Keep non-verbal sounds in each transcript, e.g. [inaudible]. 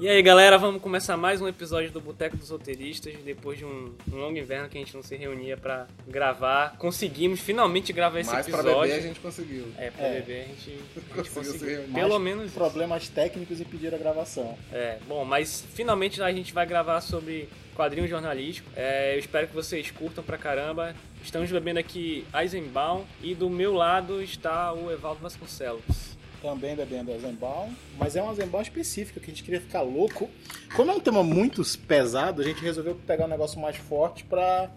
E aí galera, vamos começar mais um episódio do Boteco dos Roteiristas. Depois de um, um longo inverno que a gente não se reunia pra gravar, conseguimos finalmente gravar esse Mas pra episódio. beber a gente conseguiu. É, pra É. beber a gente, a gente [laughs] Conseguiu se conseguiu. reunir. Pelo Mais menos isso. Problemas técnicos impediram a gravação. É, bom, mas finalmente a gente vai gravar sobre quadrinho jornalístico. É, eu espero que vocês curtam pra caramba. Estamos bebendo aqui Eisenbaum e do meu lado está o Evaldo Vasconcelos. Também bebendo Eisenbaum, mas é um Eisenbaum específico que a gente queria ficar louco. Como é um tema muito pesado, a gente resolveu pegar um negócio mais forte pra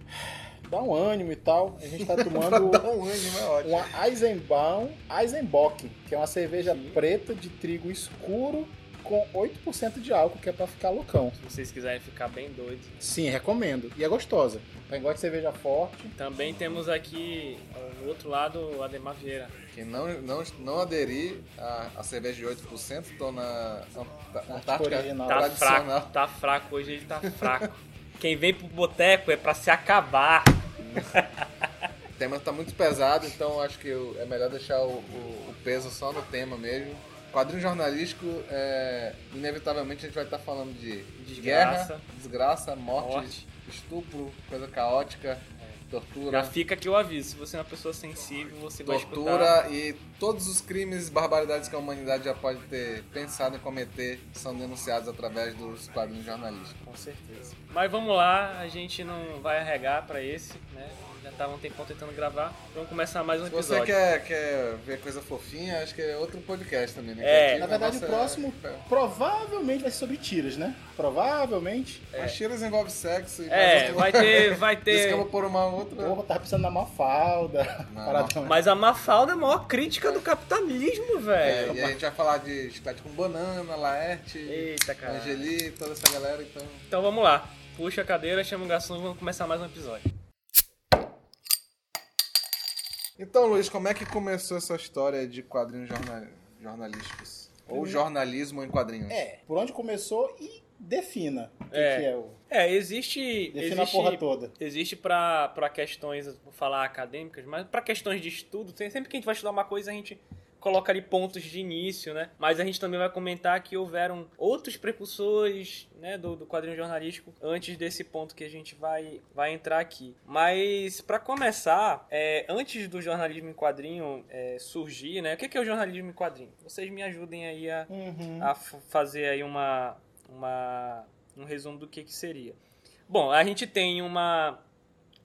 dar um ânimo e tal. A gente tá [laughs] tomando dar um ânimo, é ótimo. uma Eisenbaum Eisenbock, que é uma cerveja preta de trigo escuro com 8% de álcool, que é pra ficar loucão. Se vocês quiserem ficar bem doidos. Sim, recomendo. E é gostosa. Pra quem gosta de cerveja forte, Também temos aqui ao outro lado o Ademar Vieira. Quem não, não, não aderir a, a cerveja de 8%, tô na Antártica original. Tá tradicional. fraco, tá fraco, hoje ele tá fraco. [laughs] Quem vem pro boteco é pra se acabar. O tema tá muito pesado, então acho que é melhor deixar o, o- o peso só no tema mesmo. Quadrinho jornalístico, é, inevitavelmente a gente vai estar falando de Desgraça. guerra, desgraça, morte, Morte. estupro, coisa caótica, tortura. Já fica aqui o aviso, se você é uma pessoa sensível, você vai escutar. tortura e todos os crimes e barbaridades que a humanidade já pode ter pensado em cometer são denunciados através dos quadrinhos jornalísticos. Com certeza. Mas vamos lá, a gente não vai arregar pra esse, né? Já tava um tempão tentando gravar. Vamos começar mais um Se você episódio. quer, quer ver coisa fofinha, acho que é outro podcast também, né? É. Na verdade, o próximo É... provavelmente vai ser sobre tiras, né? Provavelmente. Mas tiras envolve sexo e É, vai ter, vai [laughs] Diz que eu ter. vou pôr uma outra. Porra, tava precisando da Mafalda. Não. Mas a Mafalda é a maior crítica do capitalismo, É, velho. e a gente vai falar de chiclete com banana, Laerte, Eita, cara. Angeli, toda essa galera, então. Então vamos lá. Puxa a cadeira, chama o garçom e vamos começar mais um episódio. Então, Luiz, como é que começou essa história de quadrinhos jorna- jornalísticos? Ou jornalismo em quadrinhos? É, por onde começou e defina o que É. que é o. É, existe. Defina existe a porra toda. Existe pra pra questões, vou falar acadêmicas, mas pra questões de estudo, tem- sempre que a gente vai estudar uma coisa, a gente coloca ali pontos de início, né? Mas a gente também vai comentar que houveram outros precursores, né, do, do quadrinho jornalístico antes desse ponto que a gente vai, vai entrar aqui. Mas pra começar, é, antes do jornalismo em quadrinho é, surgir, né? O que que é o jornalismo em quadrinho? Vocês me ajudem aí a, Uhum. a fazer aí uma, uma, um resumo do que, que seria. Bom, a gente tem uma,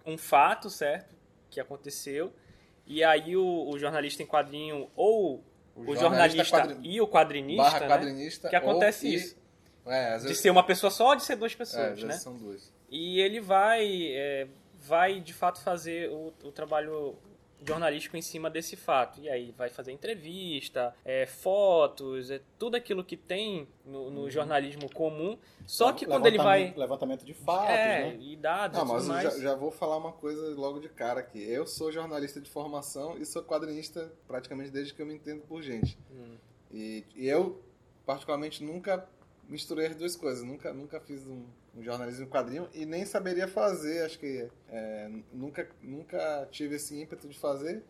um fato, certo? Que aconteceu. E aí o, o jornalista em quadrinho, ou o, jornalista, quadri- e o quadrinista, barra né? quadrinista. que acontece e- isso. É, De ser uma pessoa só ou de ser duas é, pessoas, às né? são duas. E ele vai, é, vai de fato fazer o, o trabalho jornalístico em cima desse fato. E aí vai fazer entrevista, é, fotos, é tudo aquilo que tem no, no jornalismo comum. Só que quando ele vai. Levantamento- de fatos, É, né? e dados Não, mas mais. já, já vou falar uma coisa logo de cara aqui. Eu sou jornalista de formação e sou quadrinista praticamente desde que eu me entendo por gente. Hum. E, e eu, particularmente, nunca misturei as duas coisas. Nunca, nunca fiz um, um jornalismo em quadrinho e nem saberia fazer. Acho que é, nunca, nunca tive esse ímpeto de fazer.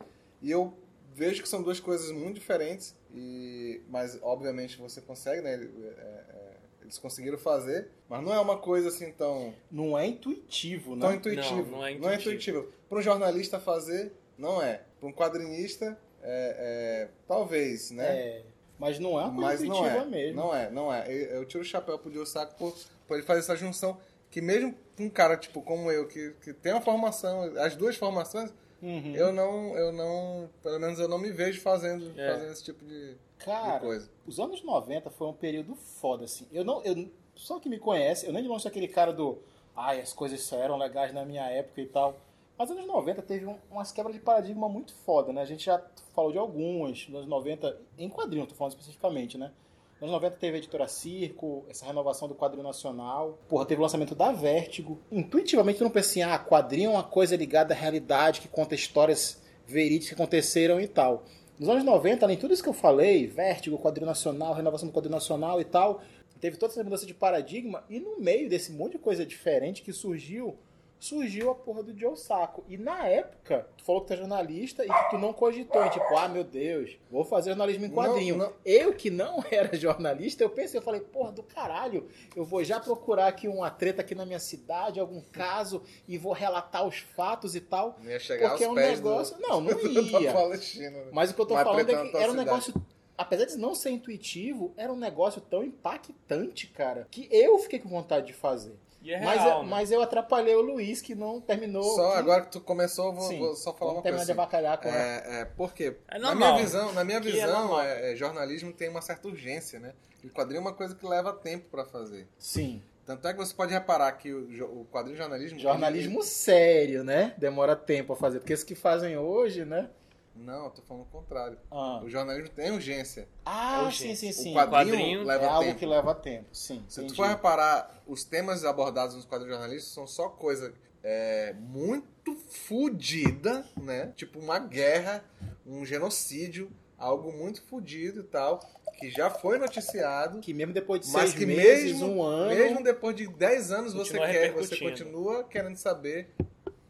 E eu vejo que são duas coisas muito diferentes. E, mas, obviamente, você consegue, né? É, é, eles conseguiram fazer, mas não é uma coisa assim tão Não é intuitivo, né? tão intuitivo. Não, não é Não é intuitivo. intuitivo. Para um jornalista fazer, não é. Para um quadrinista, é, é, talvez, né? É, mas não é uma coisa Mas não intuitiva é. mesmo. Não é, não é. Eu, eu tiro o chapéu pro Diosaco por, por ele fazer essa junção. Que mesmo com um cara tipo como eu, que, que tem uma formação, as duas formações, Uhum. eu não, eu não, pelo menos eu não me vejo fazendo, É. fazendo esse tipo de, de Cara, coisa. os anos 90 foi um período foda, assim. Eu não. Eu, só que me conhece, eu nem sou aquele cara do. Ai, as coisas só eram legais na minha época e tal. Mas nos anos 90 teve um- umas quebras de paradigma muito foda, né? A gente já falou de algumas. Nos anos 90, em quadrinho, tô falando especificamente, né? Nos anos 90 teve a editora Circo, essa renovação do quadrinho nacional. Porra, teve o lançamento da Vértigo. Intuitivamente eu não pensei, ah, quadrinho é uma coisa ligada à realidade, que conta histórias verídicas que aconteceram e tal. Nos anos 90, além de tudo isso que eu falei, Vértigo, quadrinho nacional, renovação do quadrinho nacional e tal, teve toda essa mudança de paradigma e no meio desse monte de coisa diferente que surgiu surgiu a porra do Joe Saco. E na época, tu falou que tu é jornalista e que tu não cogitou, em tipo, ah, meu Deus, vou fazer jornalismo em quadrinho. Não, não. Eu que não [laughs] era jornalista, eu pensei, eu falei, porra, do caralho, eu vou já procurar aqui uma treta aqui na minha cidade, algum caso, e vou relatar os fatos e tal. Não ia chegar Porque é um negócio. do- [laughs] Não, não ia. Né? Mas o que eu tô falando é que era um negócio. Apesar de não ser intuitivo, era um negócio tão impactante, cara, que eu fiquei com vontade de fazer. E é mas, real, eu, né? mas eu atrapalhei o Luiz, que não terminou. Só que- agora que tu começou, eu vou, Sim, vou só falar vamos uma coisa. de avacalhar com assim. é, é, por quê? É na minha visão, na minha Que é visão é, é, jornalismo tem uma certa urgência, né? E quadrinho é uma coisa que leva tempo pra fazer. Sim. Tanto é que você pode reparar que o, o quadrinho jornalismo. Jornalismo sério, né? Demora tempo a fazer. Porque os que fazem hoje, né? Não, eu tô falando o contrário. Ah, O jornalismo tem urgência. Ah, É sim, sim, sim. O quadrinho, Quadrinho leva é algo tempo. que leva tempo, sim. Se entendi. tu for reparar, os temas abordados nos quadrinhos jornalistas são só coisa é, muito fodida, né? Tipo uma guerra, um genocídio, algo muito fodido e tal, que já foi noticiado. Que mesmo depois de Mas seis que meses, mesmo, um ano. mesmo depois de 10 anos você quer, você continua querendo saber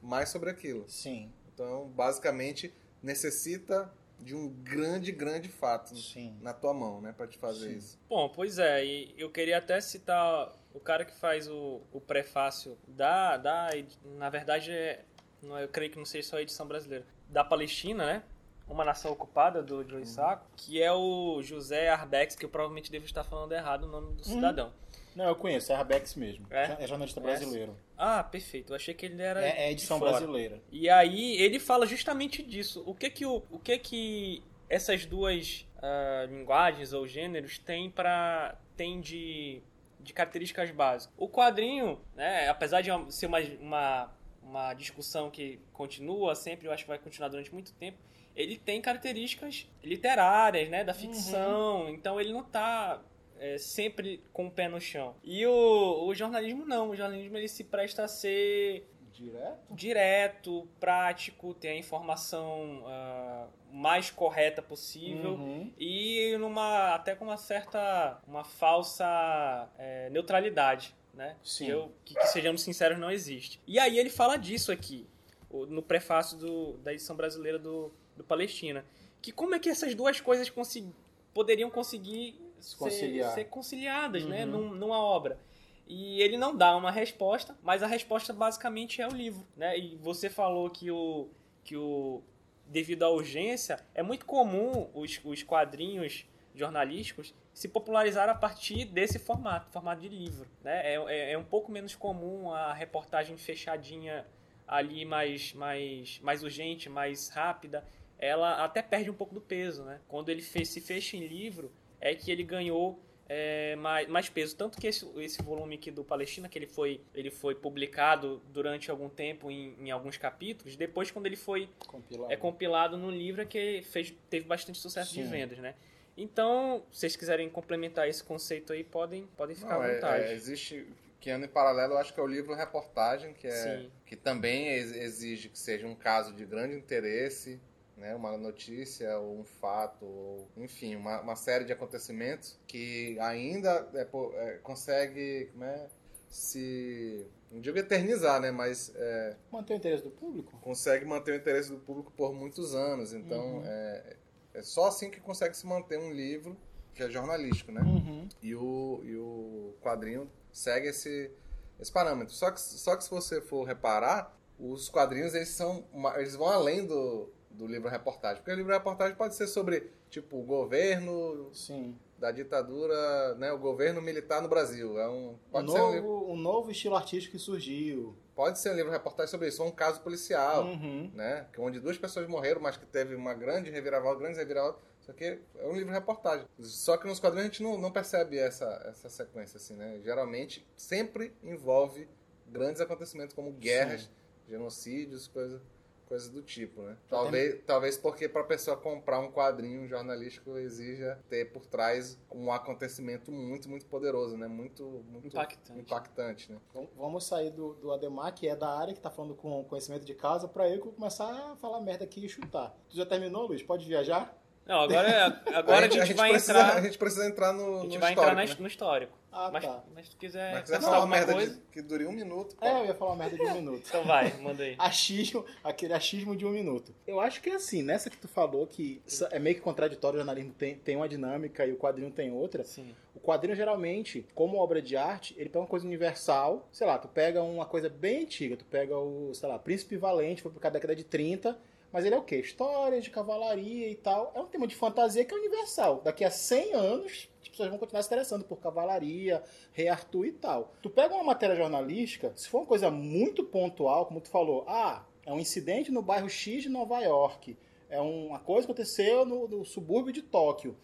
mais sobre aquilo. Sim, Então, basicamente, necessita de um grande, grande fato sim. na tua mão, né, para te fazer Sim. isso. Bom, pois é, e eu queria até citar o cara que faz o, o prefácio da, da. Na verdade, é, não, eu creio que não seja só a edição brasileira. Da Palestina, né? Uma Nação Ocupada, do Joe Sacco, que é o José Arbex, que eu provavelmente devo estar falando errado o nome do cidadão. Não, eu conheço, é Arbex mesmo. É? É, jornalista É. brasileiro. Ah, perfeito. Eu achei que ele era. É, é edição brasileira. E aí ele fala justamente disso. O que que, o, o que, que essas duas ah, linguagens ou gêneros têm para tem de, de características básicas? O quadrinho, né, apesar de ser uma, uma, uma discussão que continua sempre, eu acho que vai continuar durante muito tempo, ele tem características literárias, né, da ficção. Então ele não tá é, sempre com o pé no chão. E o, o jornalismo não. O jornalismo ele se presta a ser Direto? direto, prático, ter a informação ah, mais correta possível Uhum. e numa até com uma certa uma falsa é, neutralidade, né? Sim. Que, eu, que, que sejamos sinceros não existe. E aí ele fala disso aqui no prefácio do, da edição brasileira do, do Palestina, que como é que essas duas coisas consi- poderiam conseguir Conciliar. ser conciliadas, né? Uhum. Num- numa obra. E ele não dá uma resposta, mas a resposta basicamente é o livro, né? E você falou que o que o devido à urgência é muito comum os, os quadrinhos jornalísticos se popularizar a partir desse formato, formato de livro, né? É, é, é um pouco menos comum a reportagem fechadinha ali mais mais mais urgente, mais rápida. Ela até perde um pouco do peso, né? Quando ele fe- se fecha em livro, é que ele ganhou é, mais, mais peso. Tanto que esse, esse volume aqui do Palestina, que ele foi, ele foi publicado durante algum tempo em, em alguns capítulos, depois quando ele foi Compilado. é compilado no livro é que fez, teve bastante sucesso de Sim. vendas, né? Então, se vocês quiserem complementar esse conceito aí, podem, podem ficar Não, à é- vontade. é, existe que anda em paralelo, eu acho que é o livro reportagem, que é Sim. que também ex- exige que seja um caso de grande interesse, né, uma notícia ou um fato, ou, enfim, uma, uma série de acontecimentos que ainda é, pô, é, consegue como é, se não digo eternizar, né, mas é, Manter o interesse do público? consegue manter o interesse do público por muitos anos. Então Uhum. é, é só assim que consegue se manter um livro que é jornalístico, né? Uhum. E o, e o quadrinho segue esse, esse parâmetro. Só que, só que se você for reparar, os quadrinhos eles são eles vão além do, do livro reportagem. Porque o livro reportagem pode ser sobre tipo o governo Sim. da ditadura, né, o governo militar no Brasil. É um Um pode ser um livro, novo, um novo estilo artístico que surgiu. pode ser um livro reportagem sobre isso, ou um caso policial, Uhum. né, que onde duas pessoas morreram, mas que teve uma grande reviravolta, grandes reviravoltas. Isso aqui é um livro reportagem. Só que nos quadrinhos a gente não, não percebe essa, essa sequência, assim, né? Geralmente, sempre envolve grandes acontecimentos como guerras, genocídios, coisas coisa do tipo, né? Talvez, talvez porque para a pessoa comprar um quadrinho jornalístico exija ter por trás um acontecimento muito, muito poderoso, né? Muito, muito Impactante. impactante, né? Então, vamos sair do, do Ademar, que é da área, que tá falando com conhecimento de causa, pra eu começar a falar merda aqui e chutar. Tu já terminou, Luiz? Pode viajar? Não, agora, agora a, gente, vai precisa, entrar. A gente precisa entrar no, A gente no vai entrar né? no histórico. Ah, mas, tá. mas se tu quiser, Mas quiser falar uma merda coisa, de, que dure um minuto, É, eu ia falar uma merda de um [laughs] minuto. então vai, manda aí. Achismo, aquele achismo de um minuto. Eu acho que é assim, nessa que tu falou que é meio que contraditório, o jornalismo tem, tem uma dinâmica e o quadrinho tem outra. Sim. O quadrinho, geralmente, como obra de arte, ele pega uma coisa universal. Sei lá, tu pega uma coisa bem antiga, tu pega o, sei lá, Príncipe Valente, foi publicado na década de 30. Mas ele é o quê? Histórias de cavalaria e tal. É um tema de fantasia que é universal. Daqui a 100 anos, as pessoas vão continuar se interessando por cavalaria, Rei Arthur e tal. Tu pega uma matéria jornalística, se for uma coisa muito pontual, como tu falou, ah, é um incidente no bairro X de Nova York, é uma coisa que aconteceu no, no subúrbio de Tóquio.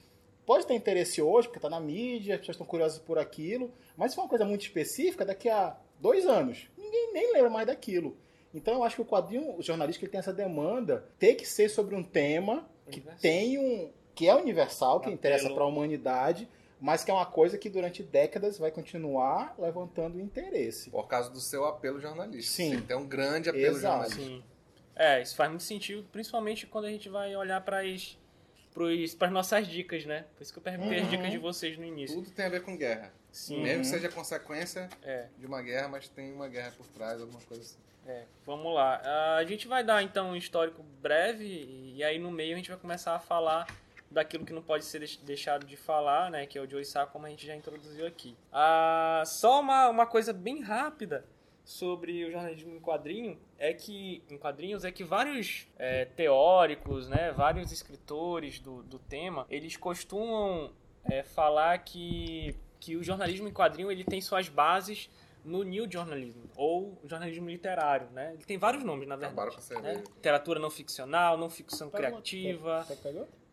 Pode ter interesse hoje, porque tá na mídia, as pessoas estão curiosas por aquilo, mas se for uma coisa muito específica, daqui a dois anos, ninguém nem lembra mais daquilo. Então eu acho que o quadrinho o jornalístico ele tem essa demanda, ter que ser sobre um tema que Universal. tem um que é universal, que Apelo. interessa para a humanidade, mas que é uma coisa que durante décadas vai continuar levantando interesse. por causa do seu apelo jornalístico. Sim. Tem um grande apelo Exato. jornalístico. Sim. É, isso faz muito sentido, principalmente quando a gente vai olhar para as para as nossas dicas, né? Por isso que eu perguntei as Uhum. dicas de vocês no início. Tudo tem a ver com guerra. Sim. Mesmo que seja consequência É, de uma guerra, mas tem uma guerra por trás, alguma coisa assim. É. Vamos lá. Ah, A gente vai dar então um histórico breve e aí no meio a gente vai começar a falar daquilo que não pode ser deix- deixado de falar, né? Que é o Joe Sá, como a gente já introduziu aqui. Ah, só uma, uma coisa bem rápida sobre o jornalismo em quadrinho é que em quadrinhos é que vários é, teóricos, né, vários escritores do, do tema, eles costumam é, falar que, que o jornalismo em quadrinho ele tem suas bases no new journalism ou jornalismo literário, né? Ele tem vários nomes na verdade. Acabaram com a né? Literatura não ficcional, não ficção Pega criativa,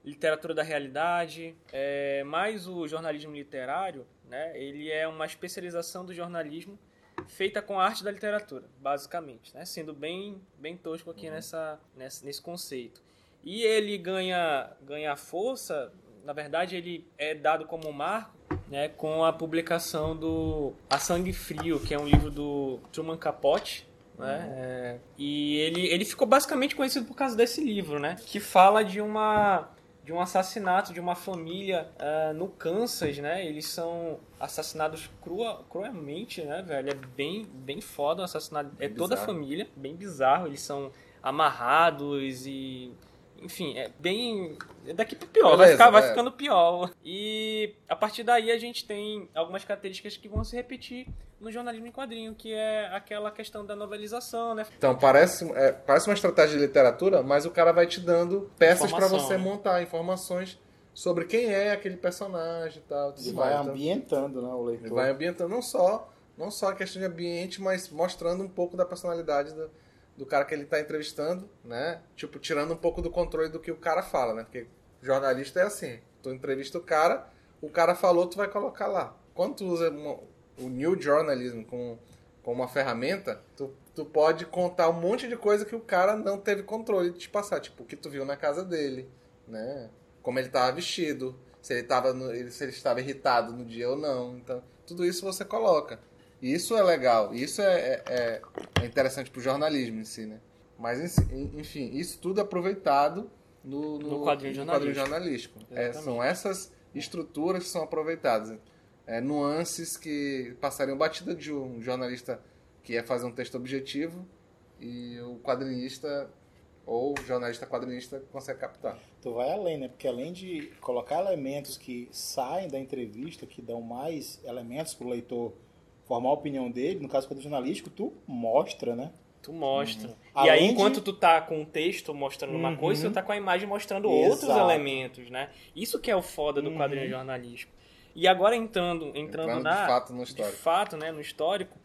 literatura da realidade, é, mas o jornalismo literário, né, ele é uma especialização do jornalismo feita com a arte da literatura, basicamente, né, sendo bem, bem tosco aqui nessa, nessa, nesse conceito. E ele ganha, ganha força, na verdade ele é dado como marco né, com a publicação do A Sangue Frio, que é um livro do Truman Capote, né? é, e ele, ele ficou basicamente conhecido por causa desse livro, né? Que fala de uma de um assassinato de uma família ah, no Kansas, né? Eles são assassinados crua, cruelmente, né, velho? É bem, bem foda o assassinato. É Bem toda a família, bem bizarro. Eles são amarrados e. Enfim, é bem. é Daqui pro pior, vai, Beleza, ficar, vai é. ficando pior. E a partir daí a gente tem algumas características que vão se repetir no jornalismo em quadrinho, que é aquela questão da novelização, né? Então, parece, é, parece uma estratégia de literatura, mas o cara vai te dando peças para você né? montar informações sobre quem é aquele personagem e tal. tudo mais. vai Então, ambientando, né, o leitor. ele vai ambientando não só, não só a questão de ambiente, mas mostrando um pouco da personalidade do, do cara que ele está entrevistando, né? Tipo, tirando um pouco do controle do que o cara fala, né? Porque jornalista é assim, tu entrevista o cara, o cara falou, tu vai colocar lá. Quando tu usa uma- o new journalism com, com uma ferramenta, tu, tu pode contar um monte de coisa que o cara não teve controle de te passar, tipo, o que tu viu na casa dele, né? Como ele estava vestido, se ele estava se ele estava irritado no dia ou não. Então, tudo isso você coloca. Isso é legal, isso é, é, é- é interessante pro jornalismo em si, né? Mas, enfim, isso tudo é aproveitado no, No quadrinho jornalístico. É, Exatamente. são essas estruturas que são aproveitadas. É, nuances que passariam batida de um jornalista que ia fazer um texto objetivo e o quadrinista ou o jornalista quadrinista consegue captar. Tu vai além, né? Porque além de colocar elementos que saem da entrevista, que dão mais elementos pro leitor formar a opinião dele, no caso do jornalístico, tu mostra, né? Tu mostra. E Além aí, de- enquanto tu tá com o texto mostrando uma Uhum. coisa, tu tá com a imagem mostrando Exato. outros elementos, né? Isso que é o foda do Uhum. quadrinho jornalístico. E agora entrando, entrando, Entrando na, de fato no de histórico. fato, né, no histórico,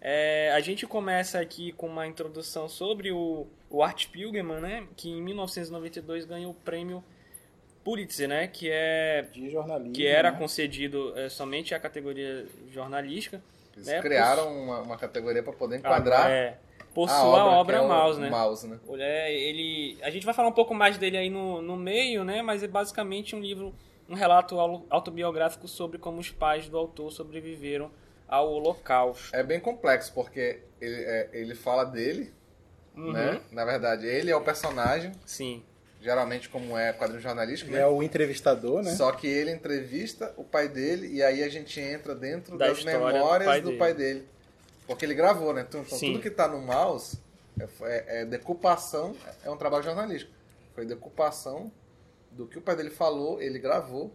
é, a gente começa aqui com uma introdução sobre o, o Art Spiegelman, né, que em 1992 ganhou o prêmio Pulitzer, né, que é De jornalismo. que era né? concedido é, somente à categoria jornalística. Eles né, criaram uma, uma categoria para poder enquadrar é, por a sua obra, obra, que é o Mouse, né? Mouse, né? É, ele, a gente vai falar um pouco mais dele aí no, no meio, né? Mas é basicamente um livro, um relato au- autobiográfico sobre como os pais do autor sobreviveram ao Holocausto. É bem complexo, porque ele, é, ele fala dele, Uhum. né? Na verdade, ele é o personagem Sim. Geralmente como é quadrinho jornalístico, Ele né? é o entrevistador, né? Só que ele entrevista o pai dele e aí a gente entra dentro Da das história do memórias pai do dele. pai dele. Porque ele gravou, né? Então, então Sim. tudo que tá no mouse é, é- é decupação, é um trabalho jornalístico. Foi decupação do que o pai dele falou, ele gravou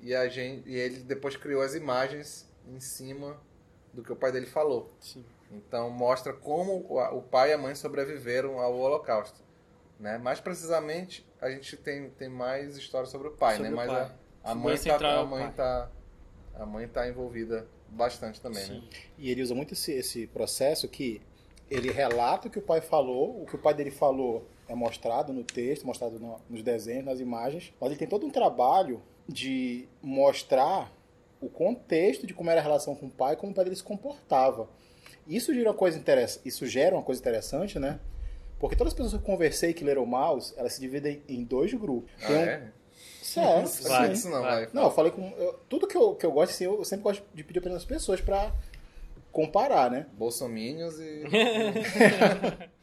e, a gente, e ele depois criou as imagens em cima do que o pai dele falou. Sim. Então mostra como o o pai e a mãe sobreviveram ao Holocausto. Né? Mais precisamente, a gente tem, tem mais história sobre o pai, Sobre né? o Mas pai. a, a mãe tá, a mãe tá a mãe tá envolvida bastante também, né? Sim. E ele usa muito esse, esse processo que ele relata o que o pai falou, o que o pai dele falou é mostrado no texto, mostrado no- nos desenhos, nas imagens, mas ele tem todo um trabalho de mostrar o contexto de como era a relação com o pai e como o pai dele se comportava. Isso gera uma coisa interessante, isso gera uma coisa interessante, né? Porque todas as pessoas que eu conversei que leram Mouse, elas se dividem em dois grupos. Ah, um- é? Sério, Não sim. sabia disso não, vai. vai. Não, eu falei com. eu- tudo que eu, que eu gosto, assim, eu sempre gosto de pedir opinião das pessoas pra comparar, né? Bolsominions e. [laughs]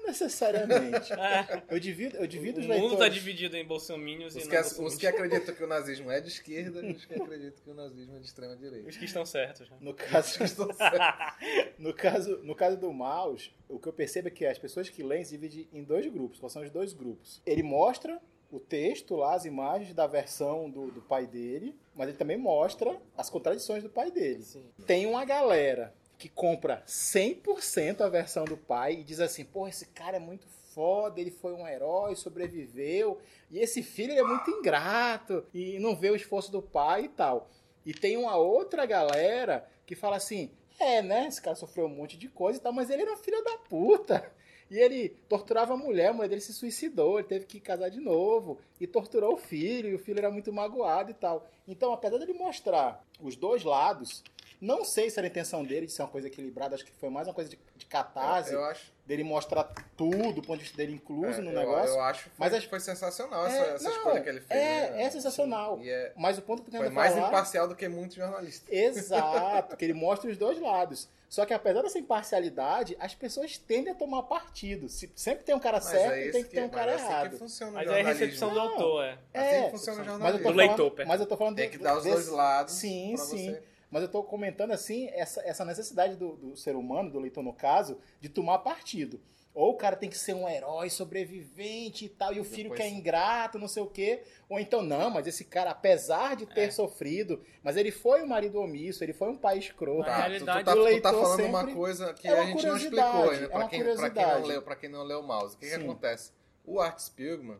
Não necessariamente. [laughs] Eu divido, eu divido o os mundo leitores. tá dividido em bolsominions Os e que, não os bolsominions. que acreditam que o nazismo é de esquerda e os que acreditam que o nazismo é de extrema direita. Os que estão certos. Né? No caso, [laughs] no caso, no caso do Maus, o que eu percebo é que as pessoas que leem se dividem em dois grupos. Quais são os dois grupos? Ele mostra o texto lá, as imagens da versão do, do pai dele, mas ele também mostra as contradições do pai dele. Sim. Tem uma galera que compra 100% a versão do pai e diz assim: pô, esse cara é muito foda, ele foi um herói, sobreviveu, e esse filho é muito ingrato e não vê o esforço do pai e tal. E tem uma outra galera que fala assim: é, né? Esse cara sofreu um monte de coisa e tal, mas ele era filho da puta. E ele torturava a mulher, a mulher dele se suicidou, ele teve que casar de novo e torturou o filho, e o filho era muito magoado e tal. Então, apesar dele mostrar os dois lados, não sei se era a intenção dele de ser uma coisa equilibrada, acho que foi mais uma coisa de, de catarse, Eu acho. dele mostrar tudo, do ponto de vista dele incluso é, no eu- negócio. Eu, acho que foi, Mas acho- foi sensacional É, essa, essa não, escolha que ele fez. é, né? é sensacional. E é, Mas o ponto que eu foi quero mais falar... imparcial do que muitos jornalistas. [laughs] Exato, que ele mostra os dois lados. Só que apesar dessa imparcialidade, as pessoas tendem a tomar partido. Se- sempre tem um cara Mas certo é e tem que ter um mas cara é assim errado. que funciona o Mas é a jornalismo. recepção do autor, é. Assim É, funciona o mas eu jornalismo. tô Do falando, leitor, mas eu tô falando Tem do- que dar os desse- dois lados. Sim, pra sim. Você. Mas eu tô comentando assim essa, essa necessidade do, do ser humano, do leitor no caso, de tomar partido. Ou o cara tem que ser um herói sobrevivente e tal, e o filho Depois- que é ingrato, não sei o quê. Ou então, não, mas esse cara, apesar de ter É. sofrido, mas ele foi um marido omisso, ele foi um pai escroto. Na Tá, tu, realidade, tu tá, tu tá falando uma coisa que é uma a gente não explicou ainda, é pra, uma quem, pra, quem não curiosidade. leu, pra quem não leu o mouse. O que, que acontece? O Art Spiegelman,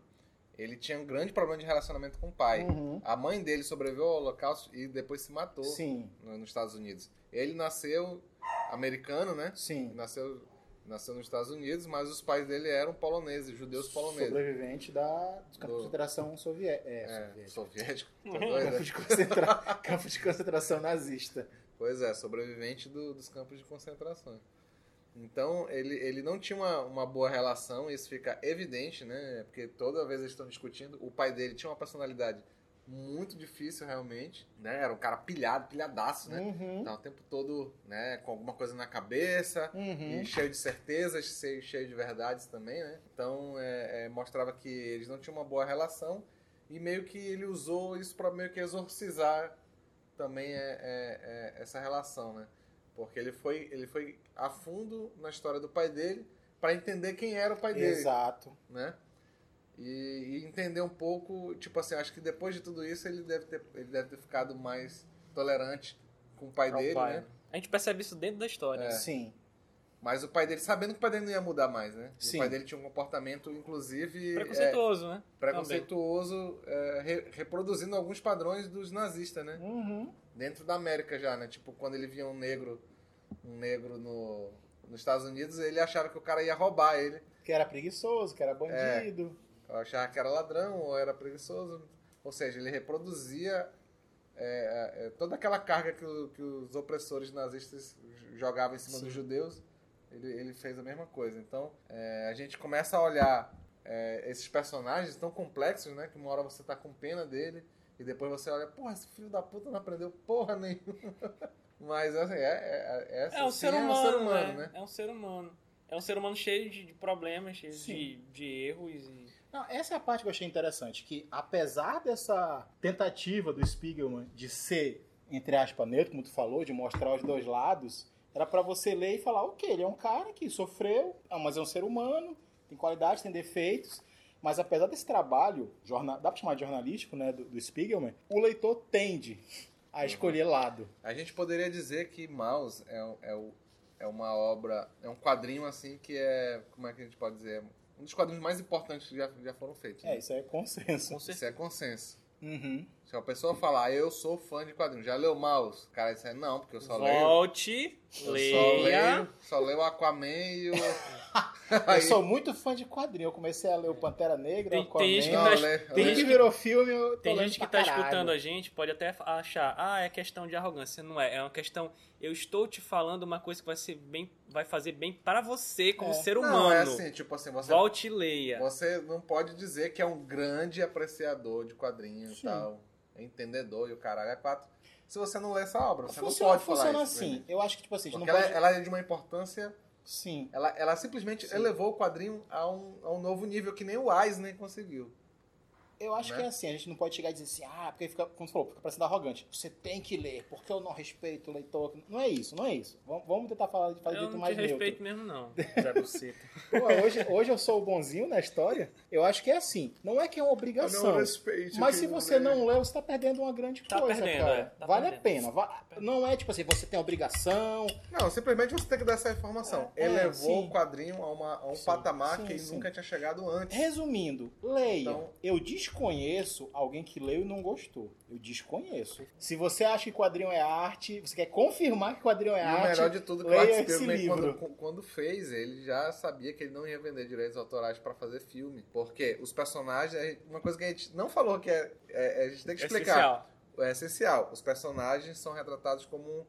ele tinha um grande problema de relacionamento com o pai. Uhum. A mãe dele sobreviveu ao holocausto e depois se matou Sim, no- nos Estados Unidos. Ele nasceu americano, né? sim. Nasceu, nasceu nos Estados Unidos, mas os pais dele eram poloneses, judeus poloneses. Sobrevivente da do campo Do- de concentração soviética. É, É, soviética. soviético. [laughs] tá doido, Campo né? de, concentra... [laughs] campo de concentração nazista. Pois é, sobrevivente do- dos campos de concentração. Então, ele, ele não tinha uma, uma boa relação, isso fica evidente, né? Porque toda vez eles estão discutindo, o pai dele tinha uma personalidade muito difícil, realmente, né? Era um cara pilhado, pilhadaço, né? Uhum. Tava o tempo todo, né, com alguma coisa na cabeça, Uhum. e cheio de certezas, cheio, de verdades também, né? Então, é, é, mostrava que eles não tinham uma boa relação, e meio que ele usou isso para meio que exorcizar também é, é- é essa relação, né? Porque ele foi, ele foi a fundo na história do pai dele para entender quem era o pai dele, Exato. né? E, e entender um pouco, tipo assim, acho que depois de tudo isso ele deve ter, ele deve ter ficado mais tolerante com o pai dele, pai. né? A gente percebe isso dentro da história. É. Sim. Mas o pai dele, sabendo que o pai dele não ia mudar mais, né? Sim. O pai dele tinha um comportamento, inclusive, é, Preconceituoso, né? preconceituoso, é, re- reproduzindo alguns padrões dos nazistas, né? Uhum. dentro da América já, né? Tipo, quando ele via um negro, um negro no, nos Estados Unidos, ele achava que o cara ia roubar ele. Que era preguiçoso, que era bandido. Eu achava que era ladrão ou era preguiçoso. Ou seja, ele reproduzia é, é, toda aquela carga que, o- que os opressores nazistas jogavam em cima Sim. dos judeus. Ele, ele fez a mesma coisa. Então, é, a gente começa a olhar é, esses personagens tão complexos, né? Que uma hora você tá com pena dele e depois você olha, porra, esse filho da puta não aprendeu porra nenhuma. [laughs] Mas assim, é, é, é, essa É um ser é humano, um ser humano, né? né? É um ser humano. É um ser humano cheio de, de problemas, cheio de, de erros. E... Não, essa é a parte que eu achei interessante, que apesar dessa tentativa do Spiegelman de ser, entre aspas, neutro, como tu falou, de mostrar os dois lados, era pra você ler e falar, ok, ele é um cara que sofreu, mas é um ser humano, tem qualidades, tem defeitos, mas apesar desse trabalho, jorna- dá pra chamar de jornalístico, né, do, do Spiegelman, o leitor tende a escolher lado. A gente poderia dizer que Maus é, é, o- é uma obra, é um quadrinho assim que é, como é que a gente pode dizer, um dos quadrinhos mais importantes que já, já foram feitos. É, né? isso é consenso. Isso é consenso. Uhum. Se a pessoa falar, eu sou fã de quadrinhos, já leu Maus? O cara disser, não, porque eu só leio. Volte, Eu só leia. leio, só leio o Aquaman e o. [laughs] Eu sou muito fã de quadrinho. Eu comecei a ler o Pantera Negra, Tem- Aquaman. tem gente que Não, tá- leio- eu tem que virou filme, eu tô Tem gente que tá caralho. escutando a gente, pode até achar, ah, é questão de arrogância. Não é, é uma questão, eu estou te falando uma coisa que vai ser bem, vai fazer bem para você como É. ser humano. Não, é assim, tipo assim, você, Volte e leia. você não pode dizer que é um grande apreciador de quadrinhos e tal. É entendedor e o caralho é quatro. Se você não lê essa obra, você funciona não pode falar funciona isso. assim. né? Eu acho que, tipo assim, Porque não ela, pode... ela é de uma importância. Sim. Ela, ela simplesmente Sim. elevou o quadrinho a um, a um novo nível que nem o Eisner conseguiu. Eu acho Né? que é assim, a gente não pode chegar e dizer assim, ah, porque fica, como você falou, fica parecendo arrogante. Você tem que ler, porque eu não respeito o leitor. Não é isso, não é isso. Vamos, vamos tentar falar de fazer Eu jeito não mais te neutro. respeito mesmo não, [laughs] Zé Buceta. Pô, hoje, hoje eu sou o bonzinho na história. Eu acho que é assim. Não é que é uma obrigação. respeito. Mas se você não lê, você tá perdendo uma grande Tá coisa, perdendo, cara. é, tá vale a perdendo. pena. Va- Não é tipo assim, você tem obrigação. Não, simplesmente você tem que dar essa informação. É, é, Elevou sim. o quadrinho a, uma- a um Sim, patamar sim, que sim. nunca tinha chegado antes. Resumindo, leia. Então- Eu desconheço alguém que leu e não gostou. Eu desconheço. Se você acha que quadrinho é arte, você quer confirmar que quadrinho é E o arte, melhor de tudo, que o leia Spiegelman, livro. quando, quando fez, ele já sabia que ele não ia vender direitos autorais pra fazer filme. Porque os personagens, é uma coisa que a gente não falou que é, é- a gente tem que explicar. Essencial. É essencial. Os personagens são retratados como é,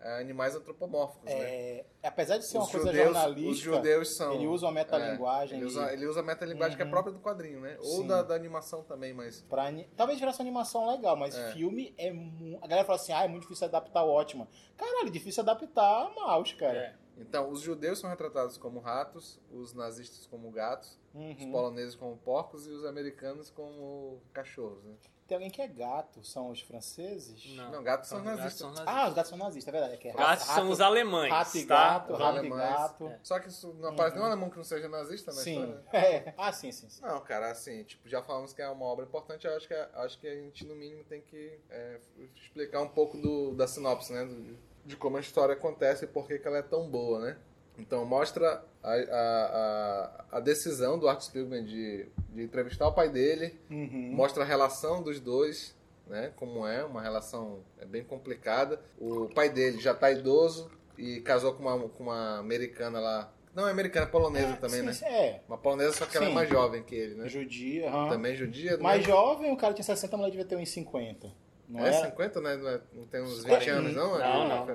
animais antropomórficos, né? é, apesar de ser uma Os coisa judeus- jornalística, Os judeus são. ele usa uma metalinguagem. É, ele, e- usa, ele usa a metalinguagem que é Uhum. própria do quadrinho, né? Ou Sim. da, da animação também, mas. Pra Talvez virasse uma animação legal, mas É. filme é mu... A galera fala assim, ah, é muito difícil adaptar ótima. Caralho, difícil adaptar mouse, cara. É. Então, os judeus são retratados como ratos, os nazistas como gatos, os Uhum. poloneses como porcos e os americanos como cachorros, né? Tem alguém que é gato, são os franceses? Não. Não, gatos são são nazistas. Ah, os gatos são nazistas, é verdade. É que é Gatos rato, são os alemães, Rato e tá? gato, Os rato e gato. É. Só que isso não aparece nenhum alemão que não seja nazista na Sim. história. [laughs] É. Ah, sim, sim, sim. Não, cara, assim, tipo, já falamos que é uma obra importante, eu acho que, acho que a gente, no mínimo, tem que é, explicar um pouco do, da sinopse, né? do- de como a história acontece e por que, que ela é tão boa, né? Então, mostra a, a, a, a decisão do Art Spiegelman de, de entrevistar o pai dele, Uhum. mostra a relação dos dois, né? Como é, uma relação é bem complicada. O pai dele já tá idoso e casou com uma, com uma americana lá. Não é americana, é polonesa É, também, sim, né? sim, É, Uma polonesa, só que ela é Sim. mais jovem que ele, né? judia. Também judia. Mais né? jovem, o cara tinha 60, a mulher devia ter uns 50. Não é é? 50, né? Não, é- não tem uns 20 Quarenta. anos, não? Não, a não.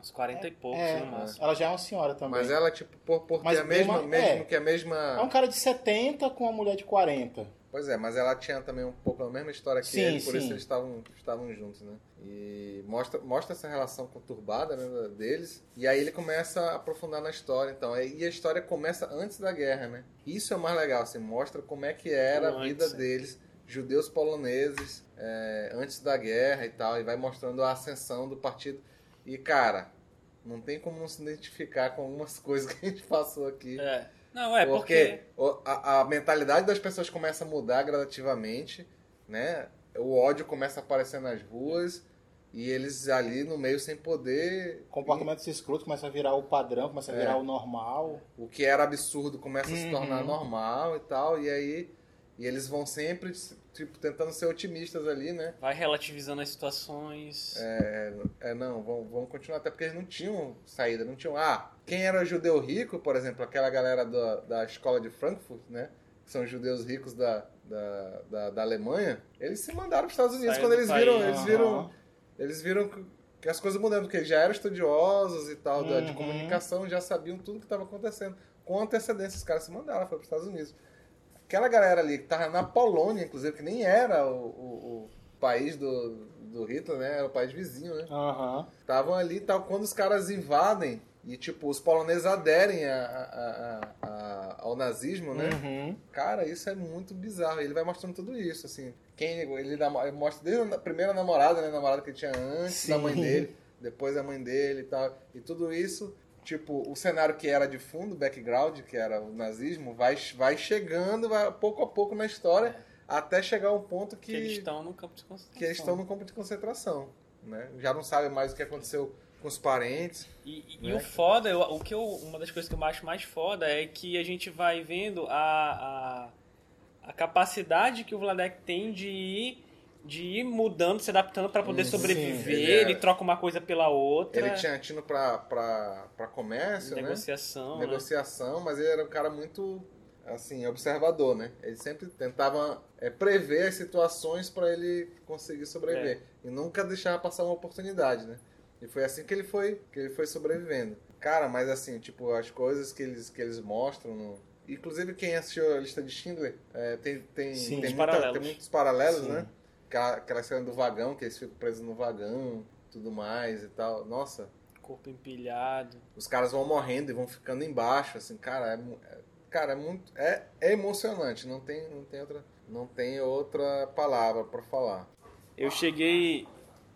Uns 40 e poucos, É, no máximo. ela já é uma senhora também. Mas ela, tipo, por, por Mas ter a mesma, uma- mesmo é. que a mesma... É um cara de 70 com uma mulher de 40. Pois é, mas ela tinha também um pouco a mesma história que Sim, ele, por sim. isso eles estavam, estavam juntos, né? E mostra, mostra essa relação conturbada né, deles. E aí ele começa a aprofundar na história, então. E a história começa antes da guerra, né? Isso é o mais legal, assim, mostra como é que era a Antes, vida é. deles, judeus poloneses, é, antes da guerra e tal. E vai mostrando a ascensão do partido. E, cara, não tem como não se identificar com algumas [laughs] coisas que a gente passou aqui. É. Não, é porque porque... a, a mentalidade das pessoas começa a mudar gradativamente, né? O ódio começa a aparecer nas ruas e eles ali no meio sem poder. O comportamento desse escroto começa a virar o padrão, começa a É. virar o normal. O que era absurdo começa a se Uhum. tornar normal e tal. E aí e eles vão sempre tipo tentando ser otimistas ali, né? Vai relativizando as situações. É, não, vão, vão continuar até porque eles não tinham saída, não tinham. Ah, quem era judeu rico, por exemplo, aquela galera da, da escola de Frankfurt, né? Que são os judeus ricos da, da, da, da Alemanha, eles se mandaram para os Estados Unidos quando do eles viram, eles viram, eles viram que- que as coisas mudando, porque eles já eram estudiosos e tal, da- de Uhum. comunicação, já sabiam tudo que estava acontecendo. Com antecedência, os caras se mandaram, foram para os Estados Unidos. Aquela galera ali que tava na Polônia, inclusive, que nem era o, o- o país do, do Hitler, né? Era o país vizinho, né? Estavam ali e tal. Quando os caras invadem e, tipo, os poloneses aderem a, a, a, ao nazismo, né? Uhum. Cara, isso é muito bizarro. Ele vai mostrando tudo isso, assim. Quem ele, ele mostra desde a primeira namorada, né? A namorada que ele tinha antes Sim. da mãe dele, depois a mãe dele e tal. E tudo isso, tipo, o cenário que era de fundo, background, que era o nazismo, vai, vai chegando, vai pouco a pouco na história, até chegar a um ponto Que eles que, estão no campo de concentração. que eles estão no campo de concentração, né? Já não sabem mais o que aconteceu com os parentes. E, e- e Né? o foda, eu- o que eu, uma das coisas que eu acho mais foda é que a gente vai vendo a, a, a capacidade que o Vladek tem de ir, de ir mudando, se adaptando para poder Hum, sim. sobreviver. Ele Ele, é- troca uma coisa pela outra. Ele tinha tino pra, pra, pra comércio, né? negociação. né? negociação, mas ele era um cara muito assim observador, né? Ele sempre tentava é, prever as situações para ele conseguir sobreviver e nunca deixava passar uma oportunidade, né? E foi assim que ele foi que ele foi sobrevivendo. Cara, mas assim, tipo as coisas que eles que eles mostram no Inclusive, quem assistiu a lista de Schindler é, tem, tem, Sim, tem, muita- tem muitos paralelos, Sim. né? Aquela, aquela cena do vagão, que eles ficam presos no vagão, tudo mais e tal. Nossa, Corpo empilhado. os caras vão morrendo e vão ficando embaixo, assim, cara, é, é- cara, é muito, é, é emocionante, não tem, não tem outra, não tem outra palavra pra falar. Eu cheguei.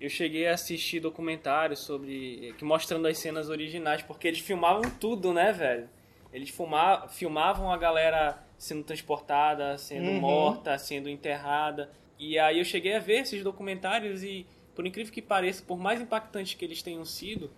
Eu cheguei a assistir documentários sobre. que mostrando as cenas originais, porque eles filmavam tudo, né, velho? Eles filma, filmavam a galera sendo transportada, sendo Uhum. morta, sendo enterrada. E aí eu cheguei a ver esses documentários e, por incrível que pareça, por mais impactantes que eles tenham sido,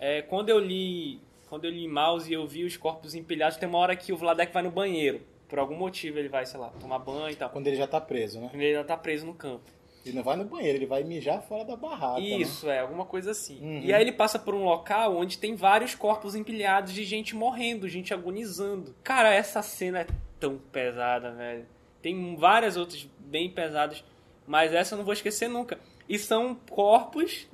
é, quando eu li. Quando eu li Mouse e eu vi os corpos empilhados, tem uma hora que o Vladek vai no banheiro. Por algum motivo ele vai, sei lá, tomar banho e tal. Quando ele já tá preso, né? Ele ainda tá preso no campo. Ele não vai no banheiro, ele vai mijar fora da barraca. né? Isso, é, alguma coisa assim. Uhum. E aí ele passa por um local onde tem vários corpos empilhados de gente morrendo, gente agonizando. Cara, essa cena é tão pesada, velho. Tem várias outras bem pesadas, mas essa eu não vou esquecer nunca. E são corpos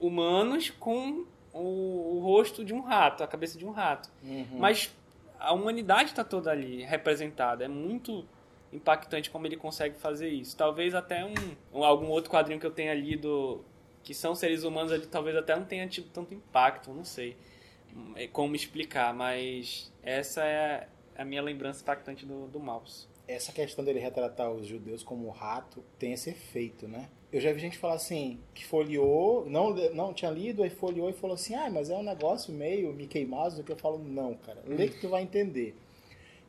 humanos com o, o rosto de um rato, a cabeça de um rato. Uhum. Mas a humanidade está toda ali representada. É muito impactante como ele consegue fazer isso. Talvez até um, um- algum outro quadrinho que eu tenha lido que são seres humanos ali, talvez até não tenha tido tanto impacto, não sei como explicar, mas essa é a minha lembrança impactante do, do Mouse. Essa questão dele retratar os judeus como rato tem esse efeito, né? Eu já vi gente falar assim, que folheou, não, não tinha lido, aí folheou e falou assim, ah, mas é um negócio meio Mickey Mouse, o que eu falo, não, cara, lê que tu vai entender.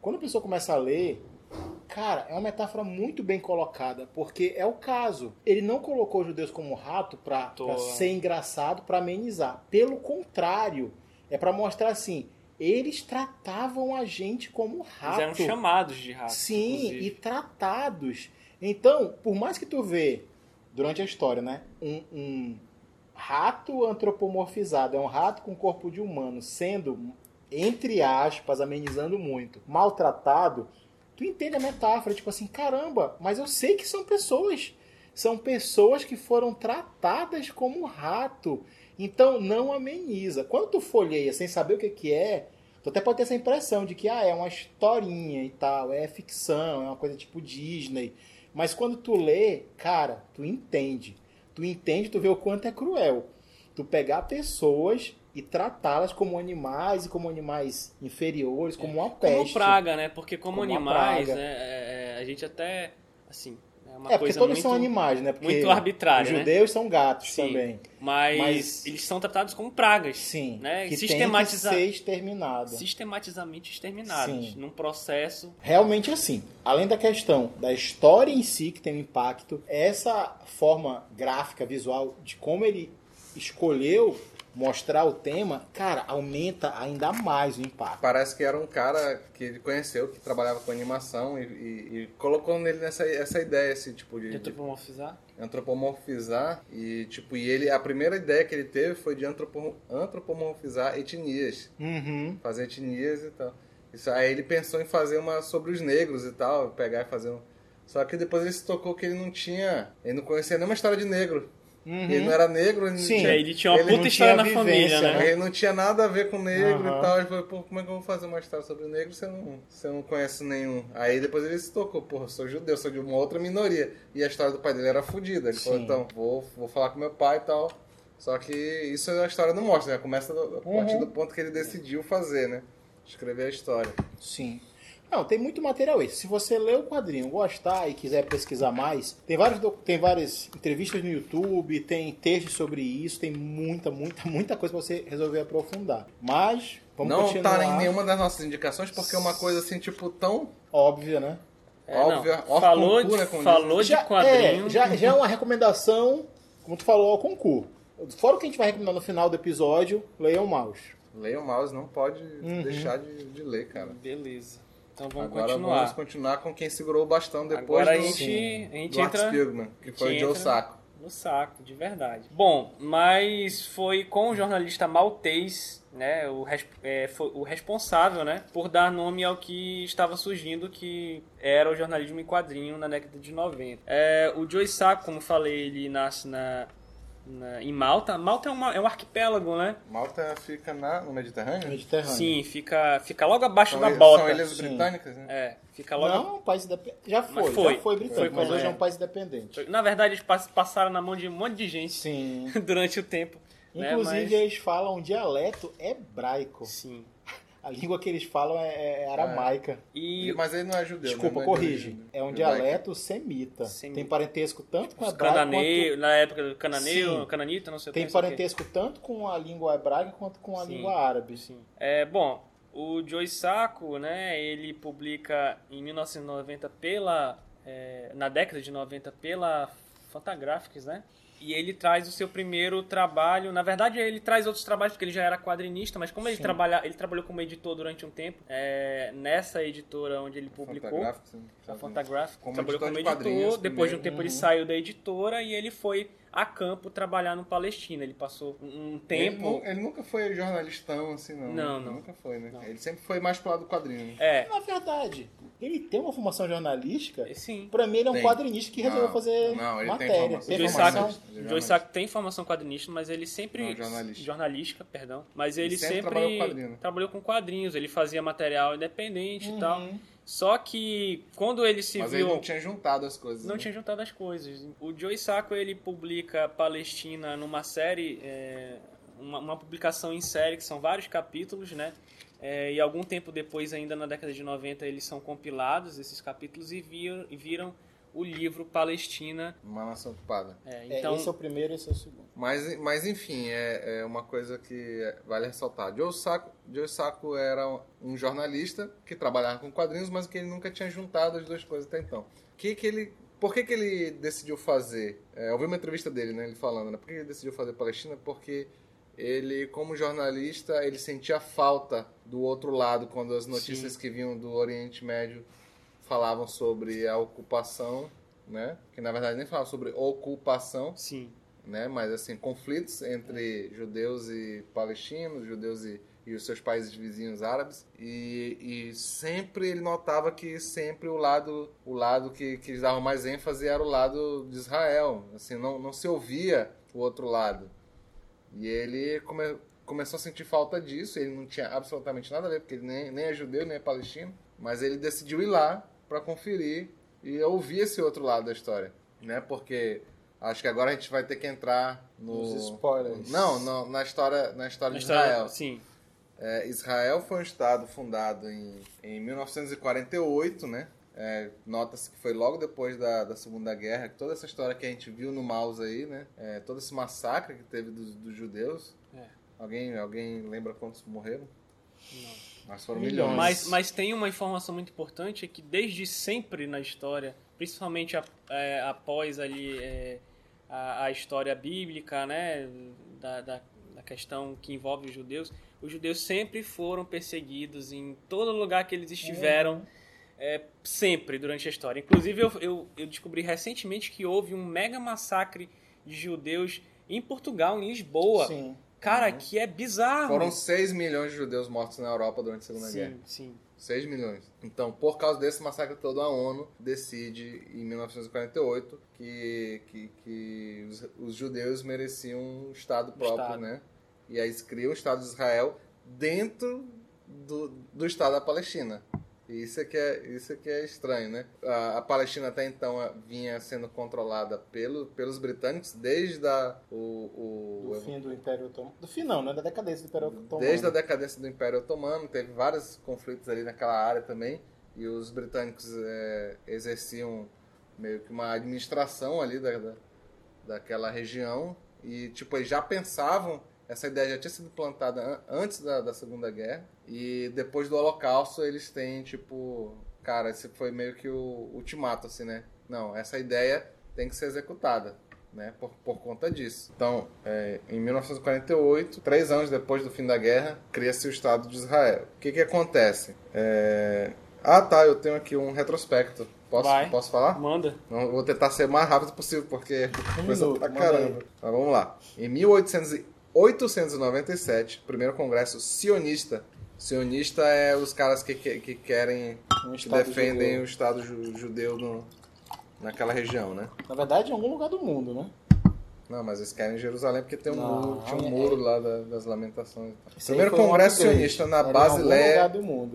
Quando a pessoa começa a ler, cara, é uma metáfora muito bem colocada, porque é o caso. Ele não colocou os judeus como rato pra, pra ser engraçado, pra amenizar. Pelo contrário, é pra mostrar assim, eles tratavam a gente como rato. Eles eram chamados de rato. Sim, inclusive. e tratados. Então, por mais que tu vê durante a história, né, um, um rato antropomorfizado, é um rato com corpo de humano, sendo, entre aspas, amenizando muito, maltratado, tu entende a metáfora, tipo assim, caramba, mas eu sei que são pessoas. São pessoas que foram tratadas como rato. Então não ameniza. Quando tu folheia sem saber o que, que é, tu até pode ter essa impressão de que ah, é uma historinha e tal, é ficção, é uma coisa tipo Disney. Mas quando tu lê, cara, tu entende. Tu entende, tu vê o quanto é cruel. Tu pegar pessoas e tratá-las como animais e como animais inferiores, como uma peste. Como praga, né? Porque como, Como animais, né, é- é- a gente até, assim, é uma É, porque todos muito... são animais, né? Porque muito arbitrária, Os né? judeus são gatos Sim. também. Mas, Mas- eles são tratados como pragas. Sim. Né? Que Sistematiza- tem que ser exterminado. Sistematizamente exterminados. Sim. Num processo... Realmente assim. Além da questão da história em si, que tem um impacto, essa forma gráfica, visual, de como ele escolheu mostrar o tema, cara, aumenta ainda mais o impacto. Parece que era um cara que ele conheceu, que trabalhava com animação e, e- e colocou nele nessa essa ideia, assim, tipo, de, De de antropomorfizar. antropomorfizar e, tipo, e ele, a primeira ideia que ele teve foi de antropo- antropomorfizar etnias. Uhum. fazer etnias e tal. Isso, aí ele pensou em fazer uma sobre os negros e tal, pegar e fazer um. Só que depois ele se tocou que ele não tinha. Ele não conhecia nenhuma história de negro. Uhum. Ele não era negro, ele não Sim. tinha, É, ele tinha uma ele puta não história tinha na família, vivência, né? né? ele não tinha nada a ver com negro Aham. e tal. Ele falou, pô, como é que eu vou fazer uma história sobre o negro se eu não, se eu não conheço nenhum? Aí depois ele se tocou, porra, eu sou judeu, sou de uma outra minoria. E a história do pai dele era fodida. Ele falou, Sim. então, vou, vou falar com meu pai e tal. Só que isso a história não mostra, né? Começa a partir Uhum. do ponto que ele decidiu fazer, né? Escrever a história. Sim. Não, tem muito material esse. Se você ler o quadrinho, gostar e quiser pesquisar mais, tem, vários, tem várias entrevistas no YouTube, tem textos sobre isso, tem muita, muita, muita coisa pra você resolver aprofundar. Mas, vamos não continuar. tá em nenhuma das nossas indicações porque é uma coisa assim, tipo, tão. Óbvio, né? É, Óbvio, não. ó, falou de, falou diz. de quadrinho. É, já, já é uma recomendação, como tu falou, ao concurso. Fora o que a gente vai recomendar no final do episódio, leiam o mouse. Leia o mouse, não pode Uhum. deixar de, de ler, cara. Beleza. Então vamos Agora continuar. vamos continuar com quem segurou o bastão depois Agora a do, gente, a gente do Art entra Spiegelman, que foi o Joe Sacco. no saco, de verdade. Bom, mas foi com o jornalista maltês, né, o, é, foi o responsável, né, por dar nome ao que estava surgindo, que era o jornalismo em quadrinho na década de 90. É, o Joe Sacco, como falei, ele nasce na, na- em Malta. Malta é, uma- é um arquipélago, né? Malta fica na, no Mediterrâneo? Mediterrâneo. Sim, fica, fica logo abaixo São, da bota. são ilhas Sim. britânicas, né? É, fica logo Não, é um país independente. Já foi, Mas foi. já foi britânico, Foi mas hoje é é. um país independente. Na verdade, eles pass- passaram na mão de um monte de gente Sim. [laughs] durante o tempo. né? Inclusive, Mas- eles falam um dialeto hebraico. Sim. A língua que eles falam é, é aramaica. E E- Mas ele não é judeu, Desculpa, né? Não corrige. judeu. É um dialeto semita. Semita. Tem parentesco tanto com o os hebraico cananeu, na época do cananeu, Sim. cananita, não sei o quanto... Tem parentesco tanto com a língua hebraica quanto com a Sim. língua árabe. Sim. É, bom, o Joe Sacco, né, ele publica em 1990 pela... é, na década de 90 pela Fantagraphics, né? E ele traz o seu primeiro trabalho. Na verdade, ele traz outros trabalhos porque ele já era quadrinista, mas como ele, Sim. trabalha, ele trabalhou como editor durante um tempo, é, nessa editora onde ele publicou, Fantagraphics, sim. a Fantagraphics, Como trabalhou editor como editor. Depois de um primeiro. tempo ele Uhum. saiu da editora e ele foi a campo trabalhar no Palestina. Ele passou um tempo. Ele, ele nunca foi jornalistão, assim, não. Não, não. Nunca foi, né? Não. Ele sempre foi mais pro lado do quadrinho. né? É, Na verdade, ele tem uma formação jornalística. sim. Pra mim, ele é um Tem. quadrinista que resolveu Não, fazer não, ele matéria. formação. Tem O Joe o Joe Sacco tem formação quadrinista, mas ele sempre. Não, jornalística. jornalística, perdão. Mas ele, Ele sempre sempre, trabalhou com quadrinho, né? trabalhou com quadrinhos. Ele fazia material independente e tal. Uhum. Só que quando ele se Mas viu. ele não tinha juntado as coisas. Não né? tinha juntado as coisas. O Joey Sacco ele publica Palestina numa série, é, uma, uma publicação em série que são vários capítulos, né? É, e algum tempo depois, ainda na década de 90, eles são compilados esses capítulos e, viram, e viram o livro Palestina. Uma nação ocupada. É, É, então, esse é o primeiro e esse é o segundo. Mas, mas enfim, é, é uma coisa que vale ressaltar. Joe Sacco, Joe Sacco era um jornalista que trabalhava com quadrinhos, mas que ele nunca tinha juntado as duas coisas até então. Que que ele, por que, que ele decidiu fazer? É, eu vi uma entrevista dele, né, ele falando, né, por que ele decidiu fazer Palestina? Porque ele, como jornalista, ele sentia falta do outro lado quando as notícias Sim. que vinham do Oriente Médio falavam sobre a ocupação, né? Que na verdade nem falavam sobre ocupação, sim, né? Mas assim, conflitos entre judeus e palestinos, judeus e, e os seus países vizinhos árabes. E, e sempre ele notava que sempre o lado, o lado que, que davam mais ênfase era o lado de Israel. Assim, não, não se ouvia o outro lado. E ele come, começou a sentir falta disso. Ele não tinha absolutamente nada a ver, porque ele nem, nem é judeu, nem é palestino. Mas ele decidiu ir lá para conferir e ouvir esse outro lado da história. Né? Porque acho que agora a gente vai ter que entrar no... Os spoilers. Não, não, na história, na história Na de história- Israel. sim, É, Israel foi um estado fundado em, em 1948, né? É, Nota-se que foi logo depois da, da Segunda Guerra, que toda essa história que a gente viu no mouse aí, né? É, todo esse massacre que teve dos, dos judeus. É. Alguém, alguém lembra quantos morreram? Não. Mas foram Milhões. milhões. Mas, mas tem uma informação muito importante é que desde sempre na história, principalmente a- é, após ali é, a, a história bíblica, né, da, da, da questão que envolve os judeus, os judeus sempre foram perseguidos em todo lugar que eles estiveram, é, sempre durante a história. Inclusive eu, eu, eu descobri recentemente que houve um mega massacre de judeus em Portugal, em Lisboa. Sim. Cara, Uhum. que é bizarro. Foram 6 milhões de judeus mortos na Europa durante a Segunda Guerra. sim, sim. 6 milhões. Então, por causa desse massacre todo, a ONU decide, em 1948, que, que, que os, os judeus mereciam um Estado próprio, Estado. né? E aí se cria o Estado de Israel dentro do, do Estado da Palestina. Isso é que é, isso é, que é estranho, né? A, a Palestina até então vinha sendo controlada pelo, pelos britânicos desde a, o, o, Do fim do Império Otomano. Do fim não, né? Da decadência do Império Otomano. Desde a decadência do Império Otomano, teve vários conflitos ali naquela área também. e os britânicos é, exerciam meio que uma administração ali da, da, daquela região e tipo eles já pensavam essa ideia já tinha sido plantada an- antes da, da Segunda Guerra e depois do Holocausto eles têm tipo cara esse foi meio que o ultimato assim né não essa ideia tem que ser executada né, por, por conta disso. Então, é, em 1948, três anos depois do fim da guerra, cria-se o Estado de Israel. O que, que acontece? É, Ah, tá, eu tenho aqui um retrospecto. Posso, Vai. posso falar? Manda. Não, vou tentar ser o mais rápido possível, porque coisa pra caramba. Mas vamos lá. Em 1800 e- 897, primeiro congresso sionista. Sionista é os caras que, que, que querem, Um que defendem judeu. o Estado ju- judeu no, naquela região, né? Na verdade, em algum lugar do mundo, né? Não, mas eles querem Jerusalém porque tem um Não, muro, tinha um é- muro lá da- das lamentações. Esse Primeiro congresso sionista na Em Basileia,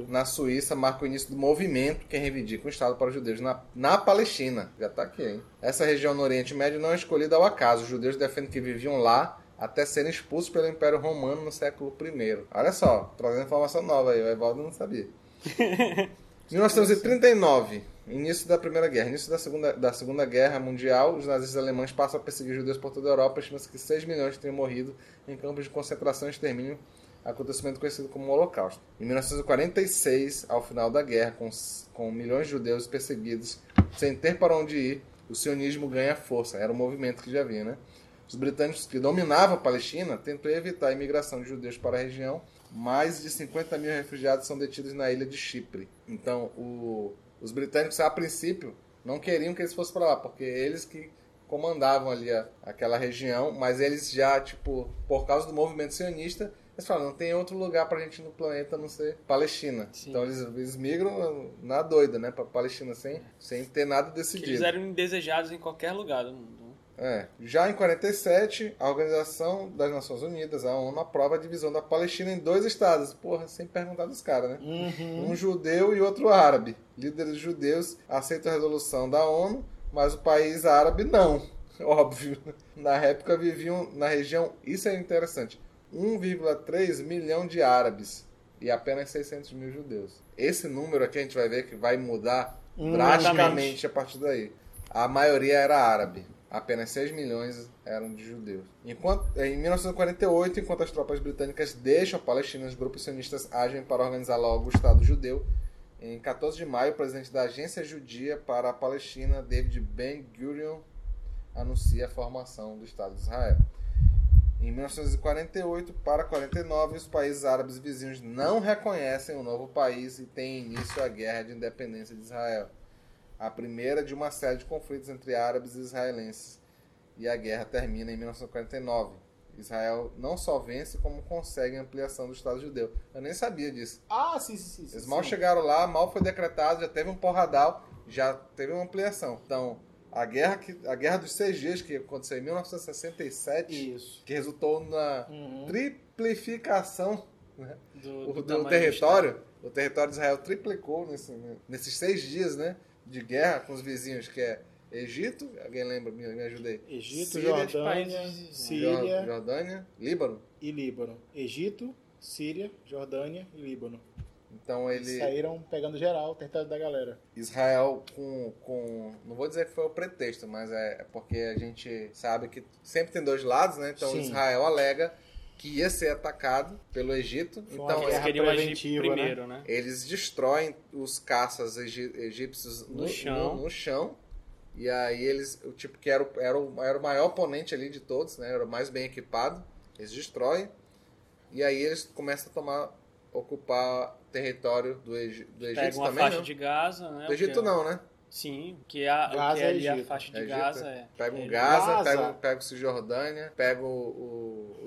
na Suíça, marca o início do movimento que reivindica um Estado para os judeus na, na Palestina. Já tá aqui, hein? Essa região no Oriente Médio não é escolhida ao acaso. Os judeus defendem que viviam lá até serem expulsos pelo Império Romano no século I. Olha só, trazendo informação nova aí, o Evaldo não sabia. [laughs] 1939, início da Primeira Guerra. Início da Segunda, da segunda Guerra Mundial, os nazistas alemães passam a perseguir judeus por toda a Europa. Estima-se que 6 milhões tenham morrido em campos de concentração e extermínio, acontecimento conhecido como Holocausto. Em 1946, ao final da guerra, com, com milhões de judeus perseguidos, sem ter para onde ir, o sionismo ganha força. Era um movimento que já havia, né? Os britânicos que dominavam a Palestina tentou evitar a imigração de judeus para a região. Mais de 50 mil refugiados são detidos na ilha de Chipre. Então, o- os britânicos, a princípio, não queriam que eles fossem para lá, porque eles que comandavam ali a- aquela região, mas eles já, tipo, por causa do movimento sionista, eles falaram, não tem outro lugar pra gente no planeta a não ser Palestina. Sim. Então eles, eles migram na doida, né, pra Palestina, sem, sem ter nada Que decidido. eles eram indesejados em qualquer lugar do mundo. É. Já em 47, a Organização das Nações Unidas, a ONU, aprova a divisão da Palestina em dois estados. Porra, sem perguntar dos caras, né? Uhum. Um judeu e outro árabe. Líderes judeus aceitam a resolução da ONU, mas o país árabe não. [laughs] Óbvio. Na época viviam na região, isso é interessante, 1,3 milhão de árabes e apenas 600 mil judeus. Esse número aqui a gente vai ver que vai mudar drasticamente a partir daí. A maioria era árabe. Apenas 6 milhões eram de judeus. Enquanto, em 1948, enquanto as tropas britânicas deixam a Palestina, os grupos sionistas agem para organizar logo o Estado judeu. Em 14 de maio, o presidente da Agência Judia para a Palestina, David Ben-Gurion, anuncia a formação do Estado de Israel. Em 1948 para 49, os países árabes vizinhos não reconhecem o novo país e tem início a Guerra de Independência de Israel. A primeira de uma série de conflitos entre árabes e israelenses. E a guerra termina em 1949. Israel não só vence, como consegue a ampliação do Estado judeu. Eu nem sabia disso. Ah, sim, sim, sim. Eles sim. mal chegaram lá, mal foi decretado, já teve um porradal, já teve uma ampliação. Então, a guerra, que, a guerra dos seis dias, que aconteceu em 1967, Isso. que resultou na Uhum. triplificação né, Do, do do, território. O território de Israel triplicou nesse- nesses seis dias né, de guerra com os vizinhos, que é Egito, alguém lembra? Me, me ajudei. Egito, Síria, Jordânia, países- Síria Jor- Jordânia, Líbano. e Líbano. Egito, Síria, Jordânia e Líbano. Então ele. Saíram pegando geral, o território da galera. Israel com, com. Não vou dizer que foi o pretexto, mas é porque a gente sabe que sempre tem dois lados, né? Então Sim. Israel alega que ia ser atacado pelo Egito. Foi Então Eles queriam agir preventiva, primeiro, né? eles destroem os caças egípcios no, No chão. no- no chão. E aí eles, o tipo que era o, era, o, era o maior oponente ali de todos, né? Era o mais bem equipado. Eles destroem. E aí eles começam a tomar, ocupar território do, Egi- do Egito Pega uma também, faixa não? de Gaza, né? Do Egito é- não, né? Sim, que é a, Gaza que é é ali a Egito. faixa de É Egito, Gaza é. é. Pega um é- Gaza, Gaza. pega, pega o Cisjordânia, pega o, o-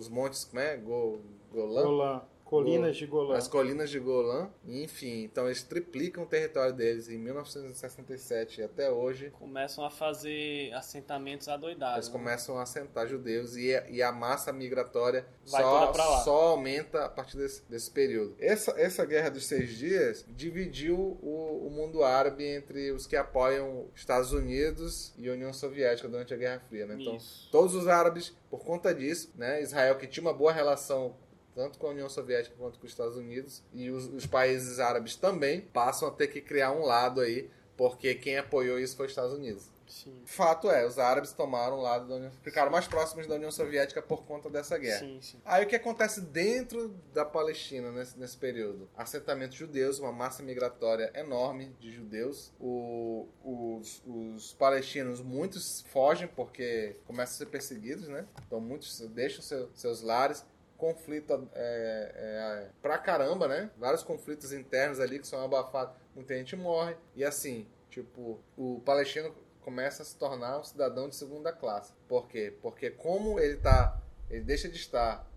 os montes, como é? Go, Golã. Golã. Colinas de Golã. As colinas de Golã, enfim, então eles triplicam o território deles em 1967 e até hoje Começam a fazer assentamentos adoidados. eles né? começam a assentar judeus e, a- e a massa migratória Vai só, toda pra lá. só aumenta a partir desse, desse período. Essa, essa guerra dos seis dias dividiu o, o mundo árabe entre os que apoiam Estados Unidos e a União Soviética durante a Guerra Fria. Né? Então, Isso. todos os árabes, por conta disso, né, Israel que tinha uma boa relação tanto com a União Soviética quanto com os Estados Unidos, e os, os países árabes também passam a ter que criar um lado aí, porque quem apoiou isso foi os Estados Unidos. Sim. Fato é, os árabes tomaram o lado da União, ficaram mais próximos da União Soviética por conta dessa guerra. Sim, sim. Aí o que acontece dentro da Palestina nesse, nesse período? Assentamentos judeus, uma massa migratória enorme de judeus. O- os, os palestinos, muitos fogem porque começam a ser perseguidos, né? Então muitos deixam seu- seus lares. Conflito é, é, pra caramba, né? Vários conflitos internos ali que são abafados. Muita gente morre. E assim, tipo, o palestino começa a se tornar um cidadão de segunda classe. Por quê? Porque como ele tá ele deixa de estar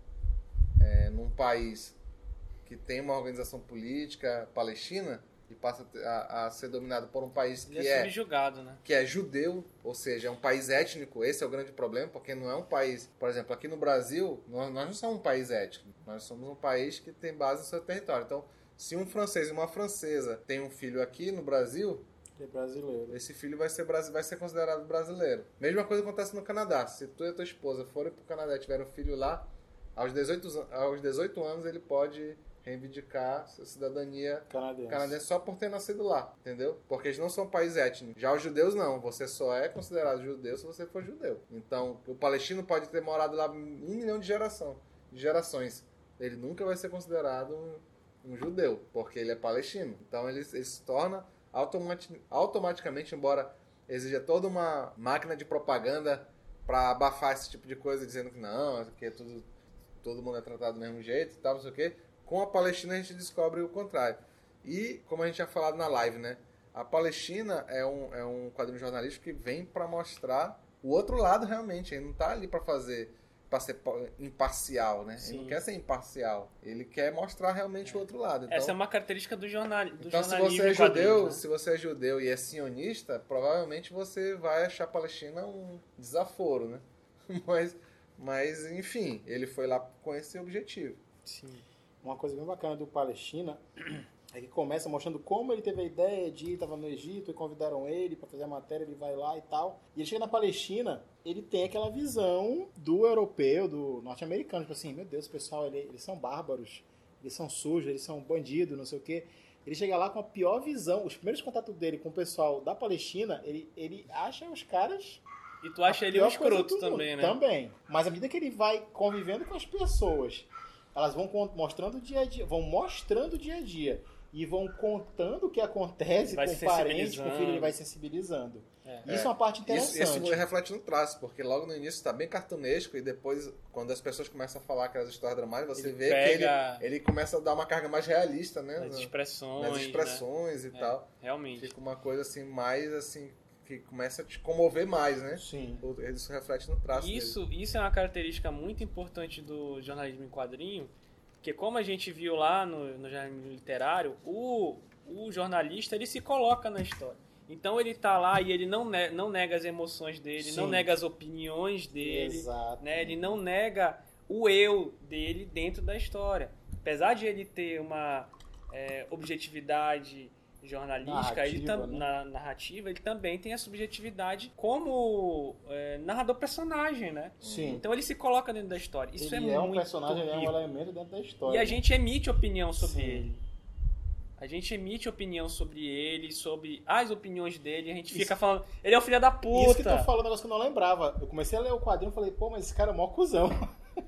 é, num país que tem uma organização política palestina e passa a a, ser dominado por um país que é é, subjugado, né? que é judeu, ou seja, é um país étnico. Esse é o grande problema, porque não é um país. Por exemplo, aqui no Brasil, nós, nós não somos um país étnico. Nós somos um país que tem base no seu território. Então, se um francês e uma francesa têm um filho aqui no Brasil, é brasileiro. esse filho vai ser, vai ser considerado brasileiro. Mesma coisa acontece no Canadá. Se tu e a tua esposa forem pro Canadá e tiverem um filho lá, aos 18, an- aos 18 anos ele pode reivindicar sua cidadania Canadense. canadense só por ter nascido lá, entendeu? Porque eles não são um país étnico. Já os judeus não. Você só é considerado judeu se você for judeu. Então, o palestino pode ter morado lá um milhão de, geração, de gerações. Ele nunca vai ser considerado um, um judeu, porque ele é palestino. Então, ele, ele se torna automati- automaticamente, embora exija toda uma máquina de propaganda para abafar esse tipo de coisa, dizendo que não, que é tudo, todo mundo é tratado do mesmo jeito e tal, não sei o quê. Com a Palestina a gente descobre o contrário. E, como a gente tinha falado na live, né? A Palestina é um, é um quadrinho jornalístico que vem para mostrar o outro lado realmente. Ele não tá ali para fazer, para ser pa- imparcial, né? Ele Sim. não quer ser imparcial. Ele quer mostrar realmente o outro lado. Então, Essa é uma característica do, jornal, do então, se você é judeu, né? se você é judeu e é sionista, provavelmente você vai achar a Palestina um desaforo, né? [laughs] Mas, mas enfim, ele foi lá com esse objetivo. Sim. Uma coisa bem bacana do Palestina é que começa mostrando como ele teve a ideia de ir, estava no Egito e convidaram ele para fazer a matéria, ele vai lá e tal. E ele chega na Palestina, ele tem aquela visão do europeu, do norte-americano, tipo assim, meu Deus, pessoal, ele- eles são bárbaros, eles são sujos, eles são bandidos, não sei o quê. Ele chega lá com a pior visão. Os primeiros contatos dele com o pessoal da Palestina, ele, ele acha os caras E tu acha ele um escroto também, né? Também. Mas à medida que ele vai convivendo com as pessoas, elas vão mostrando o dia a dia, vão mostrando o dia a dia. E vão contando o que acontece Vai com se o parente, com o filho, ele vai sensibilizando. É. Isso é uma parte Isso, interessante. isso reflete no traço, porque logo no início está bem cartunesco e depois, quando as pessoas começam a falar aquelas histórias dramáticas, você Ele vê pega- que ele, ele começa a dar uma carga mais realista, né? As na- expressões. nas expressões e né? tal. É, realmente. Fica uma coisa assim, mais assim, que começa a te comover mais, né? Sim. Isso reflete no traço dele. Isso, isso é uma característica muito importante do jornalismo em quadrinho, porque como a gente viu lá no, no jornalismo literário, o, o jornalista ele se coloca na história. Então ele tá lá e ele não, ne- não nega as emoções dele, não Sim. nega as opiniões dele, Exato. né? Ele não nega o eu dele dentro da história. Apesar de ele ter uma é, objetividade jornalística, ele Narrativa, tam- né? na narrativa, ele também tem a subjetividade como é, narrador-personagem, né? Sim. Então ele se coloca dentro da história. Isso ele é, é, um muito personagem, ele é um rico. elemento dentro da história. E a gente emite opinião sobre Sim. ele. A gente emite opinião sobre ele, sobre as opiniões dele, a gente Isso- fica falando, ele é o filho da puta. Isso que tu falou, um negócio que eu não lembrava. Eu comecei a ler o quadrinho e falei, pô, mas esse cara é mó cuzão. [laughs]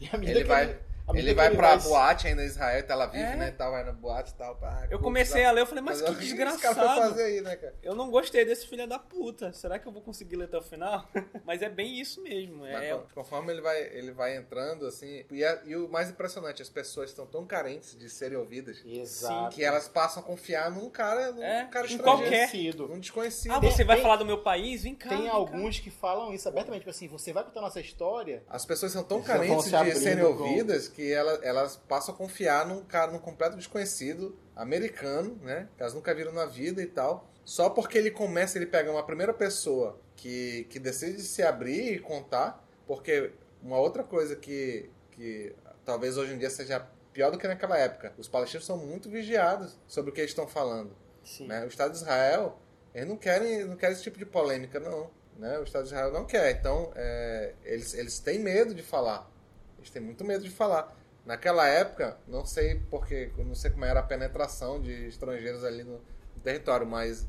E à medida Ele que vai, medida ele vai pra se- boate ainda em Israel, Tel Aviv, É. né? e Tal, vai na boate e tal. Pá, Eu comecei tá- a ler, eu falei, mas que o que desgraçado. fazer aí, né, cara? Eu não gostei desse filho da puta. Será que eu vou conseguir ler até o final? [laughs] Mas é bem isso mesmo. Mas É, con- conforme ele vai, ele vai entrando, assim. E, a- e o mais impressionante, as pessoas estão tão carentes de serem ouvidas Exato. que elas passam a confiar num cara, num É, cara em estrangeiro. qualquer. Desconhecido. Num desconhecido. ah, Tem- você vai tem- falar do meu país? Vem cá. Tem vem cá. alguns que falam isso abertamente, tipo assim, você vai contar nossa história, As pessoas são tão Eles carentes se de serem com- ouvidas que elas, elas passam a confiar num cara, num completo desconhecido americano, né? Que elas nunca viram na vida e tal. Só porque ele começa, ele pega uma primeira pessoa que, que decide se abrir e contar. Porque uma outra coisa que, que talvez hoje em dia seja pior do que naquela época. Os palestinos são muito vigiados sobre o que eles estão falando. Né? O Estado de Israel, eles não querem, não querem esse tipo de polêmica, não. Né? O Estado de Israel não quer. Então, é, eles, eles têm medo de falar. Eles têm muito medo de falar. naquela época, não sei porque, não sei como era a penetração de estrangeiros ali no, no território, mas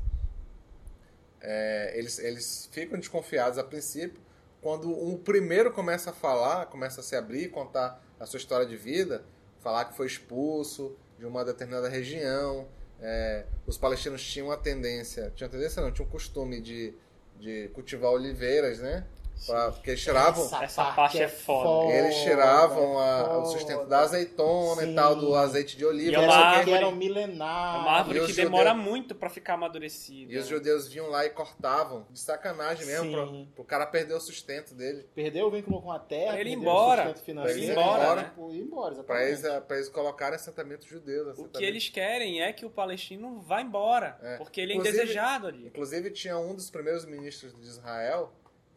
é, eles, eles ficam desconfiados a princípio. Quando o primeiro começa a falar, começa a se abrir, contar a sua história de vida, falar que foi expulso de uma determinada região, é, os palestinos tinham a tendência, tinham tendência não, tinham o costume de, de cultivar oliveiras, né? Pra, porque eles tiravam, Essa parte é foda. eles tiravam a- foda. o sustento da azeitona Sim. e tal, do azeite de oliva. E Que é uma quê. que era um árvore- milenar. É uma árvore que os demora judeus- muito pra ficar amadurecida. E os judeus vinham lá e cortavam, de sacanagem mesmo, pro, pro cara perder o sustento dele. Perdeu o vínculo com a terra. Pra ele embora. o sustento financeiro. Pra ele ir embora, né? Pô, ir embora, Pra eles, exatamente. pra eles colocarem assentamento judeu. O que eles querem é que o palestino vá embora, É. porque ele é Inclusive- indesejado ali. Inclusive, tinha um dos primeiros ministros de Israel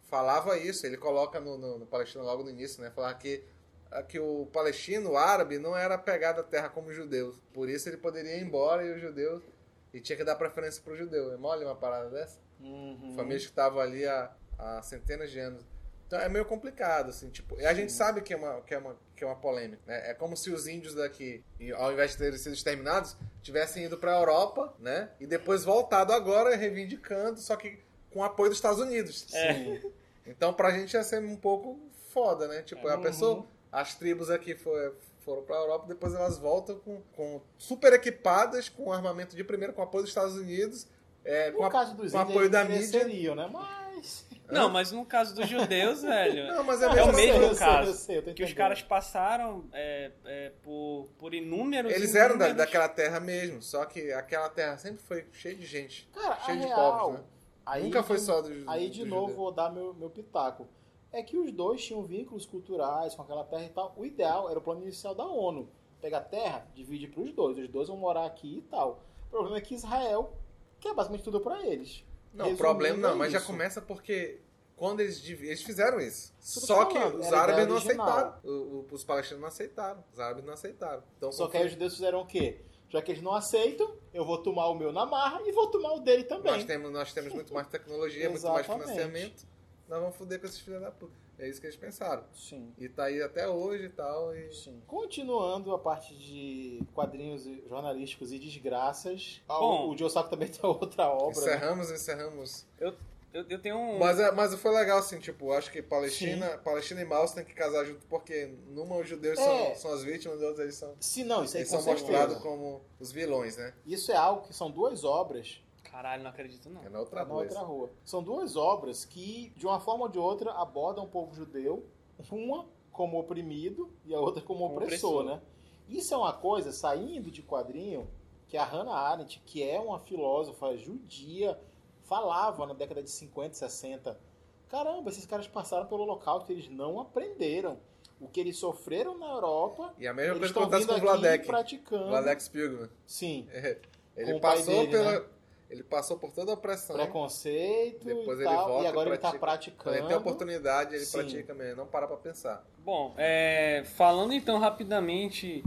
falava isso. Ele coloca no, no, no Palestina logo no início, né? Falar que, ah, que o palestino, o árabe, não era pegado à terra como os judeus. Por isso ele poderia ir embora e os judeus. E tinha que dar preferência pro judeu. É mole uma parada dessa? Uhum. Famílias que estavam ali há, há centenas de anos. Então é meio complicado, assim, tipo. E a gente sabe que é uma, que é uma, que é uma polêmica, né? É como se os índios daqui, ao invés de terem sido exterminados, tivessem ido pra Europa, né? E depois voltado agora reivindicando, só que com apoio dos Estados Unidos. Sim. Então pra gente ia ser um pouco foda, né? Tipo, a Uhum. pessoa, as tribos aqui foi- foram pra Europa, depois elas voltam com, com super equipadas, com armamento de primeira, com apoio dos Estados Unidos, é, com, No a- caso dos com apoio da eles mídia. mereciam, né? Mas... Não, mas no caso dos judeus, velho, Não, mas é, É mesmo o assim. mesmo eu sei, caso, eu sei, eu que os caras passaram é, é, por, por inúmeros Eles eram da, inúmeros- daquela terra mesmo, só que aquela terra sempre foi cheia de gente. Cara, cheio a de real, povos, né? Aí Nunca foi de- só dos Aí, de novo, vou dar meu, meu pitaco. É que os dois tinham vínculos culturais com aquela terra e tal. O ideal era o plano inicial da ONU. Pega a terra, divide para os dois. Os dois vão morar aqui e tal. O problema é que Israel quer basicamente tudo para eles. Não, o Resumindo, problema não, é mas já começa porque quando eles, eles fizeram isso. Só que os árabes não original. aceitaram. O- o- os palestinos não aceitaram. Os árabes não aceitaram. Então, Só que aí os judeus fizeram o quê? Já que eles não aceitam, eu vou tomar o meu na marra e vou tomar o dele também. nós, temos, nós temos muito mais tecnologia, muito mais financiamento. Nós vamos foder com esses filhos da puta. É isso que eles pensaram. Sim. E tá aí até hoje e tal. E... Sim. Continuando a parte de quadrinhos jornalísticos e desgraças, Bom. o Joe Sacco também [laughs] tem outra obra. né? Encerramos, encerramos. Eu, eu tenho um... Mas, é- mas foi legal, assim, tipo, acho que Palestina, Palestina e Maus tem que casar junto, porque numa os judeus É. são, são as vítimas, outros eles são, Se não, isso aí eles são mostrados como os vilões, né? Isso é algo que são duas obras Caralho, não acredito não. É na outra na rua. outra rua. São duas obras que, de uma forma ou de outra, abordam o povo judeu, uma como oprimido e a outra como Como opressor, opressor. né? Isso é uma coisa, saindo de quadrinho, que a Hannah Arendt, que é uma filósofa judia, falava na década de 50, 60. Caramba, esses caras passaram pelo Holocausto, eles não aprenderam. O que eles sofreram na Europa, E a mesma coisa acontece com o Vladek. praticando. Vladek Spielman. Sim, [laughs] Ele passou dele, pela. né? Ele passou por toda a opressão. preconceito Depois e ele tal, volta e agora e ele tá pratica. praticando. Quando ele tem oportunidade, ele Sim. pratica mesmo. Não para pra pensar. Bom, é, falando então rapidamente,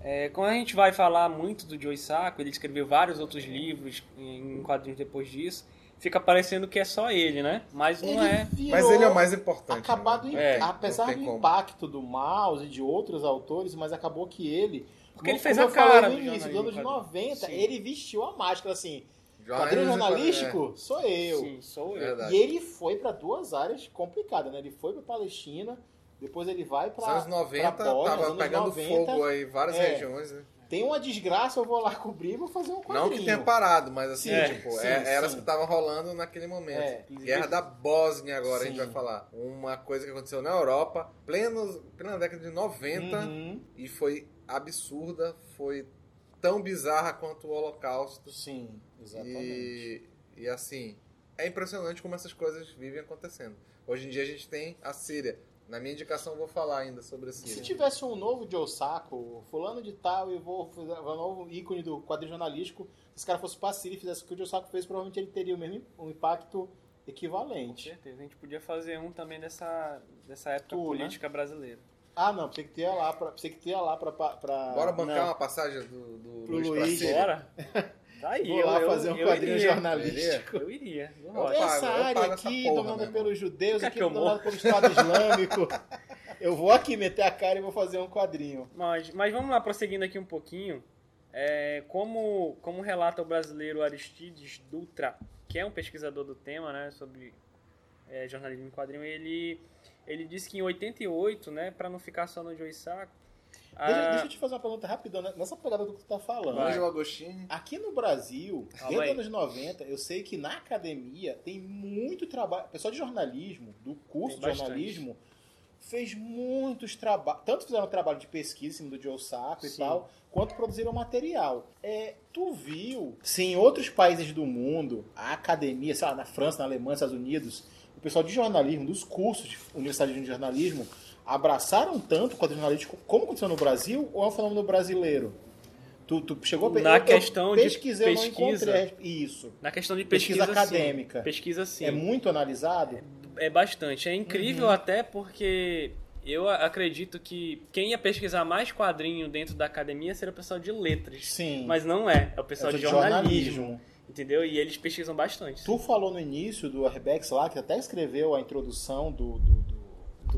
é, como a gente vai falar muito do Joe Sacco, ele escreveu vários outros livros em quadrinhos depois disso, fica parecendo que é só ele, né? Mas não Ele é. Mas ele é o mais importante. acabado né? em- É, apesar do como. impacto do Mouse e de outros autores, mas acabou que ele Porque ele fez a cara no início do ano de jornalismo, 90, Sim. ele vestiu a máscara assim, quadrinho de- jornalístico sou eu. Sim, sou eu. Verdade. E ele foi para duas áreas complicadas, né? Ele foi para Palestina, depois ele vai Nos para anos 90 pra Bósnia, tava anos pegando 90, fogo aí em várias é. regiões, né? Tem uma desgraça, eu vou lá [laughs] cobrir e vou fazer um quadrinho. Não que tenha parado, mas assim, Sim, tipo, sim, é- era sim. as que estavam rolando naquele momento. É. Guerra da Bósnia agora a gente vai falar. Uma coisa que aconteceu na Europa, pleno, plena década de 90, Uhum. e foi absurda, foi tão bizarra quanto o Holocausto. Sim, exatamente. E, e assim, é impressionante como essas coisas vivem acontecendo. Hoje em dia a gente tem a Síria. Na minha indicação eu vou falar ainda sobre a Se tivesse um novo Joe Sacco, fulano de tal, e vou fazer um novo ícone do quadrinho jornalístico, se esse cara fosse Síria e fizesse o que o Joe Sacco fez, provavelmente ele teria o mesmo um impacto Com equivalente. certeza. A gente podia fazer um também dessa, dessa época Tu, né? política brasileira. Ah, não, pensei que ia lá pra. Pensei que ia lá pra. pra Bora bancar não. uma passagem do, do Pro Luiz pra Luiz. Bora? [laughs] Tá aí, Vou eu, lá eu- fazer um eu quadrinho iria. jornalístico. Eu iria. Eu Eu gosto. pago, Essa eu área pago essa aqui, porra, dominada pelos judeus, Quer aqui que eu dominada pelo Estado Islâmico. [laughs] Eu vou aqui meter a cara e vou fazer um quadrinho. Mas, mas vamos lá, prosseguindo aqui um pouquinho. É, como, como relata o brasileiro Aristides Dutra, que é um pesquisador do tema, né, sobre é, jornalismo em quadrinho, ele, ele disse que em 88, né, para não ficar só no Joe Saco, Deixa, a- deixa eu te fazer uma pergunta rapidão, né? nessa pegada do que tu tá falando. Vai. Agostini. Aqui no Brasil, Calma desde os anos 90, eu sei que na academia tem muito trabalho. O pessoal de jornalismo, do curso Tem de bastante. jornalismo, fez muitos trabalhos. Tanto fizeram trabalho de pesquisa em cima do Joe Sacco e tal, quanto produziram material. É, tu viu se em outros países do mundo, a academia, sei lá, na França, na Alemanha, nos Estados Unidos, o pessoal de jornalismo, dos cursos de universidade de jornalismo, abraçaram tanto o quadrinho jornalístico como aconteceu no Brasil ou é um fenômeno brasileiro? Tu, tu chegou a Na eu- eu questão de pesquisei, eu não pesquisa. encontrei isso. na questão de Pesquisa pesquisa, sim. acadêmica. Pesquisa sim. É muito analisado? É bastante. É incrível Uhum. até porque eu acredito que quem ia pesquisar mais quadrinho dentro da academia seria o pessoal de letras. Sim. Mas não é. É o pessoal É de do jornalismo, Entendeu? E eles pesquisam bastante. Tu falou no início do Arbex lá, que até escreveu a introdução do, Do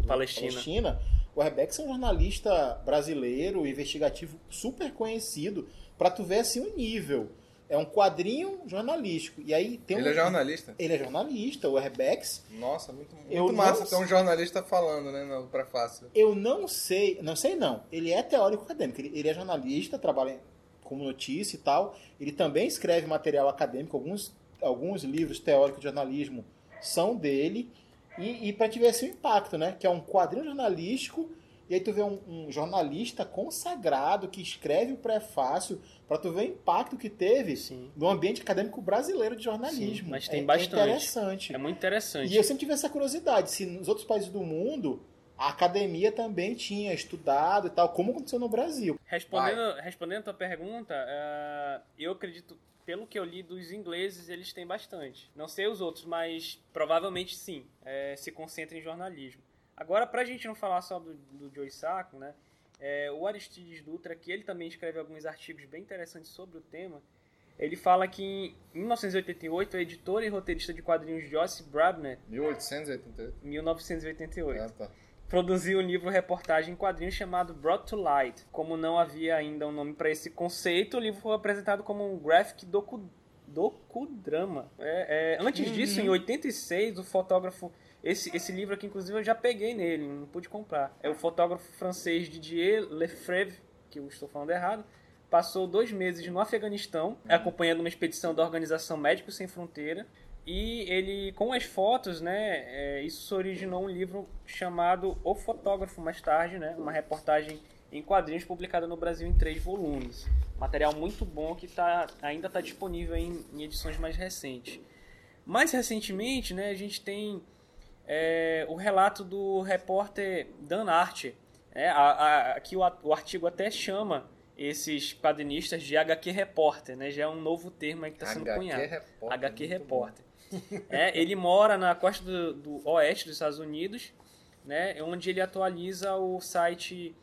Palestina. Palestina. O Arbex é um jornalista brasileiro, investigativo, super conhecido, pra tu ver assim o nível. É um quadrinho jornalístico. E aí tem Ele um... é jornalista? Ele é jornalista, o Arbex. Nossa, muito, muito Eu massa ter um jornalista falando, né, no prefácio. Eu não sei, não sei não. Ele é teórico acadêmico, ele, ele é jornalista, trabalha como notícia e tal. Ele também escreve material acadêmico, alguns, alguns livros teóricos de jornalismo são dele. E, e para te ver esse impacto, né? Que é um quadrinho jornalístico, e aí tu vê um, um jornalista consagrado que escreve o prefácio, para tu ver o impacto que teve Sim. no ambiente acadêmico brasileiro de jornalismo. Sim, mas tem É- bastante. É interessante. É muito interessante. E eu sempre tive essa curiosidade, se nos outros países do mundo a academia também tinha estudado e tal, como aconteceu no Brasil. Respondendo, respondendo a tua pergunta, eh, eu acredito, pelo que eu li dos ingleses, eles têm bastante. Não sei os outros, mas provavelmente sim, eh, se concentra em jornalismo. Agora, pra gente não falar só do, do Joe Sacco, né? eh, o Aristides Dutra, que ele também escreve alguns artigos bem interessantes sobre o tema, ele fala que em 1988, a editora e roteirista de quadrinhos Joyce Brabner, 1888. 1988, Ah, tá. Produziu um livro reportagem em quadrinhos chamado Brought to Light. Como não havia ainda um nome para esse conceito, o livro foi apresentado como um graphic docu, docudrama. É, é, antes disso, em 86, o fotógrafo esse, esse livro aqui, inclusive, eu já peguei nele, não pude comprar. É o fotógrafo francês Didier Lefebvre, que eu estou falando errado, passou dois meses no Afeganistão, acompanhando uma expedição da Organização Médicos Sem Fronteira, e ele, com as fotos, né, é, isso originou um livro chamado O Fotógrafo, mais tarde, né, uma reportagem em quadrinhos publicada no Brasil em três volumes. Material muito bom que tá, ainda está disponível em, em edições mais recentes. Mais recentemente, né, a gente tem é, o relato do repórter Dan Archer. né, a- a- aqui o, o artigo até chama esses quadrinistas de HQ Repórter, né? Já é um novo termo aí que está sendo HQ cunhado. Repórter, HQ Repórter. É, ele mora na costa do, do oeste dos Estados Unidos, né? Onde ele atualiza o site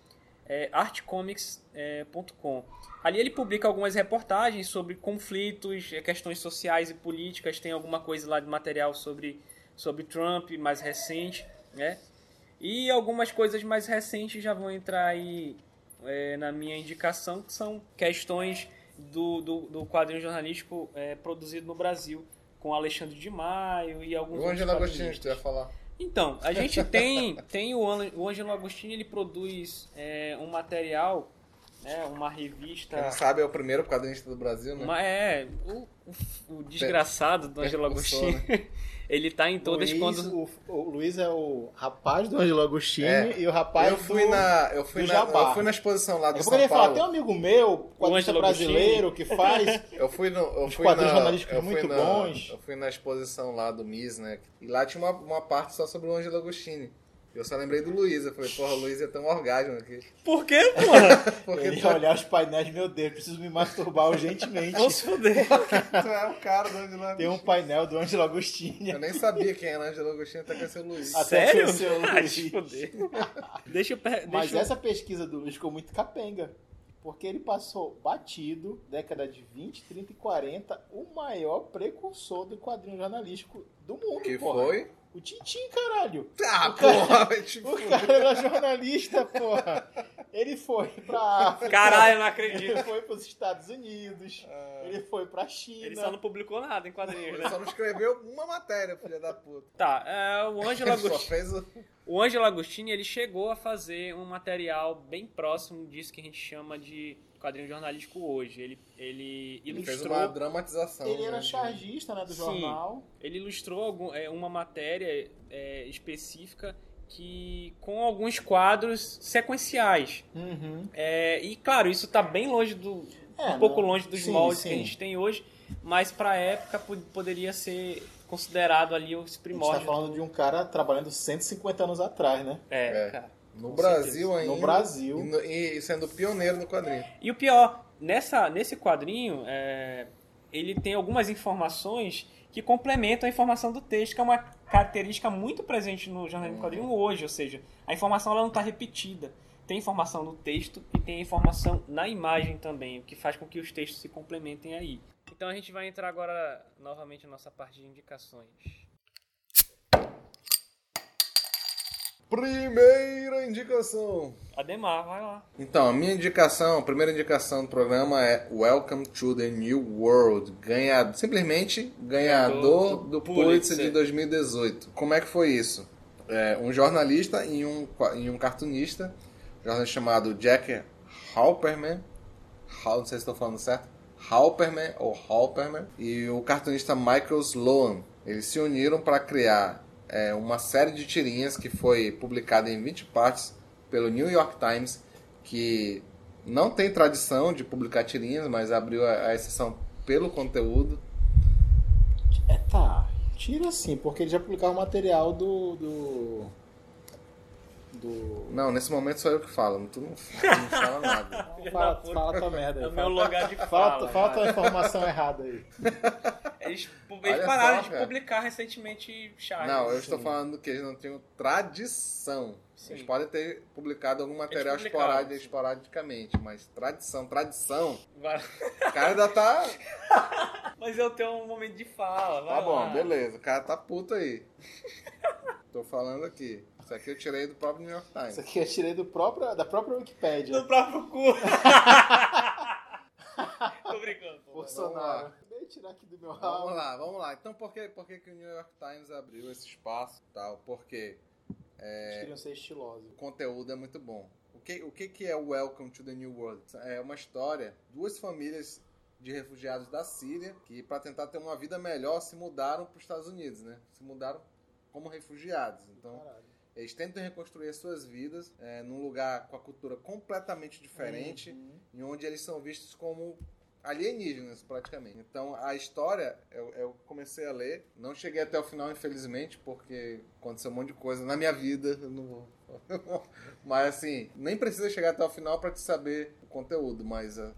é, artcomics.com. Ali ele publica algumas reportagens sobre conflitos, eh, questões sociais e políticas. Tem alguma coisa lá de material sobre, sobre Trump mais recente, né? E algumas coisas mais recentes já vão entrar aí é, na minha indicação, que são questões do, do, do quadrinho jornalístico é, produzido no Brasil, com Alexandre de Maio e alguns O Angelo Agostinho, que tu ia falar. Então, a [laughs] gente tem, tem o, o Ângelo Agostini, ele produz é, um material, né, uma revista... Quem não sabe é o primeiro quadrinista do Brasil, né? Uma, é, o, o, o desgraçado do Ângelo Percussor, Agostini, [laughs] ele tá em todas Luiz, quando... o, o Luiz é o rapaz do Angelo Agostini É. e o rapaz eu fui do... na eu fui do na Jabá. eu fui na exposição lá do Eu São poderia falar, Paulo. tem um amigo meu, quadrinista Ângelo brasileiro, que faz... [laughs] Eu fui no eu fui quadrinhos na, jornalísticos eu fui muito na- bons. Eu fui na exposição lá do MIS, né? E lá tinha uma, uma parte só sobre o Ângelo Agostini. Eu só lembrei do Luiz. Eu falei, porra, o Luiz é tão orgasmo aqui. Por quê, [laughs] porra? Porque Ele tu, ia olhar os painéis, meu Deus, preciso me masturbar urgentemente. Vamos se fuder. [laughs] tu é o cara do Ângelo Agostini. Tem um painel do Ângelo Agostini. Eu nem sabia quem era Ângelo Agostini até conhecer o Luiz. Até Sério? conhecer o Luiz. se fuder. Deixa eu... per- Mas deixa eu- essa pesquisa do Luiz ficou muito capenga. Porque ele passou batido, década de 20, 30 e 40, o maior precursor do quadrinho jornalístico do mundo, Que porra. foi? O Tintim, caralho. Ah, O cara- porra, te O cara era jornalista, porra. Ele foi pra África. Caralho, eu não acredito. Ele foi pros Estados Unidos. Ele foi pra China. Ele só não publicou nada em quadrinhos, Ele né? só não escreveu uma matéria, filha da puta. Tá, é, o Ângelo Ele só fez o... o Ângelo Agostini, ele chegou a fazer um material bem próximo disso que a gente chama de quadrinho jornalístico hoje. Ele, ele Ele fez ilustrou uma dramatização. Ele era né, de- chargista, né, do Sim. jornal. ele ilustrou algum- é, uma matéria é, específica que com alguns quadros sequenciais. Uhum. É, e claro, isso tá bem longe do É, um pouco não- longe dos sim, moldes sim. que a gente tem hoje, mas pra época po- poderia ser considerado ali os A gente tá primórdios. falando de um cara trabalhando 150 anos atrás, né? É, É. cara. No Brasil certeza. ainda. No Brasil. E, no- e sendo pioneiro no quadrinho. E o pior, nessa, nesse quadrinho, é, ele tem algumas informações que complementam a informação do texto, que é uma característica muito presente no jornalismo Uhum. quadrinho hoje, ou seja, a informação ela não está repetida. Tem informação no texto e tem informação na imagem também, o que faz com que os textos se complementem aí. Então a gente vai entrar agora novamente na nossa parte de indicações. Primeira indicação. Ademar, vai lá. Então, a minha indicação, a primeira indicação do programa é Welcome to the New World. Ganhado, simplesmente ganhador do do Pulitzer Pulitzer. de 2018. Como é que foi isso? É, um jornalista e um, e um cartunista, um jornalista chamado Jack Halperman, Hal- não sei se estou falando certo, Halperman ou Halperman, e o cartunista Michael Sloan. Eles se uniram para criar é, uma série de tirinhas que foi publicada em 20 partes pelo New York Times, que não tem tradição de publicar tirinhas, mas abriu a, a exceção pelo conteúdo. É, tá. Tira sim, porque ele já publicava o material do. do. Do... Não, nesse momento sou eu que falo, tu não, tu não [laughs] fala nada. Fala, fala tua merda É aí. o meu Fala, lugar de fala, fala. fala tua informação errada aí. [laughs] Eles, Olha eles pararam só, de cara. publicar recentemente. Não, eu estou falando que eles não tinham tradição. Sim. Eles podem ter publicado algum material sim. esporadicamente, mas tradição, tradição, Vai- o cara ainda tá. [laughs] Mas eu tenho um momento de fala. Vai Tá bom, lá. beleza, o cara tá puto aí. Tô falando aqui. Isso aqui eu tirei do próprio New York Times. Isso aqui eu tirei do próprio, da própria Wikipédia. No próprio cu. [laughs] Tô brincando. pô. Bolsonaro. Acabei tirar aqui do meu Vamos rabo. lá, vamos lá. Então por que, por que, que o New York Times abriu esse espaço e tal? Porque Eles queriam ser estilosos. o conteúdo é muito bom. O que, o que, que é Welcome to the New World? É uma história, duas famílias de refugiados da Síria que, para tentar ter uma vida melhor, se mudaram para os Estados Unidos, né? Se mudaram como refugiados. Então, Caralho. Eles tentam reconstruir as suas vidas é, num lugar com a cultura completamente diferente, Uhum. em onde eles são vistos como alienígenas, praticamente. Então, a história, eu, eu comecei a ler, não cheguei até o final, infelizmente, porque aconteceu um monte de coisa na minha vida, não vou... [laughs] mas, assim, nem precisa chegar até o final para te saber o conteúdo, mas... ah,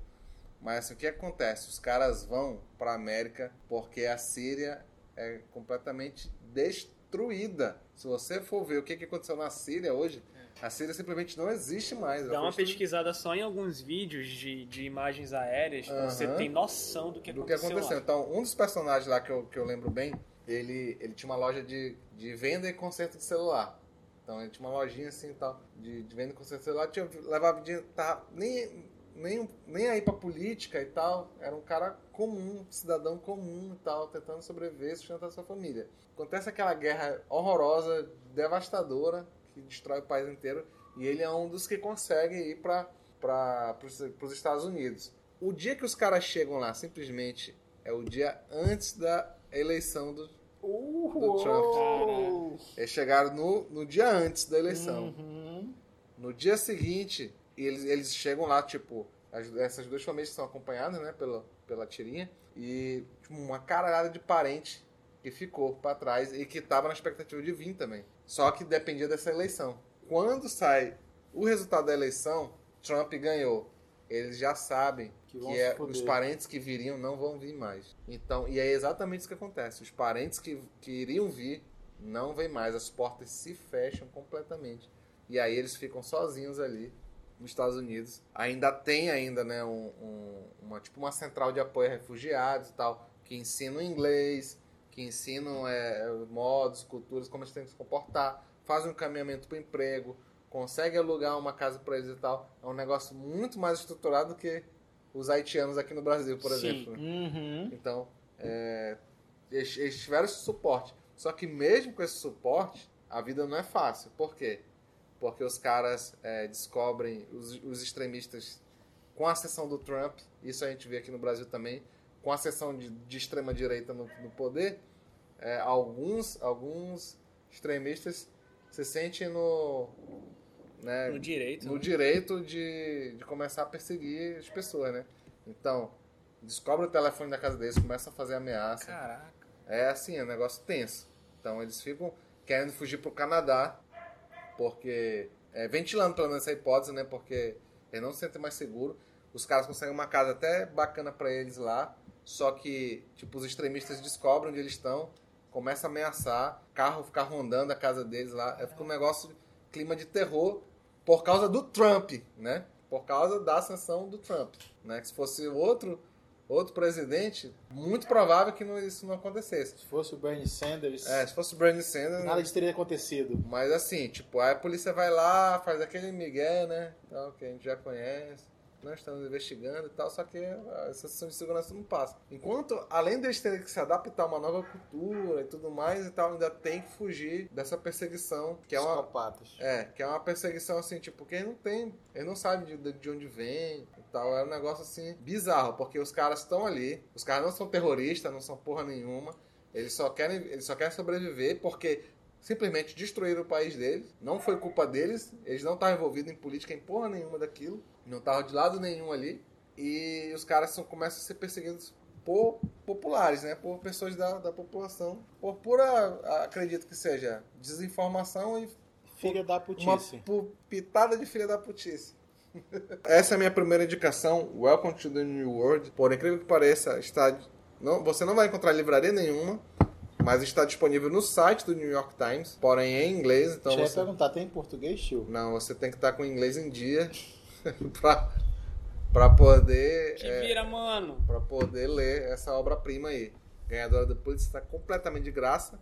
mas assim, o que acontece? Os caras vão para a América porque a Síria é completamente destruída. Se você for ver o que que aconteceu na Síria hoje, a Síria simplesmente não existe mais. Dá uma pesquisada só em alguns vídeos de, de imagens aéreas pra você ter noção do que do que aconteceu. aconteceu. lá. Então, um dos personagens lá que eu, que eu lembro bem, ele, ele tinha uma loja de, de venda e conserto de celular. Então ele tinha uma lojinha assim e tal, de, de venda e conserto de celular, tinha, levava dinheiro, tá, nem, nem, nem aí pra política e tal, era um cara comum, cidadão comum e tal, tentando sobreviver e sustentar sua família. Acontece aquela guerra horrorosa, devastadora, que destrói o país inteiro, e ele é um dos que consegue ir para os Estados Unidos. O dia que os caras chegam lá, simplesmente, é o dia antes da eleição do. Uhul. Trump. Eles chegaram no, no dia antes da eleição. Uhum. No dia seguinte, eles, eles chegam lá, tipo, as- essas duas famílias que são acompanhadas, né, pela, pela tirinha, e tipo, uma caralhada de parente que ficou pra trás e que tava na expectativa de vir também. Só que dependia dessa eleição. Quando sai o resultado da eleição, Trump ganhou. Eles já sabem Que que, é, os parentes que viriam não vão vir mais. Então, e é exatamente isso que acontece. Os parentes que, que iriam vir não vêm mais. As portas se fecham completamente. E aí eles ficam sozinhos ali nos Estados Unidos. Ainda tem ainda, né, um, um- uma tipo uma central de apoio a refugiados e tal, que ensina o inglês, que ensinam é, modos, culturas, como eles têm que se comportar, fazem um caminhamento para o emprego, conseguem alugar uma casa para eles e tal. É um negócio muito mais estruturado do que os haitianos aqui no Brasil, por Sim. exemplo. né? Uhum. Então, é, eles, eles tiveram esse suporte. Só que mesmo com esse suporte, a vida não é fácil. Por quê? Porque os caras é, descobrem, os, os extremistas, com a ascensão do Trump, isso a gente vê aqui no Brasil também, com a ascensão de, de extrema-direita no, no poder, é, alguns, alguns extremistas se sentem no, né, No direito. no né? direito de, de começar a perseguir as pessoas, né? Então, descobre o telefone da casa deles, começa a fazer ameaça. Caraca. É assim, é um negócio tenso. Então eles ficam querendo fugir pro Canadá, porque. é, ventilando pelo menos essa hipótese, né? Porque eles não se sentem mais seguros. Os caras conseguem uma casa até bacana pra eles lá, só que, tipo, os extremistas descobrem onde eles estão, começam a ameaçar, carro ficar rondando a casa deles lá. É, fica um negócio, clima de terror, por causa do Trump, né? Por causa da ascensão do Trump, né? Que se fosse outro outro presidente, muito provável que não- isso não acontecesse. Se fosse o Bernie Sanders, É, se fosse o Bernie Sanders, nada disso teria acontecido. mas assim, tipo, aí a polícia vai lá, faz aquele migué, né, tal, que a gente já conhece, nós estamos investigando e tal, só que a sensação de segurança não passa. Enquanto, além deles terem que se adaptar a uma nova cultura e tudo mais e tal, ainda tem que fugir dessa perseguição, que é uma, Psicopatas. é, que é uma perseguição assim, tipo, que eles não tem, eles não sabem de, de onde vem e tal. É um negócio assim bizarro, porque os caras estão ali, os caras não são terroristas, não são porra nenhuma. Eles só querem, eles só querem sobreviver porque simplesmente destruíram o país deles. Não foi culpa deles, eles não estavam envolvidos em política em porra nenhuma daquilo, não estavam de lado nenhum ali. E os caras são, começam a ser perseguidos por populares, né? Por pessoas da, da população. Por pura, acredito que seja, desinformação e Filha da uma putice. pu- pitada de filha da putice. [laughs] Essa é a minha primeira indicação, Welcome to the New World. Por incrível que pareça, está não, você não vai encontrar livraria nenhuma, mas está disponível no site do New York Times, porém em inglês, então Deixa eu você perguntar, tem em português, tio? não, você tem que estar com o inglês em dia [laughs] pra, pra poder Que é, vira, mano. pra poder ler essa obra-prima aí. Ganhadora do Pulitzer está completamente de graça.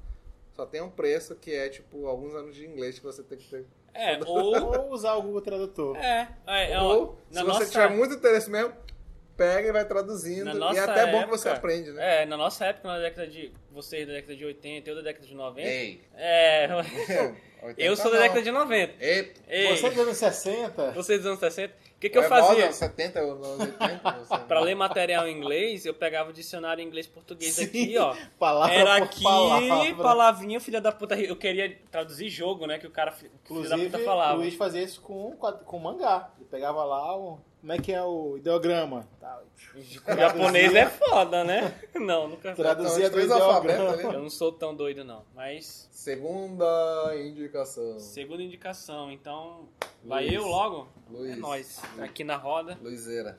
Só tem um preço que é tipo alguns anos de inglês que você tem que ter É, ou. [laughs] Ou usar o Google Tradutor. É, é, é, ó, Ou, na se nossa, você tiver muito interesse mesmo, pega e vai traduzindo. E é até bom que você época- aprende, né? É, na nossa época, na década de. Vocês da década de 80, eu da década de 90. Ei. É. 80 eu sou da não. década de 90. Ei, Ei, Você dos anos 60, vocês dos anos 60. O que, que eu é fazia? moda, 70, eu não 80. Você... Pra ler material em inglês, eu pegava o dicionário inglês-português Sim. aqui, ó. palavra Era aqui, palavra. palavrinha, filha da puta. Eu queria traduzir jogo, né? Que o cara, que o filho da Inclusive, puta o falava. Luiz fazia isso com, com mangá. Ele pegava lá o... Como é que é o ideograma? Tá, O japonês é foda, né? [laughs] Não, nunca. Traduzia os do ideograma. ali. Eu não sou tão doido, não. Mas, Segunda indicação. segunda indicação. Então, vai Luiz. eu logo? Luiz. É nóis. Aqui na roda. Luizeira.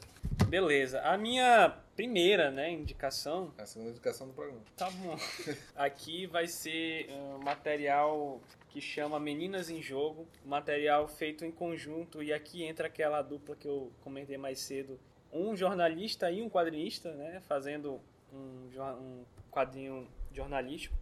Beleza. A minha primeira, né, indicação É a segunda indicação do programa. Tá bom. [laughs] Aqui vai ser um material que chama Meninas em Jogo, material feito em conjunto e aqui entra aquela dupla que eu comentei mais cedo, um jornalista e um quadrinista, né, fazendo um, um quadrinho jornalístico.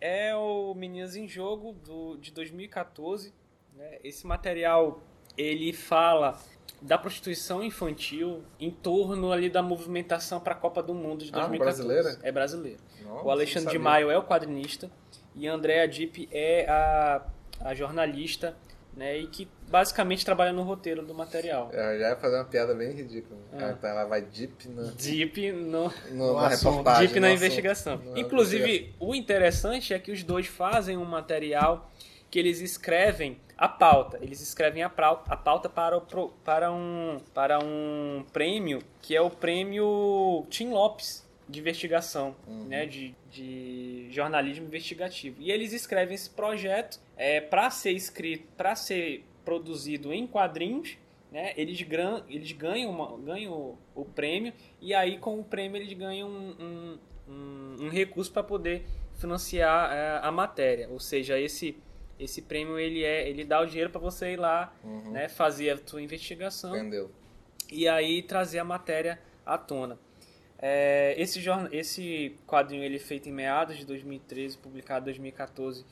É o Meninas em Jogo do, de 2014. né? Esse material ele fala da prostituição infantil em torno ali da movimentação para a Copa do Mundo de Ah, 2014. brasileira? É brasileiro. Nossa, O Alexandre de. Maio é o quadrinista e a Andrea Dipp é a, a jornalista, né? E que basicamente trabalha no roteiro do material. Eu já ia fazer uma piada bem ridícula. Ah. Então ela vai deep na, Dipp no, no, No na reportagem. Deep na no investigação. na Inclusive, o interessante é que os dois fazem um material que eles escrevem a pauta. Eles escrevem a pauta, a pauta para, o, para, um, para um prêmio que é o prêmio Tim Lopes de investigação, né, de, de jornalismo investigativo. E eles escrevem esse projeto é, para ser escrito, para ser produzido em quadrinhos né? Eles, gran, eles ganham, uma- ganham o, o prêmio e aí com o prêmio eles ganham um, um, um- recurso para poder financiar é, a matéria. Ou seja, esse esse prêmio ele é ele dá o dinheiro para você ir lá, Uhum. né, fazer a tua investigação Entendeu? e aí trazer a matéria à tona. É, esse, jorn- esse quadrinho ele é feito em meados de 2013, publicado em 2014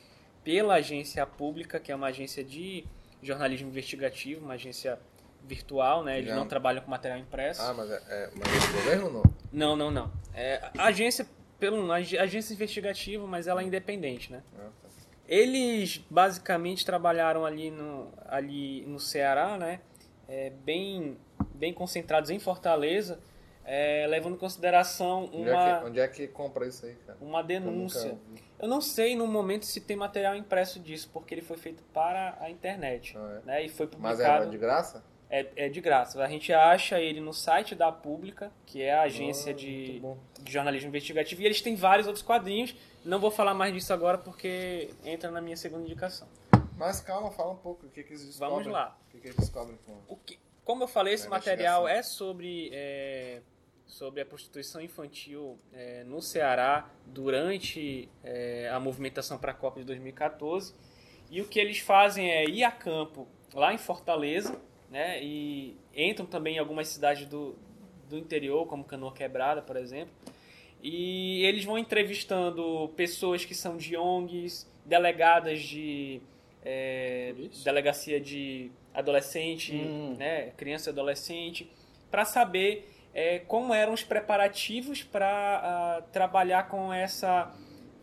pela agência pública, que é uma agência de jornalismo investigativo, uma agência virtual, né? Eles Já. não trabalham com material impresso. Ah, mas é, é mas é do governo ou não? Não, não, não. É, agência, pelo agência investigativa, mas ela é independente, né? Ah, tá. Eles basicamente trabalharam ali no, ali no Ceará, né? É, bem, bem concentrados em Fortaleza, é, levando em consideração Onde, é uma, que, onde é que compra isso aí, cara? uma Eu denúncia. vi. Eu não sei no momento se tem material impresso disso, porque ele foi feito para a internet. Ah, é. Né? E foi Mas publicado. é de graça? É, é de graça. A gente acha ele no site da Pública, que é a agência Ah, de, muito bom. de jornalismo investigativo, e eles têm vários outros quadrinhos. Não vou falar mais disso agora porque entra na minha segunda indicação. Mas calma, fala um pouco. O que, que eles descobrem? Vamos lá. O que, que eles descobrem com... O que, como eu falei, esse É material investigação. é sobre, é, sobre a prostituição infantil é, no Ceará durante é, a movimentação para a Copa de 2014. E o que eles fazem é ir a campo lá em Fortaleza, né? E entram também em algumas cidades do, do interior, como Canoa Quebrada, por exemplo. E eles vão entrevistando pessoas que são de ONGs, delegadas de é, delegacia de adolescente, Hum. né, criança e adolescente, para saber é, como eram os preparativos para trabalhar com essa,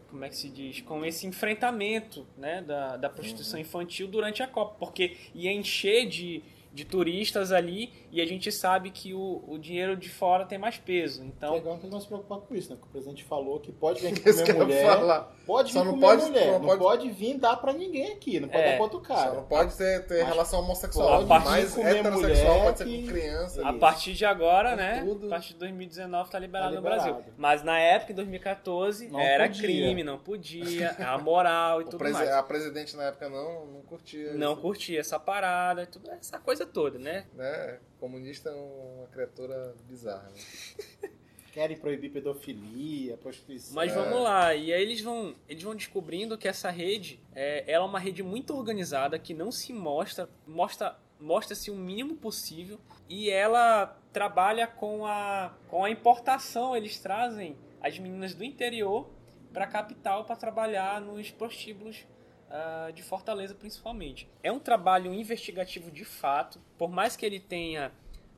como é que se diz, com esse enfrentamento, né, da, da prostituição infantil durante a Copa, porque ia encher de, de turistas ali e a gente sabe que o, o dinheiro de fora tem mais peso, então Legal, não tem mais se preocupar com isso, né? Porque o presidente falou que pode vir [laughs] aqui que comer mulher. falar. Pode vir Só não comer pode- mulher. não Não, pode- pode... vir dar pra ninguém aqui. Não pode É, dar pra outro Só cara. não pode ter, ter Mas relação pode homossexual, vir mas comer heterossexual mulher pode ser que- com criança. A partir de agora, né? tudo. A partir de 2019 tá liberado, Tá no Brasil. liberado. Mas na época, em 2014, Não era podia. crime, não podia, a moral e O tudo presi- mais. A presidente na época não, não curtia Não isso, curtia essa parada, tudo essa coisa toda, né? né? Comunista é uma criatura bizarra. Né? [laughs] Querem proibir pedofilia, prostituição. Mas É. vamos lá, e aí eles vão, eles vão descobrindo que essa rede, é, ela é uma rede muito organizada, que não se mostra, mostra mostra-se o mínimo possível, e ela trabalha com a, com a importação, eles trazem as meninas do interior para a capital para trabalhar nos prostíbulos ah, de Fortaleza principalmente. É um trabalho investigativo de fato, por mais que ele tenha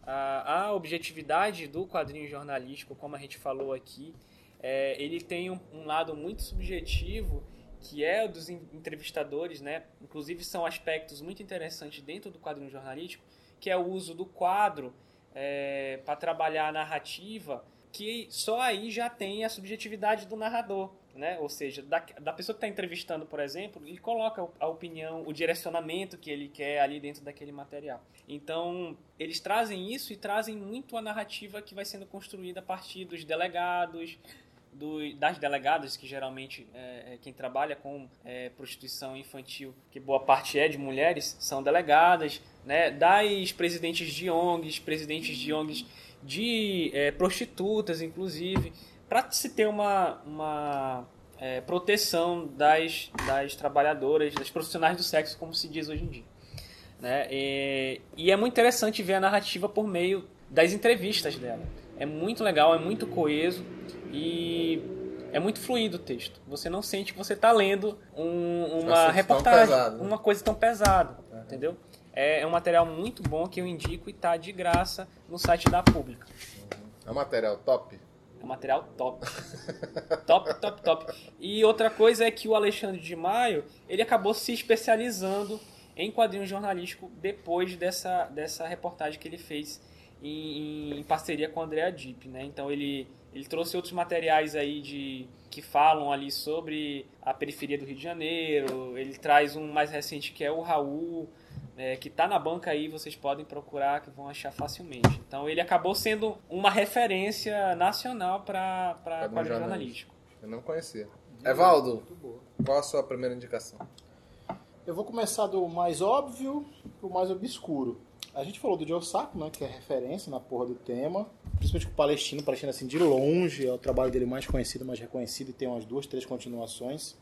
a, a objetividade do quadrinho jornalístico, como a gente falou aqui, é, ele tem um, um lado muito subjetivo que é o dos en- entrevistadores, né? Inclusive são aspectos muito interessantes dentro do quadrinho jornalístico, que é o uso do quadro para trabalhar a narrativa, que só aí já tem a subjetividade do narrador, né? Ou seja, da, da pessoa que está entrevistando, por exemplo, ele coloca a opinião, o direcionamento que ele quer ali dentro daquele material. Então, eles trazem isso e trazem muito a narrativa que vai sendo construída a partir dos delegados, do- das delegadas, que geralmente é, é quem trabalha com é, prostituição infantil, que boa parte é de mulheres, são delegadas, né, das presidentes de ONGs, presidentes de ONGs de é, prostitutas, inclusive, para se ter uma, uma é, proteção das, das trabalhadoras, das profissionais do sexo, como se diz hoje em dia. Né? E, e é muito interessante ver a narrativa por meio das entrevistas dela. É muito legal, é muito coeso e é muito fluido o texto. Você não sente que você está lendo um- uma Assunto tão reportagem, pesado, né? uma coisa tão pesada, entendeu? É, é um material muito bom que eu indico e está de graça no site da Pública. É um material top. É um material top. [laughs] top, top, top. E outra coisa é que o Alexandre de Maio, ele acabou se especializando em quadrinho jornalístico depois dessa, dessa reportagem que ele fez em, em parceria com o Andrea Dipp, né? Então ele, ele trouxe outros materiais aí de que falam ali sobre a periferia do Rio de Janeiro. Ele traz um mais recente que é o Raul, é, que está na banca aí, vocês podem procurar que vão achar facilmente. Então ele acabou sendo uma referência nacional para Quadrinho quadrinho jornalístico. Eu não conhecia. Evaldo, qual a sua primeira indicação? Eu vou começar do mais óbvio pro mais obscuro. A gente falou do Joe Sacco, né, que é referência na porra do tema, principalmente com o Palestino, o Palestino assim de longe é o trabalho dele mais conhecido, mais reconhecido e tem umas duas, três continuações.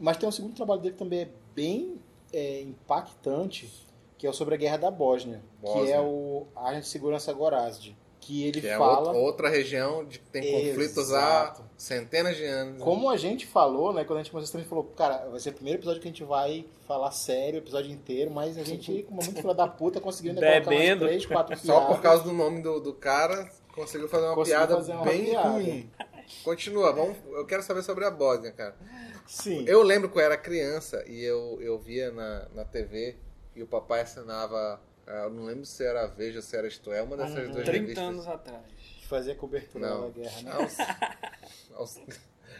Mas tem um segundo trabalho dele que também é bem é, impactante, que é sobre a Guerra da Bósnia, que Bósnia. é o Agente de Segurança Gorazde, que ele Que é fala... outra, outra região de que tem conflitos Exato. há centenas de anos. né? Como a gente falou, né? Quando a gente começou a gente falou, cara, vai ser o primeiro episódio que a gente vai falar sério, o episódio inteiro, mas a gente, como é muito filha da puta, conseguiu ainda colocar Bebendo. umas três, quatro [laughs] Só por piadas. causa do nome do, do cara, conseguiu fazer uma Conseguiu piada fazer uma bem piada. ruim. Continua, vamos, eu quero saber sobre a Bósnia, cara. Sim. Eu lembro que eu era criança e eu, eu via na, na TV e o papai assinava. ah, Eu não lembro se era a Veja, se era Isto É, uma dessas Uhum. duas 30 revistas. anos atrás. Fazer cobertura Não. da guerra, né? Aos, aos...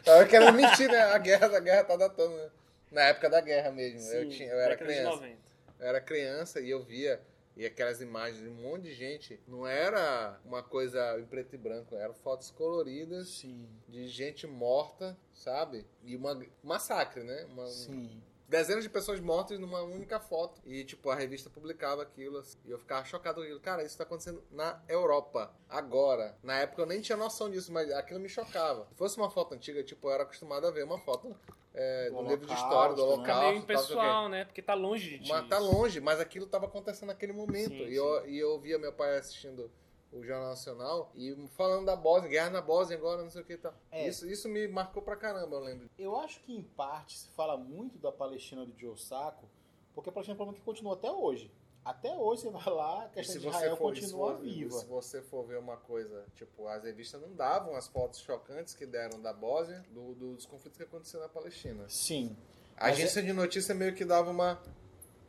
Eu quero mentir, né? A guerra, a guerra tá datando, né? Na época da guerra mesmo. eu, Sim, tinha, eu era criança. 90. Eu era criança e eu via e aquelas imagens de um monte de gente. Não era uma coisa em preto e branco, eram fotos coloridas Sim, de gente morta, sabe? E uma massacre, né? Uma, sim. Dezenas de pessoas mortas numa única foto. E, tipo, a revista publicava aquilo. assim, e eu ficava chocado com aquilo. Cara, isso tá acontecendo na Europa, agora. Na época eu nem tinha noção disso, mas aquilo me chocava. Se fosse uma foto antiga, tipo, eu era acostumado a ver uma foto é, Do do livro de história, do né? Fica meio tal, impessoal, né? Porque tá longe de Mas tá longe, mas aquilo tava acontecendo naquele momento. Sim, e, eu, e eu via meu pai assistindo o Jornal Nacional e falando da Bósnia, guerra na Bósnia agora, não sei o que tal. É. Isso, isso me marcou pra caramba, eu lembro. Eu acho que, em parte, se fala muito da Palestina do Joe Sacco, porque a Palestina é um problema que continua até hoje. Até hoje você vai lá, a questão de Israel for, continua for, viva. se você for ver uma coisa, tipo, as revistas não davam as fotos chocantes que deram da Bósnia, do- dos conflitos que aconteceram na Palestina. Sim. A agência de notícia meio que dava uma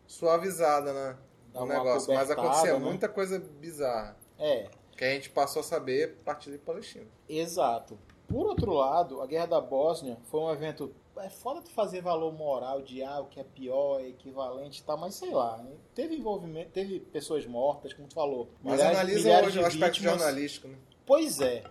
suavizada Dá no negócio, mas acontecia né? muita coisa bizarra. É, Que a gente passou a saber a partir de Palestina. exato. Por outro lado, a Guerra da Bósnia foi um evento. É foda tu fazer valor moral de ah, o que é pior, é equivalente e tal, mas sei lá. né? Teve envolvimento, teve pessoas mortas, como tu falou. Mas milhares- analisa milhares hoje de o aspecto vítimas. jornalístico, né? Pois é.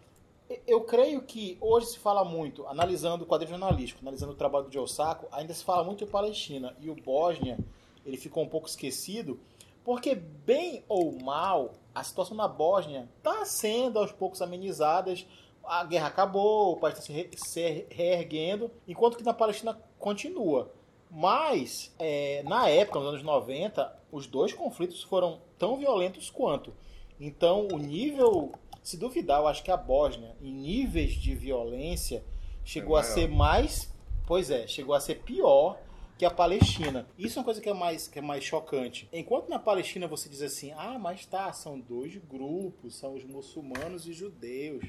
Eu creio que hoje se fala muito, analisando o quadrinho jornalístico, analisando o trabalho do Joe Sacco, ainda se fala muito de Palestina. E o Bósnia, ele ficou um pouco esquecido, porque, bem ou mal, a situação na Bósnia está sendo aos poucos amenizadas. A guerra acabou, o país está se, re- se reerguendo, enquanto que na Palestina continua. Mas, é, na época, nos anos 90, os dois conflitos foram tão violentos quanto. Então, o nível, se duvidar, eu acho que a Bósnia, em níveis de violência, chegou É a ser mais. Pois é, chegou a ser pior que a Palestina. Isso é uma coisa que é mais, que é mais chocante. Enquanto na Palestina você diz assim, ah, mas tá, são dois grupos, são os muçulmanos e judeus.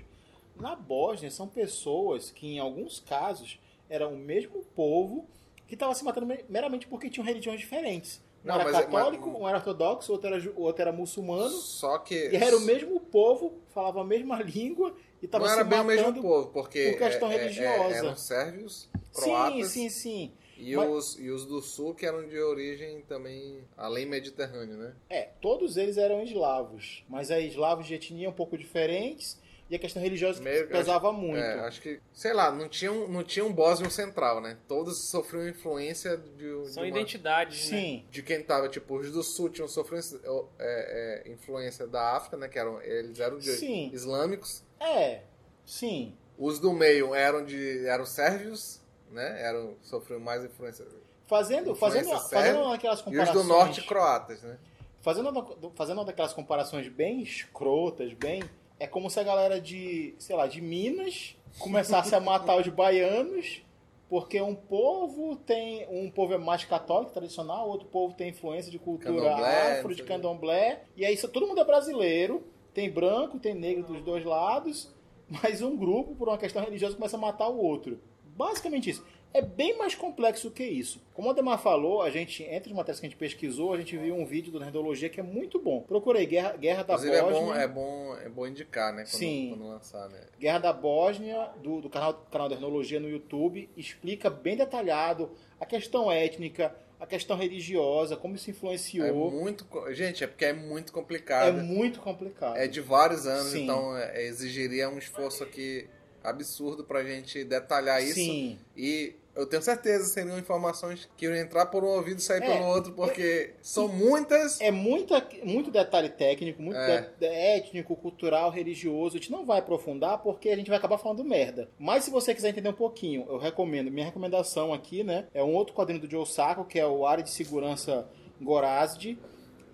Na Bósnia são pessoas que, em alguns casos, eram o mesmo povo que estava se matando me- meramente porque tinham religiões diferentes. Um Não, era mas é- católico, mas- um era ortodoxo, outro era, outro era muçulmano. Só que. E era o mesmo povo, falava a mesma língua e estava Não se era bem o matando. mesmo povo, porque. por questão é- é- religiosa. eram sérvios, Sim, croatas. sim, sim. E, Mas- os, e os do sul que eram de origem também além mediterrânea, né? É, todos eles eram eslavos, mas é eslavos de etnia um pouco diferentes e a questão religiosa Meio que pesava muito. É, acho que, sei lá, não tinha um, não tinha um bósnio central, né? Todos sofriam influência de, São de, uma- identidades, né? Sim, de quem tava, tipo, os do sul tinham sofrido é, é, influência da África, né? Que eram, eles eram de Sim. islâmicos. é, sim. Os do meio eram de eram sérvios, né? Eram sofriam mais influência. Fazendo, Influência fazendo, fazendo aquelas E os comparações. do norte croatas, né? Fazendo, uma- fazendo uma daquelas comparações bem escrotas, bem. É como se a galera de, sei lá, de Minas começasse a matar os baianos, porque um povo tem. Um povo é mais católico, tradicional, outro povo tem influência de cultura Candomblé, afro, de candomblé. E aí isso- todo mundo é brasileiro, tem branco, tem negro dos dois lados, mas um grupo, por uma questão religiosa, começa a matar o outro. Basicamente isso. É bem mais complexo que isso. Como o Ademar falou, a gente, entre as matérias que a gente pesquisou, a gente viu um vídeo do Nerdologia que é muito bom. Procurei Guerra, Guerra da Inclusive é Bósnia. bom, é bom, é bom indicar, né? Quando, Sim. quando lançar, né? Guerra da Bósnia, do, do canal, canal da Etnologia no YouTube, explica bem detalhado a questão étnica, a questão religiosa, como isso É influenciou. muito. co- Gente, é porque é muito É, complicado. muito complicado. É de vários anos, Sim. então é, exigiria um esforço aqui absurdo pra gente detalhar isso. Sim. E eu tenho certeza seriam informações que iam entrar por um ouvido e sair É, pelo outro, porque são muitas. É muita, muito detalhe técnico, muito É. de- de- étnico, cultural, religioso. A gente não vai aprofundar porque a gente vai acabar falando merda. Mas se você quiser entender um pouquinho, eu recomendo. Minha recomendação aqui, né? É um outro quadrinho do Joe Sacco, que é o Área de Segurança Gorazde.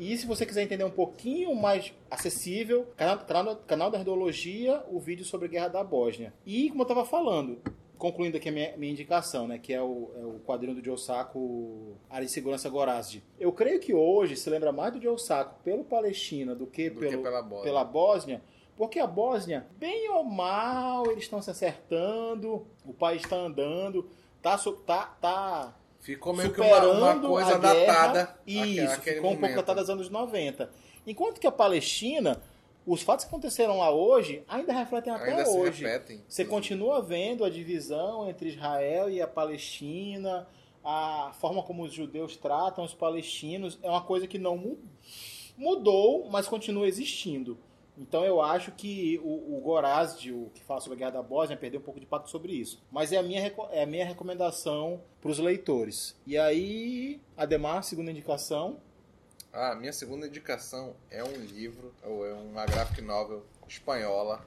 E se você quiser entender um pouquinho mais acessível, canal, canal, canal da Ardologia, o vídeo sobre a Guerra da Bósnia. E, como eu estava falando, concluindo aqui a minha, minha indicação, né, que é o, é o quadrinho do Joe Sacco, Área de Segurança Gorazde. Eu creio que hoje se lembra mais do Joe Sacco pelo Palestina do que, Do pelo, que pela Bósnia. pela Bósnia, porque a Bósnia, bem ou mal, eles estão se acertando, o país está andando, tá, tá, tá Ficou meio que uma, superando uma coisa datada. Isso, aque- aquele ficou um pouco datada dos anos 90. Enquanto que a Palestina, os fatos que aconteceram lá hoje ainda refletem até Ainda hoje. repetem. Você continua vendo a divisão entre Israel e a Palestina, a forma como os judeus tratam os palestinos, é uma coisa que não mu- mudou, mas continua existindo. Então eu acho que o, o o que fala sobre a Guerra da Bósnia, perdeu um pouco de impacto sobre isso. Mas é a minha, é a minha recomendação para os leitores. E aí, Ademar, segunda indicação. Ah, minha segunda indicação é um livro, ou é uma graphic novel espanhola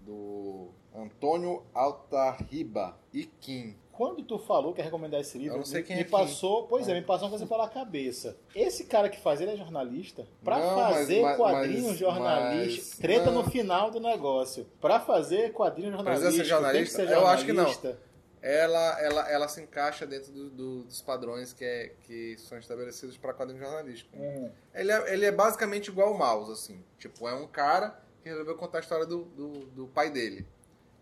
do Antônio Altarriba e Kim. Quando tu falou que ia recomendar esse livro, me, é passou, pois é, me passou uma coisa pela cabeça. Esse cara que faz, ele é jornalista? Mas- fazer mas- quadrinho mas- jornalista, mas- treta não. no final do negócio. Pra fazer quadrinho jornalista, ser jornalista? tem que ser Eu acho que não. jornalista. Ela, ela, ela se encaixa dentro do- do- dos padrões que, é, que são estabelecidos para quadrinho jornalístico. Hum. Ele é, ele é basicamente igual o Mouse, assim. Tipo, é um cara que resolveu contar a história do, do, do pai dele,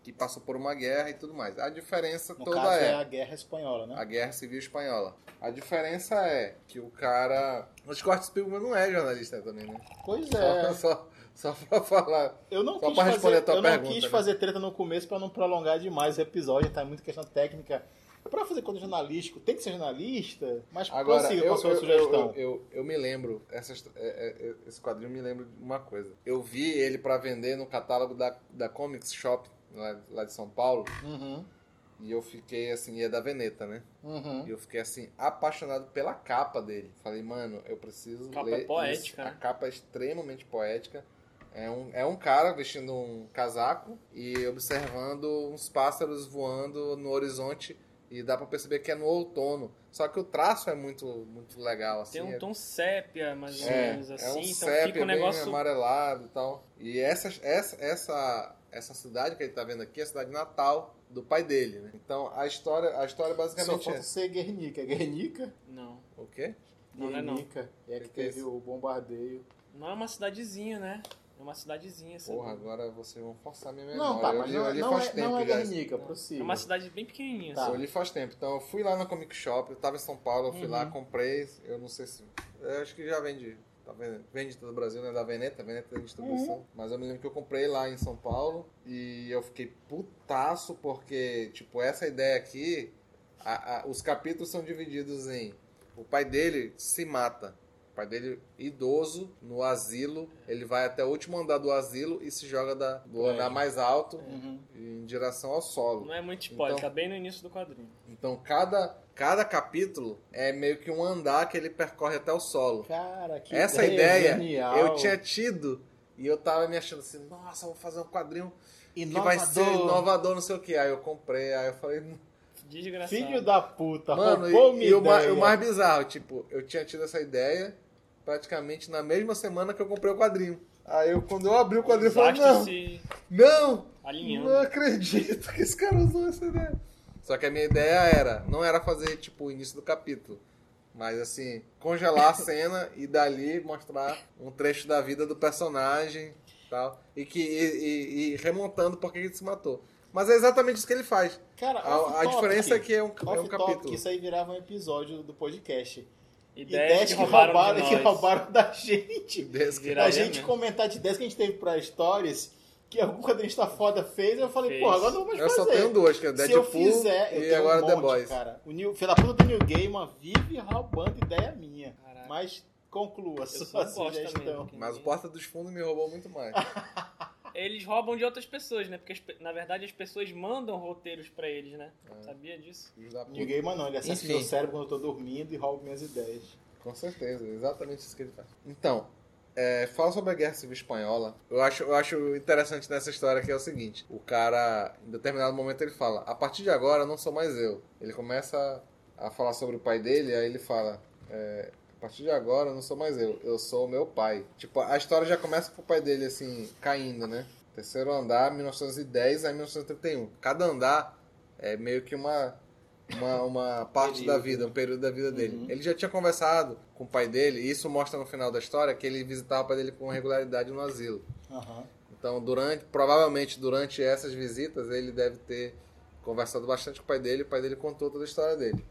que passou por uma guerra e tudo mais. A diferença No toda caso é. é a Guerra Espanhola, né? a Guerra Civil Espanhola. A diferença é que o cara... O Scott Pilgrim não é jornalista também, né? Pois Só, é. [laughs] só, só pra falar. Eu não Só quis, pra responder fazer, a tua eu não pergunta, quis né? fazer treta no começo pra não prolongar demais o episódio, tá muito questão técnica. Pra fazer quadrinho jornalístico, tem que ser jornalista, mas Agora, eu, com a sua eu, sugestão. eu, eu, eu me lembro, essa, é- é- é- esse quadrinho me lembra de uma coisa. Eu vi ele pra vender no catálogo da, da Comics Shop, lá, lá de São Paulo, Uhum, e eu fiquei assim, e é da Veneta, né? uhum. E eu fiquei assim, apaixonado pela capa dele. Falei, mano, eu preciso Capa ler é poética, isso. A né? capa é extremamente poética. É um, é um cara vestindo um casaco e observando uns pássaros voando no horizonte e dá pra perceber que é no outono. Só que o traço é muito, muito legal, assim. Tem um é- tom sépia, mais ou é, menos assim. é um então sépia fica um bem negócio. amarelado e tal. E essa, essa, essa, essa cidade que ele tá vendo aqui é a cidade natal do pai dele, né? Então a história, a história Só basicamente falta é... ser Guernica. É Guernica? Não. O quê? Não, não é não. Guernica. É que Que é teve o bombardeio. Não é uma cidadezinha, né? É uma cidadezinha, sabe? Porra, agora vocês vão forçar minha memória. Não, tá, eu mas li, não, eu li não faz é, tempo não é. Guernica, É uma cidade bem pequenininha, Tá. assim. Eu li faz tempo. Então eu fui lá na Comic Shop, eu tava em São Paulo, eu fui Uhum. lá, comprei. Eu não sei se. Eu acho que já vende. Tá vendo? Vende todo o Brasil, né? Da Veneta, Veneta tem distribuição. Uhum. Mas eu me lembro que eu comprei lá em São Paulo e eu fiquei putaço porque, tipo, essa ideia aqui, a- a- os capítulos são divididos em. O pai dele se mata. O pai dele, idoso, no asilo, ele vai até o último andar do asilo e se joga da- do Prédio. andar mais alto Uhum. em direção ao solo. Não é muito spoiler, Então- tá bem no início do quadrinho. Então cada, cada capítulo é meio que um andar que ele percorre até o solo. Cara, que Essa ideia genial. eu tinha tido e eu tava me achando assim, nossa, vou fazer um quadrinho que vai ser Inovador. inovador, não sei o que. Aí eu comprei, aí eu falei, Desgraçado. Filho da puta, mano, roubou e, minha e o, ma- ideia. o mais bizarro, tipo, eu tinha tido essa ideia praticamente na mesma semana que eu comprei o quadrinho. Aí eu, quando eu abri o quadrinho, eu falei, não, não, alinhando. Não acredito que esse cara usou essa ideia. Só que a minha ideia era, não era fazer tipo o início do capítulo, mas assim, congelar a cena e dali mostrar um trecho da vida do personagem tal, e que e, e- e remontando por que ele se matou. Mas é exatamente isso que ele faz. Cara, A, a diferença é que é um, é um capítulo. Isso aí virava um episódio do podcast. Ideias, Ideias que que roubaram, roubaram, de que roubaram da gente. Desse que- a gente mesmo. comentar de ideias que a gente teve pra stories, que algum quadrinista foda fez, eu falei, Fez. pô, agora não vou mais Eu fazer. só tenho duas, que é Se Deadpool eu fizer, eu e tenho agora um The monte, Boys. cara. O New, puta do New Gaiman vive roubando ideia minha. Caraca. Mas conclua a Eu sua sugestão. mesmo. Mas o Porta dos Fundos me roubou muito mais. [laughs] Eles roubam de outras pessoas, né? Porque na verdade as pessoas mandam roteiros pra eles, né? Sabia disso? Gaiman não, ele acessa Enfim. meu cérebro quando eu tô dormindo e rouba minhas ideias. Com certeza, exatamente isso que ele faz. Então, é, fala sobre a Guerra Civil Espanhola. Eu acho, eu acho interessante nessa história que é o seguinte: o cara, em determinado momento, ele fala: a partir de agora não sou mais eu. Ele começa a falar sobre o pai dele, aí ele fala: é, A partir de agora eu não sou mais eu, eu sou o meu pai. Tipo, a história já começa com o pai dele, assim, caindo, né? Terceiro andar, 1910 a 1931. Cada andar é meio que uma, uma, uma [laughs] parte da vida, um período da vida dele. Uhum. Ele já tinha conversado com o pai dele, e isso mostra no final da história que ele visitava o pai dele com regularidade no asilo. Aham. Então, durante, provavelmente durante essas visitas, ele deve ter conversado bastante com o pai dele. O pai dele contou toda a história dele.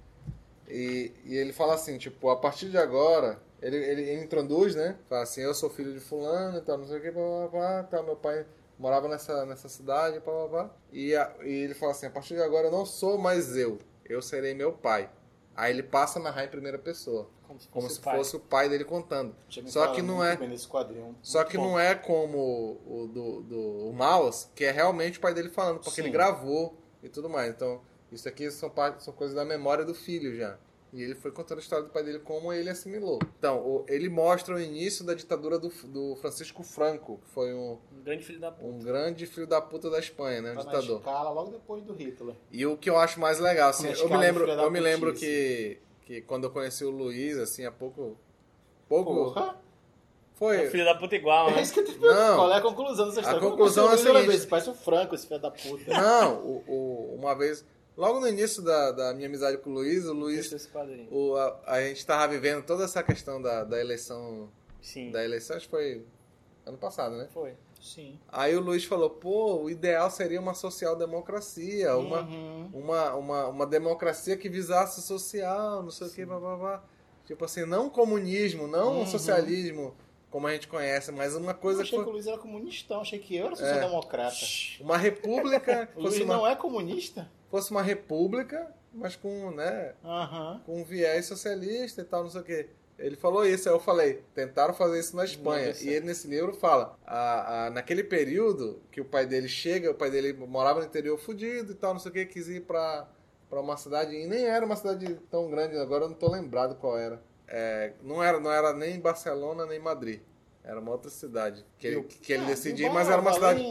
E, e ele fala assim, tipo, a partir de agora, ele, ele, ele introduz, né? Fala assim, eu sou filho de fulano e tal, não sei o que, blá, blá, blá, meu pai morava nessa, nessa cidade, blá, blá, blá. E, a- e ele fala assim, a partir de agora eu não sou mais eu, eu serei meu pai. Aí ele passa a narrar em primeira pessoa, Como se fosse, como o se pai. fosse o pai dele contando. Só que não é... Só que bom. não é como o do, do o Mouse, que é realmente o pai dele falando, porque Sim. ele gravou e tudo mais. Então, isso aqui são, parte, são coisas da memória do filho já. E ele foi contando a história do pai dele como ele assimilou. Então, o- ele mostra o início da ditadura do, do Francisco Franco, que foi um, Um grande filho da puta. um grande filho da puta da Espanha, né? Um Tá na ditador. escala logo depois do Hitler. E o que eu acho mais legal, assim, eu me lembro, eu me lembro que, que quando eu conheci o Luiz, assim, há pouco. Pouco. Porra! Foi. É filho da puta igual, né? É isso que eu te Não. Qual é a conclusão dessa história? conclusão Como é a seguinte. Parece o Franco, esse filho da puta. Não, o, o- uma vez, logo no início da, da minha amizade com o Luiz, o Luiz, o, a, a gente tava vivendo toda essa questão da, da eleição, Sim. da eleição, acho que foi ano passado, né? Foi. Sim. Aí o Luiz falou, pô, o ideal seria uma social-democracia, uma, Uhum. uma, uma, uma democracia que visasse o social, não sei o que, blá, blá, blá. Tipo assim, não comunismo, não Uhum. socialismo como a gente conhece, mas uma Eu coisa que achei que o foi Luiz era comunistão, achei que eu era social-democrata. uma república, [laughs] O Luiz uma, não é comunista? Fosse uma república, mas com, né, Aham. com um viés socialista e tal, não sei o quê. Ele falou isso, aí eu falei, tentaram fazer isso na Espanha. certo. E ele nesse livro fala, a, a- naquele período que o pai dele chega, o pai dele morava no interior fudido e tal, não sei o que, quis ir pra, pra uma cidade, e nem era uma cidade tão grande, agora eu não tô lembrado qual era. É, não, era não era nem Barcelona nem Madrid. Era uma outra cidade que ele, que ele Ah, decidiu, Bilbao, mas era uma cidade,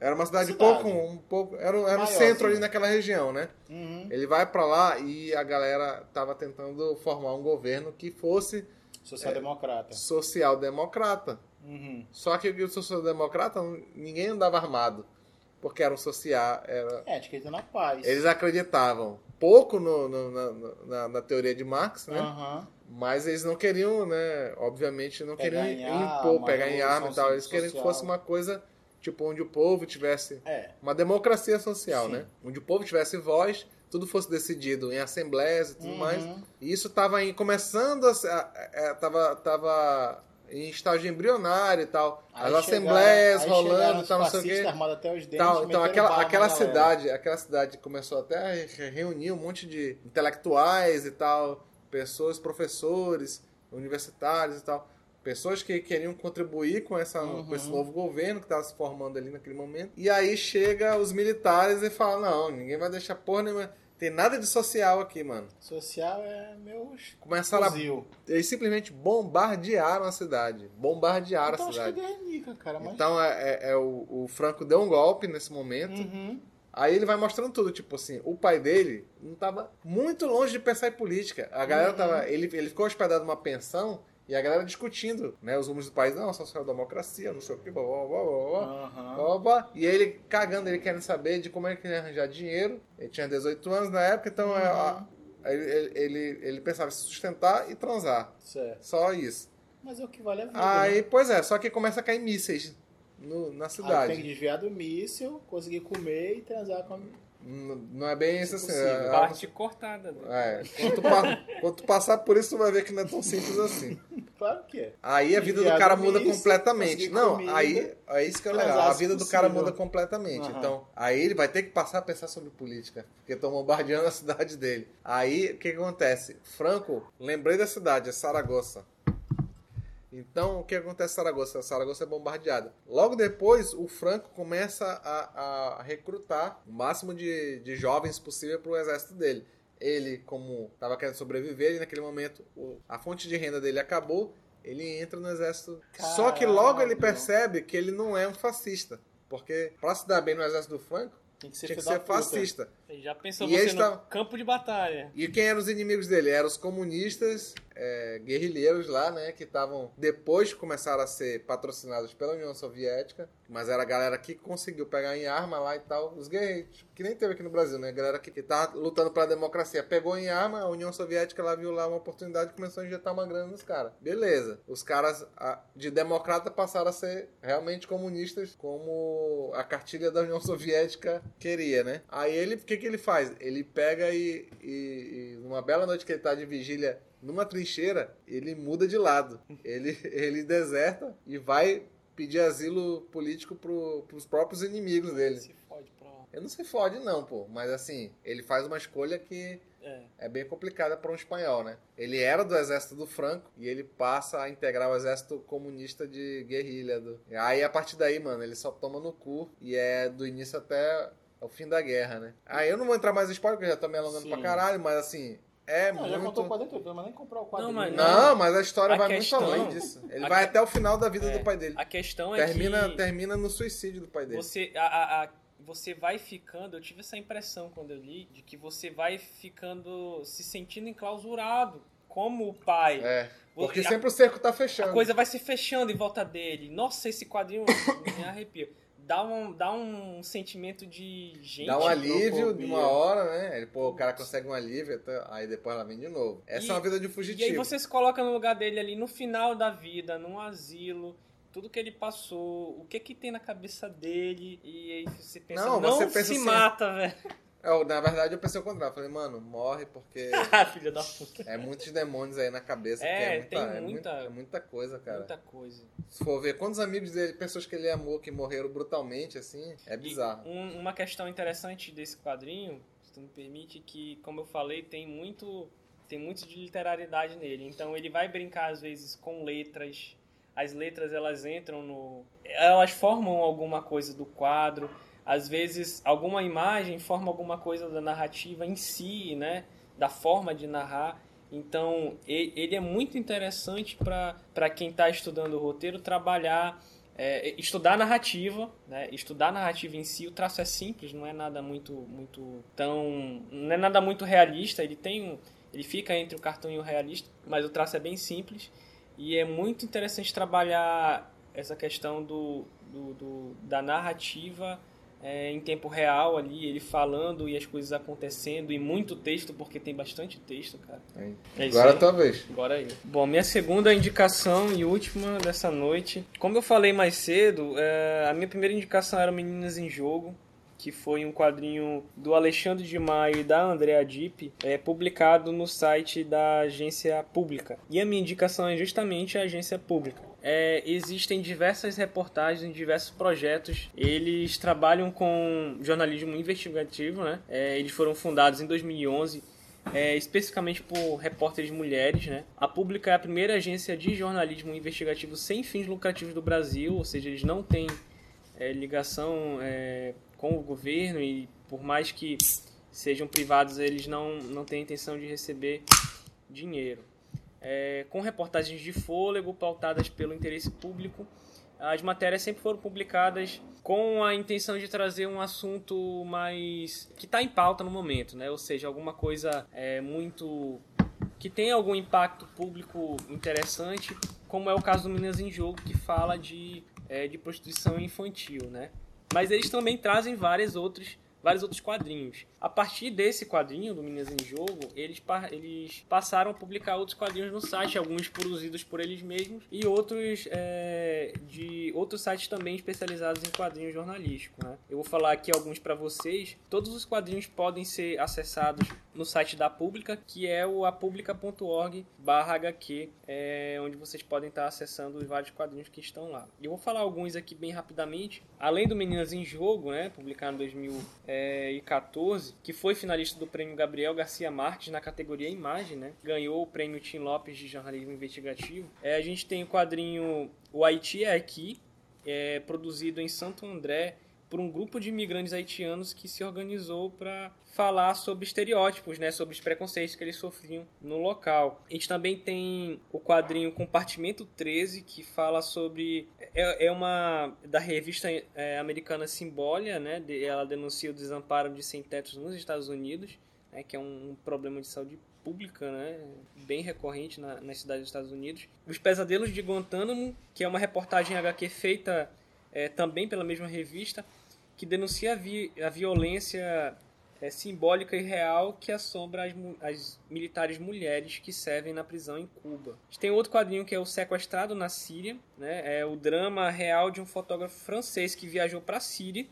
era uma cidade, pouco, um pouco, era, era o centro ali naquela região, né? Uhum. Ele vai pra lá e a galera tava tentando formar um governo que fosse Social-democrata. social-democrata. Uhum. Só que o social-democrata ninguém andava armado, porque era um social, era É, etiqueta na paz. eles acreditavam pouco no- no- na, na- na teoria de Marx, né? Aham. Mas eles não queriam, né? Obviamente não Pegar queriam impor, pegar em arma e tal. Eles queriam que fosse uma coisa tipo onde o povo tivesse É. uma democracia social, Sim. né? Onde o povo tivesse voz, tudo fosse decidido em assembleias e tudo Uhum. mais. E isso estava começando a, a, a, tava, tava em estágio embrionário e tal. Aí As chegaram- assembleias rolando e tal, não sei o quê. dentes, Tal, então aquela, aquela galera. cidade, aquela cidade começou até a re- reunir um monte de intelectuais e tal, pessoas, professores, universitários e tal, pessoas que queriam contribuir com, essa, Uhum. com esse novo governo que estava se formando ali naquele momento. E aí chega os militares e fala, não, ninguém vai deixar porra nenhuma, tem nada de social aqui, mano. Social é meus Começaram a, fuzil. eles simplesmente bombardearam a cidade, bombardearam Então a acho que é cidade. Guernica, cara. Mas... Então é, é- é o, o Franco deu um golpe nesse momento. Uhum. Aí ele vai mostrando tudo, tipo assim, o pai dele não tava muito longe de pensar em política. A galera Uhum. tava. Ele, ele ficou hospedado numa pensão e a galera discutindo, né? Os rumos do país, não, social-democracia, não sei o que, blá blá blá blá blá. Blá. E aí ele cagando, ele querendo saber de como é que ele ia arranjar dinheiro. Ele tinha 18 anos na época, então é, a- ele, ele, ele, ele pensava em se sustentar e transar. Certo. Só isso. Mas é o que vale a vida. Aí, né? pois é, só que começa a cair mísseis no- na Aí cidade. tem que desviar do míssil, conseguir comer e transar com a... Não é bem isso assim. Impossível. é- é Parte cortada. né? É, quando tu, pa- [laughs] quando tu passar por isso, tu vai ver que não é tão simples assim. Claro que é. Aí a vida do cara muda nisso, completamente. Não, comida, aí é isso que é legal. A vida do possível. cara muda completamente. Aham. Então, aí ele vai ter que passar a pensar sobre política, porque estão bombardeando a cidade dele. Aí, o que, que acontece? Franco, lembrei da cidade, é Saragossa. Então, o que acontece em Saragossa? Saragossa é bombardeada. Logo depois, o Franco começa a, a recrutar o máximo de, de jovens possível para o exército dele. Ele, como estava querendo sobreviver, e naquele momento o- a fonte de renda dele acabou, ele entra no exército. Só que logo ele Caralho. percebe que ele não é um fascista. Porque para se dar bem no exército do Franco, Tem que ser tinha que ser fascista. Ele já pensou E você no campo de batalha. E quem eram os inimigos dele? Eram os comunistas, é, guerrilheiros lá, né? Que estavam. Depois começaram a ser patrocinados pela União Soviética. Mas era a galera que conseguiu pegar em arma lá e tal. Os guerreiros. Que nem teve aqui no Brasil, né? A galera que, que tava lutando pela democracia. Pegou em arma, a União Soviética ela viu lá uma oportunidade e começou a injetar uma grana nos caras. Beleza. Os caras a, de democrata passaram a ser realmente comunistas, como a cartilha da União Soviética queria, né? Aí ele, o que, que ele faz? Ele pega e, e, e numa bela noite que ele tá de vigília numa trincheira, ele muda de lado. Ele, ele deserta e vai pedir asilo político pro, pros próprios inimigos dele. Se fode, pro... Ele não se fode, não, pô. Mas assim, ele faz uma escolha que É. é bem complicada para um espanhol, né? Ele era do exército do Franco e ele passa a integrar o exército comunista de guerrilha. Do... Aí a partir daí, mano, ele só toma no cu e é do início até o fim da guerra, né? Aí eu não vou entrar mais em spoiler, porque eu já tô me alongando Sim. pra caralho, mas assim, é Não, já muito. contou o quadrinho todo, mas nem comprar o quadrinho. Não, mas Não, mas a história A vai questão- muito além disso. Ele a vai que- até o final da vida É. do pai dele. A questão é Termina, que termina no suicídio do pai dele. você, a, a- a- você vai ficando, eu tive essa impressão quando eu li, de que você vai ficando se sentindo enclausurado como o pai. É. Porque A- sempre o cerco tá A fechando. coisa vai se fechando em volta dele. Nossa, esse quadrinho me arrepia. Dá um, dá um sentimento de gente. Dá um alívio de uma hora, né? Ele, pô, o cara consegue um alívio, até- aí depois ela vem de novo. Essa E- é uma vida de E aí fugitivo. você se coloca no lugar dele ali no final da vida, num asilo, tudo que ele passou, o que que tem na cabeça dele, e aí você pensa, Não, não, você pensa se assim, mata, velho. Eu, na verdade, eu pensei o contrário. Falei, mano, morre porque [laughs] Ah, filha da puta. é muitos demônios aí na cabeça. É, é, muita, tem é muita- é muita coisa, cara. Muita coisa. Se for ver quantos amigos dele, pessoas que ele amou, que morreram brutalmente, assim, é bizarro. um- uma questão interessante desse quadrinho, se tu me permite, que, como eu falei, tem muito, tem muito de literariedade nele. Então ele vai brincar, às vezes, com letras. As letras, elas entram no... Elas formam alguma coisa do quadro. Às vezes, alguma imagem forma alguma coisa da narrativa em si, né? Da forma de narrar. Então, ele é muito interessante para quem está estudando o roteiro trabalhar é, estudar narrativa, né? Estudar narrativa em si, o traço é simples, não é nada muito, muito tão, não é nada muito realista. Ele tem, ele fica entre o cartão e o realista, mas o traço é bem simples e é muito interessante trabalhar essa questão do, do, do- da narrativa é, em tempo real ali, ele falando e as coisas acontecendo e muito texto porque tem bastante texto, cara. É Agora é aí. a tua vez. Agora aí. Bom, minha segunda indicação e última dessa noite. Como eu falei mais cedo, é, a minha primeira indicação era Meninas em Jogo, que foi um quadrinho do Alexandre de Maio e da Andrea Dipp, é, publicado no site da agência pública. E a minha indicação é justamente a agência pública. É, existem diversas reportagens diversos projetos. Eles trabalham com jornalismo investigativo, né? É, eles foram fundados em 2011 é, especificamente por repórteres mulheres. Né? A Pública é a primeira agência de jornalismo investigativo sem fins lucrativos do Brasil, ou seja, eles não têm é, ligação é, com o governo e por mais que sejam privados, eles não, não têm intenção de receber dinheiro. É, com reportagens de fôlego pautadas pelo interesse público, as matérias sempre foram publicadas com a intenção de trazer um assunto mais que está em pauta no momento, né? Ou seja, alguma coisa é, muito que tem algum impacto público interessante, como é o caso do Minas em Jogo, que fala de, é, de prostituição infantil, né? Mas eles também trazem vários outros, vários outros quadrinhos. A partir desse quadrinho do Minas em Jogo, eles, eles passaram a publicar outros quadrinhos no site, alguns produzidos por eles mesmos e outros é, de outros sites também especializados em quadrinhos jornalísticos. Né? Eu vou falar aqui alguns para vocês. Todos os quadrinhos podem ser acessados no site da Pública, que é o apublica.org HQ, é, onde vocês podem estar acessando os vários quadrinhos que estão lá. Eu vou falar alguns aqui bem rapidamente. Além do Meninas em Jogo, né, publicado em 2014, que foi finalista do prêmio Gabriel Garcia Marques na categoria Imagem, né? Ganhou o prêmio Tim Lopes de jornalismo investigativo. É, a gente tem o quadrinho O Haiti é Aqui, é, produzido em Santo André por um grupo de imigrantes haitianos que se organizou para falar sobre estereótipos, né, sobre os preconceitos que eles sofriam no local. A gente também tem o quadrinho Compartimento 13, que fala sobre é, é uma da revista é, americana Simbólia, né, de- ela denuncia o desamparo de sem-tetos nos Estados Unidos, né, que é um, um problema de saúde pública, né? Bem recorrente na, nas cidades dos Estados Unidos. Os Pesadelos de Guantánamo, que é uma reportagem HQ feita é, também pela mesma revista, que denuncia a, vi a violência é, simbólica e real que assombra as, as, militares mulheres que servem na prisão em Cuba. A gente tem outro quadrinho que é o Sequestrado na Síria, né? é o drama real de um fotógrafo francês que viajou para a Síria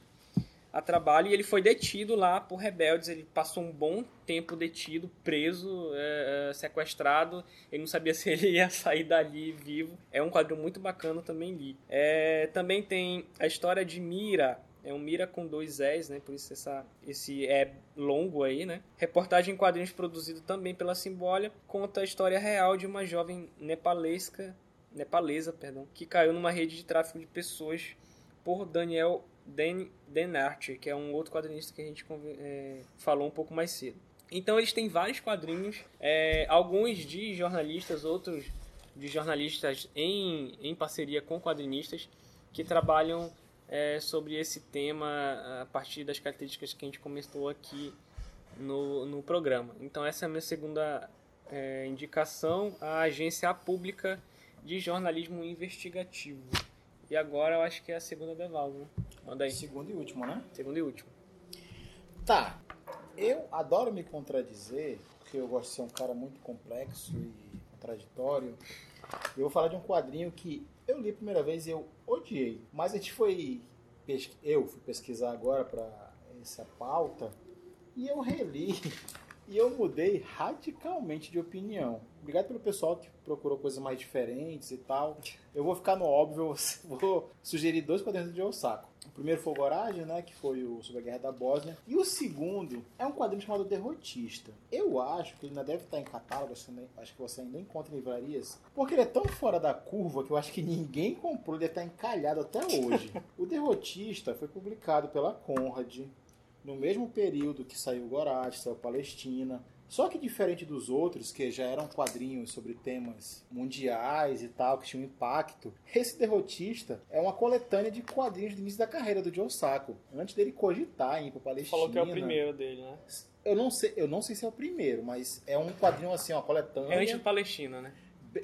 a trabalho e ele foi detido lá por rebeldes. Ele passou um bom tempo detido, preso, é, é, sequestrado. Ele não sabia [laughs] se ele ia sair dali vivo. É um quadrinho muito bacana, também li. É, também tem a história de Mira, é um Mira com dois S, né? Por isso essa, esse é longo aí, né? Reportagem em quadrinhos produzido também pela Simbólia conta a história real de uma jovem nepalesca, nepalesa, perdão, que caiu numa rede de tráfico de pessoas por Daniel Dan, Dan Archer, que é um outro quadrinista que a gente é, falou um pouco mais cedo. Então eles têm vários quadrinhos, é, alguns de jornalistas, outros de jornalistas em, em parceria com quadrinistas, que trabalham é, sobre esse tema a partir das características que a gente comentou aqui no, no programa. Então essa é a minha segunda é, indicação, a Agência Pública de Jornalismo Investigativo. E agora eu acho que é a segunda Devaldo, né? Manda aí. Segundo e último, né? Segundo e último. Tá. Eu adoro me contradizer, porque eu gosto de ser um cara muito complexo e contraditório. Eu vou falar de um quadrinho que eu li a primeira vez e eu odiei. Mas a gente foi. Eu fui pesquisar agora para essa pauta e eu reli [laughs] e eu mudei radicalmente de opinião. Obrigado pelo pessoal que procurou coisas mais diferentes e tal. Eu vou ficar no óbvio, [laughs] vou sugerir dois quadrinhos de Osako. Primeiro foi o Gorage, né, que foi o sobre a Guerra da Bósnia. E o segundo é um quadrinho chamado Derrotista. Eu acho que ele ainda deve estar em catálogo, acho que você ainda encontra em livrarias, porque ele é tão fora da curva que eu acho que ninguém comprou, ele está encalhado até hoje. o Derrotista foi publicado pela Conrad no mesmo período que saiu o Gorage, saiu Palestina. Só que diferente dos outros, que já eram quadrinhos sobre temas mundiais e tal, que tinham impacto, esse Derrotista é uma coletânea de quadrinhos do início da carreira do Joe Sacco, antes dele cogitar em ir para Palestina. Falou que é o primeiro dele, né? Eu não sei, eu não sei se é o primeiro, mas é um quadrinho assim, uma coletânea. É antes de Palestina, né?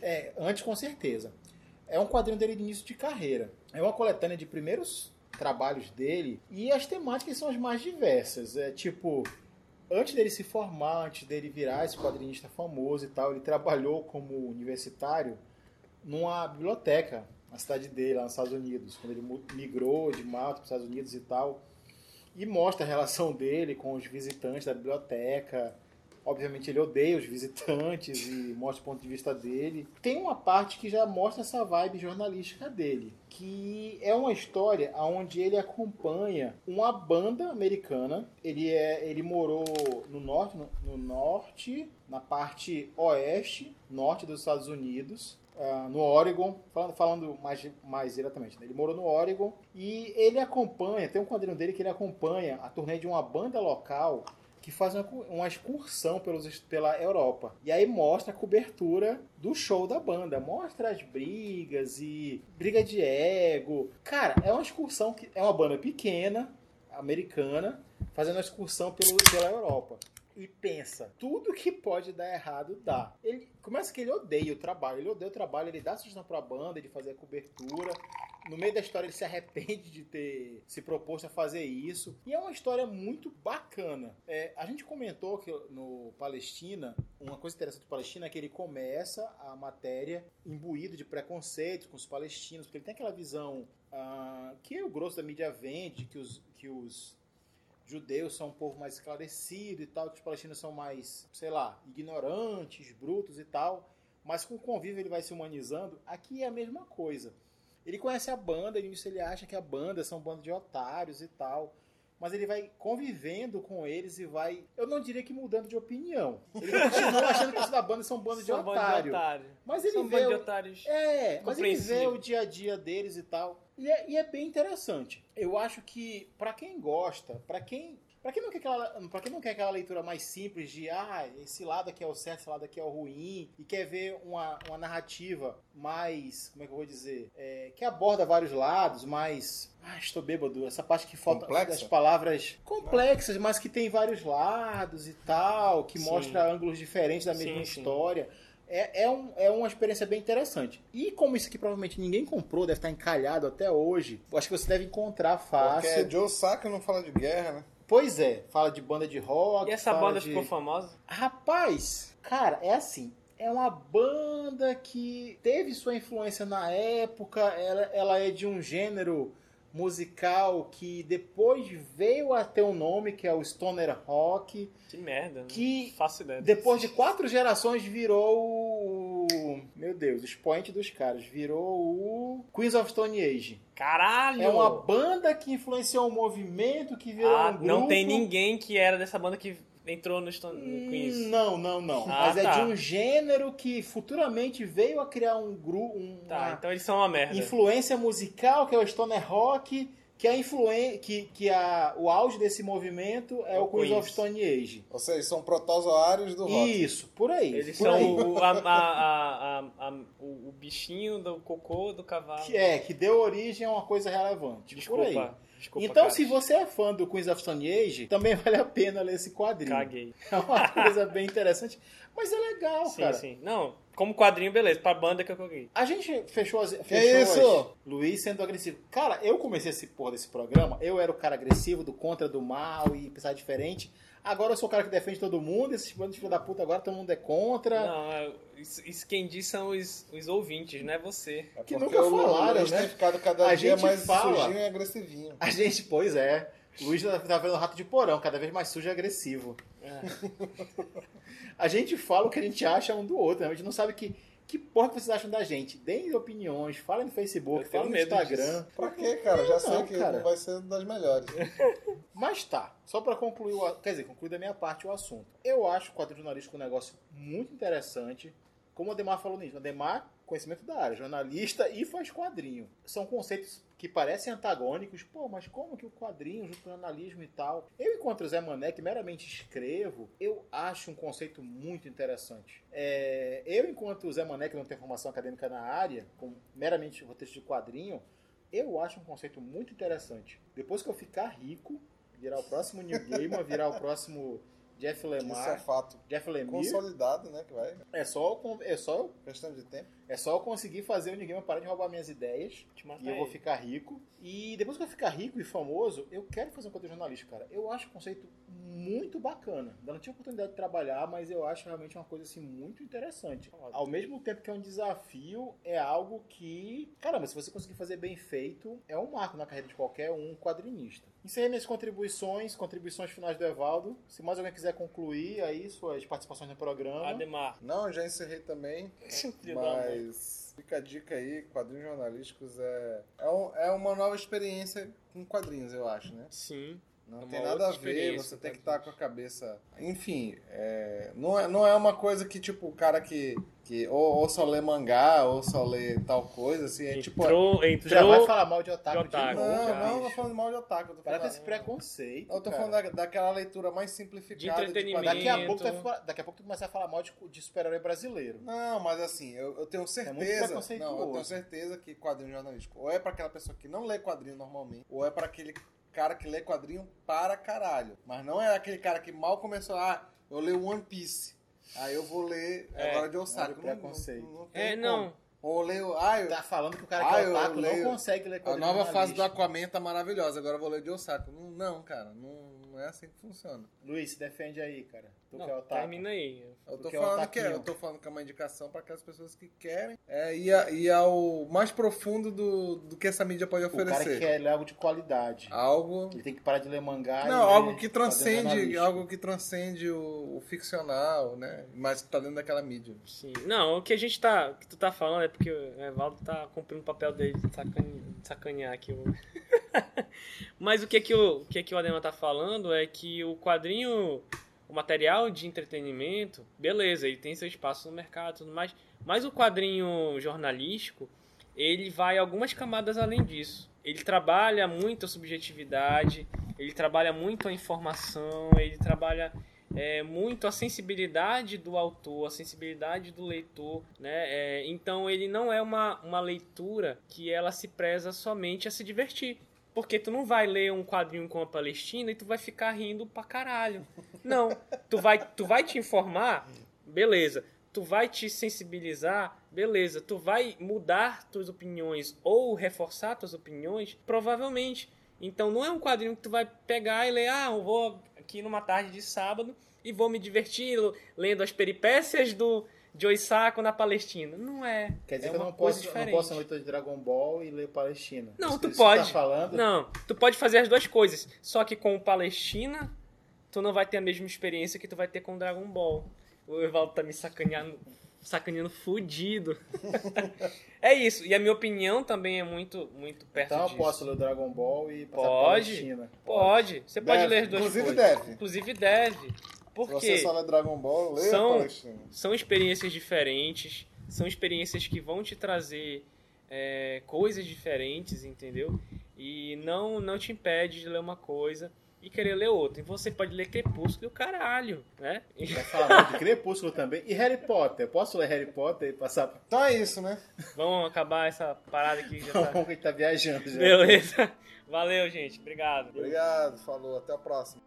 É, antes com certeza. É um quadrinho dele de início de carreira. É uma coletânea de primeiros trabalhos dele e as temáticas são as mais diversas. É tipo antes dele se formar, antes dele virar esse quadrinista famoso e tal, ele trabalhou como universitário numa biblioteca na cidade dele, lá nos Estados Unidos, quando ele migrou de Malta para os Estados Unidos e tal. E mostra a relação dele com os visitantes da biblioteca, Obviamente ele odeia os visitantes e mostra o ponto de vista dele. Tem uma parte que já mostra essa vibe jornalística dele, que é uma história onde ele acompanha uma banda americana. Ele é, ele morou no norte, no, no norte, na parte oeste, norte dos Estados Unidos. Uh, no Oregon, falando, falando mais, mais diretamente, né? ele morou no Oregon e ele acompanha, tem um quadrinho dele que ele acompanha a turnê de uma banda local que faz uma, uma excursão pelos, pela Europa. E aí mostra a cobertura do show da banda. Mostra as brigas e briga de ego. Cara, é uma excursão que é uma banda pequena, americana, fazendo uma excursão pelo, pela Europa e pensa, tudo que pode dar errado dá. Ele começa que ele odeia o trabalho, ele odeia o trabalho, ele dá sugestão para a banda de fazer a cobertura. No meio da história ele se arrepende de ter se proposto a fazer isso. E é uma história muito bacana. É, a gente comentou que no Palestina, uma coisa interessante do Palestina é que ele começa a matéria imbuído de preconceito com os palestinos, porque ele tem aquela visão ah, que o grosso da mídia vende, que os, que os judeus são um povo mais esclarecido e tal, que os palestinos são mais, sei lá, ignorantes, brutos e tal. Mas com o convívio ele vai se humanizando. Aqui é a mesma coisa. Ele conhece a banda, e nisso ele acha que a banda são um bando de otários e tal. Mas ele vai convivendo com eles e vai. Eu não diria que mudando de opinião. Ele continua achando que os da banda são um bando de otário. otário. Mas ele são vê. de O... otários é, mas ele vê o dia a dia deles e tal. E é, e é bem interessante. Eu acho que, pra quem gosta, pra quem. Pra quem, não quer aquela, pra quem não quer aquela leitura mais simples de ah, esse lado aqui é o certo, esse lado aqui é o ruim, e quer ver uma, uma narrativa mais, como é que eu vou dizer, é, que aborda vários lados, mais. Ah, estou bêbado. Essa parte que falta Complexa? das palavras complexas, mas que tem vários lados e tal, que Sim. mostra ângulos diferentes da mesma Sim, sim. história. É, é, um, é uma experiência bem interessante. E como isso aqui provavelmente ninguém comprou, deve estar encalhado até hoje, eu acho que você deve encontrar fácil. Porque Joe Saka não fala de guerra, né? Pois é, fala de banda de rock. E essa banda de... ficou famosa? Rapaz, cara, é assim. É uma banda que teve sua influência na época. Ela, ela é de um gênero musical que depois veio a ter um nome, que é o Stoner Rock. Que merda. não Que faço ideia. Depois de quatro gerações virou o. Meu Deus, o expoente dos caras. Virou o Queens of Stone Age. Caralho! É uma banda que influenciou um movimento que virou Ah, um grupo. não tem ninguém que era dessa banda que entrou no Stone Hum, Queens. Não, não, não. Ah, Mas é tá. de um gênero que futuramente veio a criar um grupo, um, Tá, então eles são uma merda. influência musical que é o Stoner Rock, que a influen que, que a, o auge desse movimento é o, O Queens, Queens. of Stone Age. Ou seja, são protozoários do rock. Isso, por aí. Eles por são aí. o, a- a- a- a- a- o, bichinho do cocô do cavalo. Que é, que deu origem a uma coisa relevante. por aí. Desculpa. Desculpa, então, cara. se você é fã do Queens of Stone Age, também [laughs] vale a pena ler esse quadrinho. Caguei. É uma coisa bem interessante, mas é legal, Sim, cara. sim. Não, como quadrinho, beleza. Pra banda que eu caguei. A gente fechou as. Fechou isso? as- Luiz sendo agressivo. Cara, eu comecei esse porra desse programa, eu era o cara agressivo, do contra, do mal e pensar diferente. Agora eu sou o cara que defende todo mundo, esses bandos de filho da puta agora todo mundo é contra. Não, é- isso, isso quem diz são os, os ouvintes, não é você. É Que nunca falaram, né? tem ficado cada A dia gente mais fala. sujinho e agressivinho. A gente, pois é. O Luiz tá tá vendo rato de porão, cada vez mais sujo e agressivo. É. A gente fala o que a gente acha um do outro, né? a gente não sabe que, que porra que vocês acham da gente. Deem opiniões, falem no Facebook, falem no Instagram. disso. Pra quê, cara? Já sei Não, que cara. não vai ser das melhores. [laughs] Mas tá, só pra concluir, o, quer dizer, concluir da minha parte o assunto. Eu acho o quadro jornalístico um negócio muito interessante. Como o Ademar falou nisso, o Ademar, conhecimento da área, jornalista e faz quadrinho. São conceitos que parecem antagônicos. Pô, mas como que o quadrinho junto com o jornalismo e tal? Eu, enquanto o Zé Mané, que meramente escrevo, eu acho um conceito muito interessante. É, eu, enquanto o Zé Mané, que não tem formação acadêmica na área, com meramente roteiro de quadrinho, eu acho um conceito muito interessante. Depois que eu ficar rico, virar o próximo New Gamer, virar o próximo Jeff Isso é Lemar, fato. Jeff Lemire, Consolidado, né? Que vai. é só, é só Questão de tempo. é só eu conseguir fazer o Gamer parar de roubar minhas ideias e eu vou ficar rico. E depois que eu ficar rico e famoso, eu quero fazer um conteúdo jornalístico, cara. Eu acho o conceito muito bacana. Ainda não tive oportunidade de trabalhar, mas eu acho realmente uma coisa assim muito interessante. Ao mesmo tempo que é um desafio, é algo que, caramba, se você conseguir fazer bem feito, é um marco na carreira de qualquer um quadrinista. Encerrei minhas contribuições, contribuições finais do Evaldo. Se mais alguém quiser concluir aí suas participações no programa. Ademar. Não, eu já encerrei também. [laughs] Mas fica a dica aí, quadrinhos jornalísticos é, é, um- é uma nova experiência com quadrinhos, eu acho, né? Sim. Não É tem nada a ver, você tem que com estar com a cabeça. Enfim, é, não, é, não é uma coisa que, tipo, o cara que. que ou, ou só lê mangá, ou só lê tal coisa, assim, é tipo. Entrou, Tu já vai entrou. falar mal de otaku de otaku, novo, Não, cara. não, eu tô falando mal de otaku. Eu tô falando, esse preconceito. eu tô cara. falando da, daquela leitura mais simplificada De entretenimento. quadrinhos. Daqui a, pouco tu daqui a pouco tu começa a falar mal de, de super-herói brasileiro. Não, mas assim, eu, eu tenho muito certeza. preconceituoso. não, eu tenho certeza que quadrinho jornalístico ou é pra aquela pessoa que não lê quadrinho normalmente, ou é pra aquele cara que lê quadrinho para caralho. Mas não é aquele cara que mal começou, ah, eu leio One Piece. Aí eu vou ler É, agora de Osaka. olha o preconceito. tem É, como. não. Ou leio, ah, eu- Tá falando que o cara Ah, que é otaku não consegue ler a quadrinho nova fase do jornalístico. Aquaman tá maravilhosa, agora eu vou ler de Osaka. Não, não, cara, não, não é assim que funciona. Luiz, se defende aí, cara. Tu Não, que é otaku. termina aí. Eu tô é falando que é, eu tô falando que é uma indicação para aquelas pessoas que querem é, ir, a- ir ao mais profundo do, do que essa mídia pode O cara que oferecer. quer ler algo de qualidade. Algo. Ele tem que parar de ler mangá e Não, algo que transcende, algo que transcende o, o ficcional, né? Mas que tá dentro daquela mídia. Sim. Não, o que a gente tá. O que tu tá falando é porque o Evaldo tá cumprindo o papel dele de sacane- de sacanear aqui o. Mas o que, que, o, o que, que o Adema tá falando é que o quadrinho, o material de entretenimento, beleza, ele tem seu espaço no mercado e tudo mais. Mas o quadrinho jornalístico, ele vai algumas camadas além disso. Ele trabalha muito a subjetividade, ele trabalha muito a informação, ele trabalha é, muito a sensibilidade do autor, a sensibilidade do leitor, né? É, então ele não é uma, uma leitura que ela se preza somente a se divertir. Porque tu não vai ler um quadrinho com a Palestina e tu vai ficar rindo pra caralho. Não. Tu vai, tu vai te informar, beleza. Tu vai te sensibilizar, beleza. Tu vai mudar tuas opiniões ou reforçar tuas opiniões, provavelmente. Então não é um quadrinho que tu vai pegar e ler, ah, eu vou aqui numa tarde de sábado e vou me divertir lendo as peripécias do Joe Sacco na Palestina. Não é. Quer dizer é que eu não posso, eu diferente. não posso ser leitor de Dragon Ball e ler Palestina. Não, Isso- tu isso pode. Tá falando? Não, tu pode fazer as duas coisas. Só que com o Palestina, tu não vai ter a mesma experiência que tu vai ter com o Dragon Ball. O Evaldo tá me sacaneando, sacaneando fudido. [laughs] é isso. E a minha opinião também é muito, muito perto Então eu disso. posso ler o Dragon Ball e Pode. Palestina. Pode. Você pode Deve. ler as duas Inclusive coisas. deve. Inclusive deve. Por Se você Dragon Ball, São-. São experiências diferentes, são experiências que vão te trazer é, coisas diferentes, entendeu? E não, não te impede de ler uma coisa e querer ler outra. E você pode ler Crepúsculo e o caralho, né? Vai falar muito de Crepúsculo também. E Harry Potter. Posso ler Harry Potter e passar Então é isso, né? Vamos acabar essa parada aqui já tá... [laughs] Que a gente tá viajando já. Beleza. Valeu, gente. Obrigado. Obrigado, falou, até a próxima.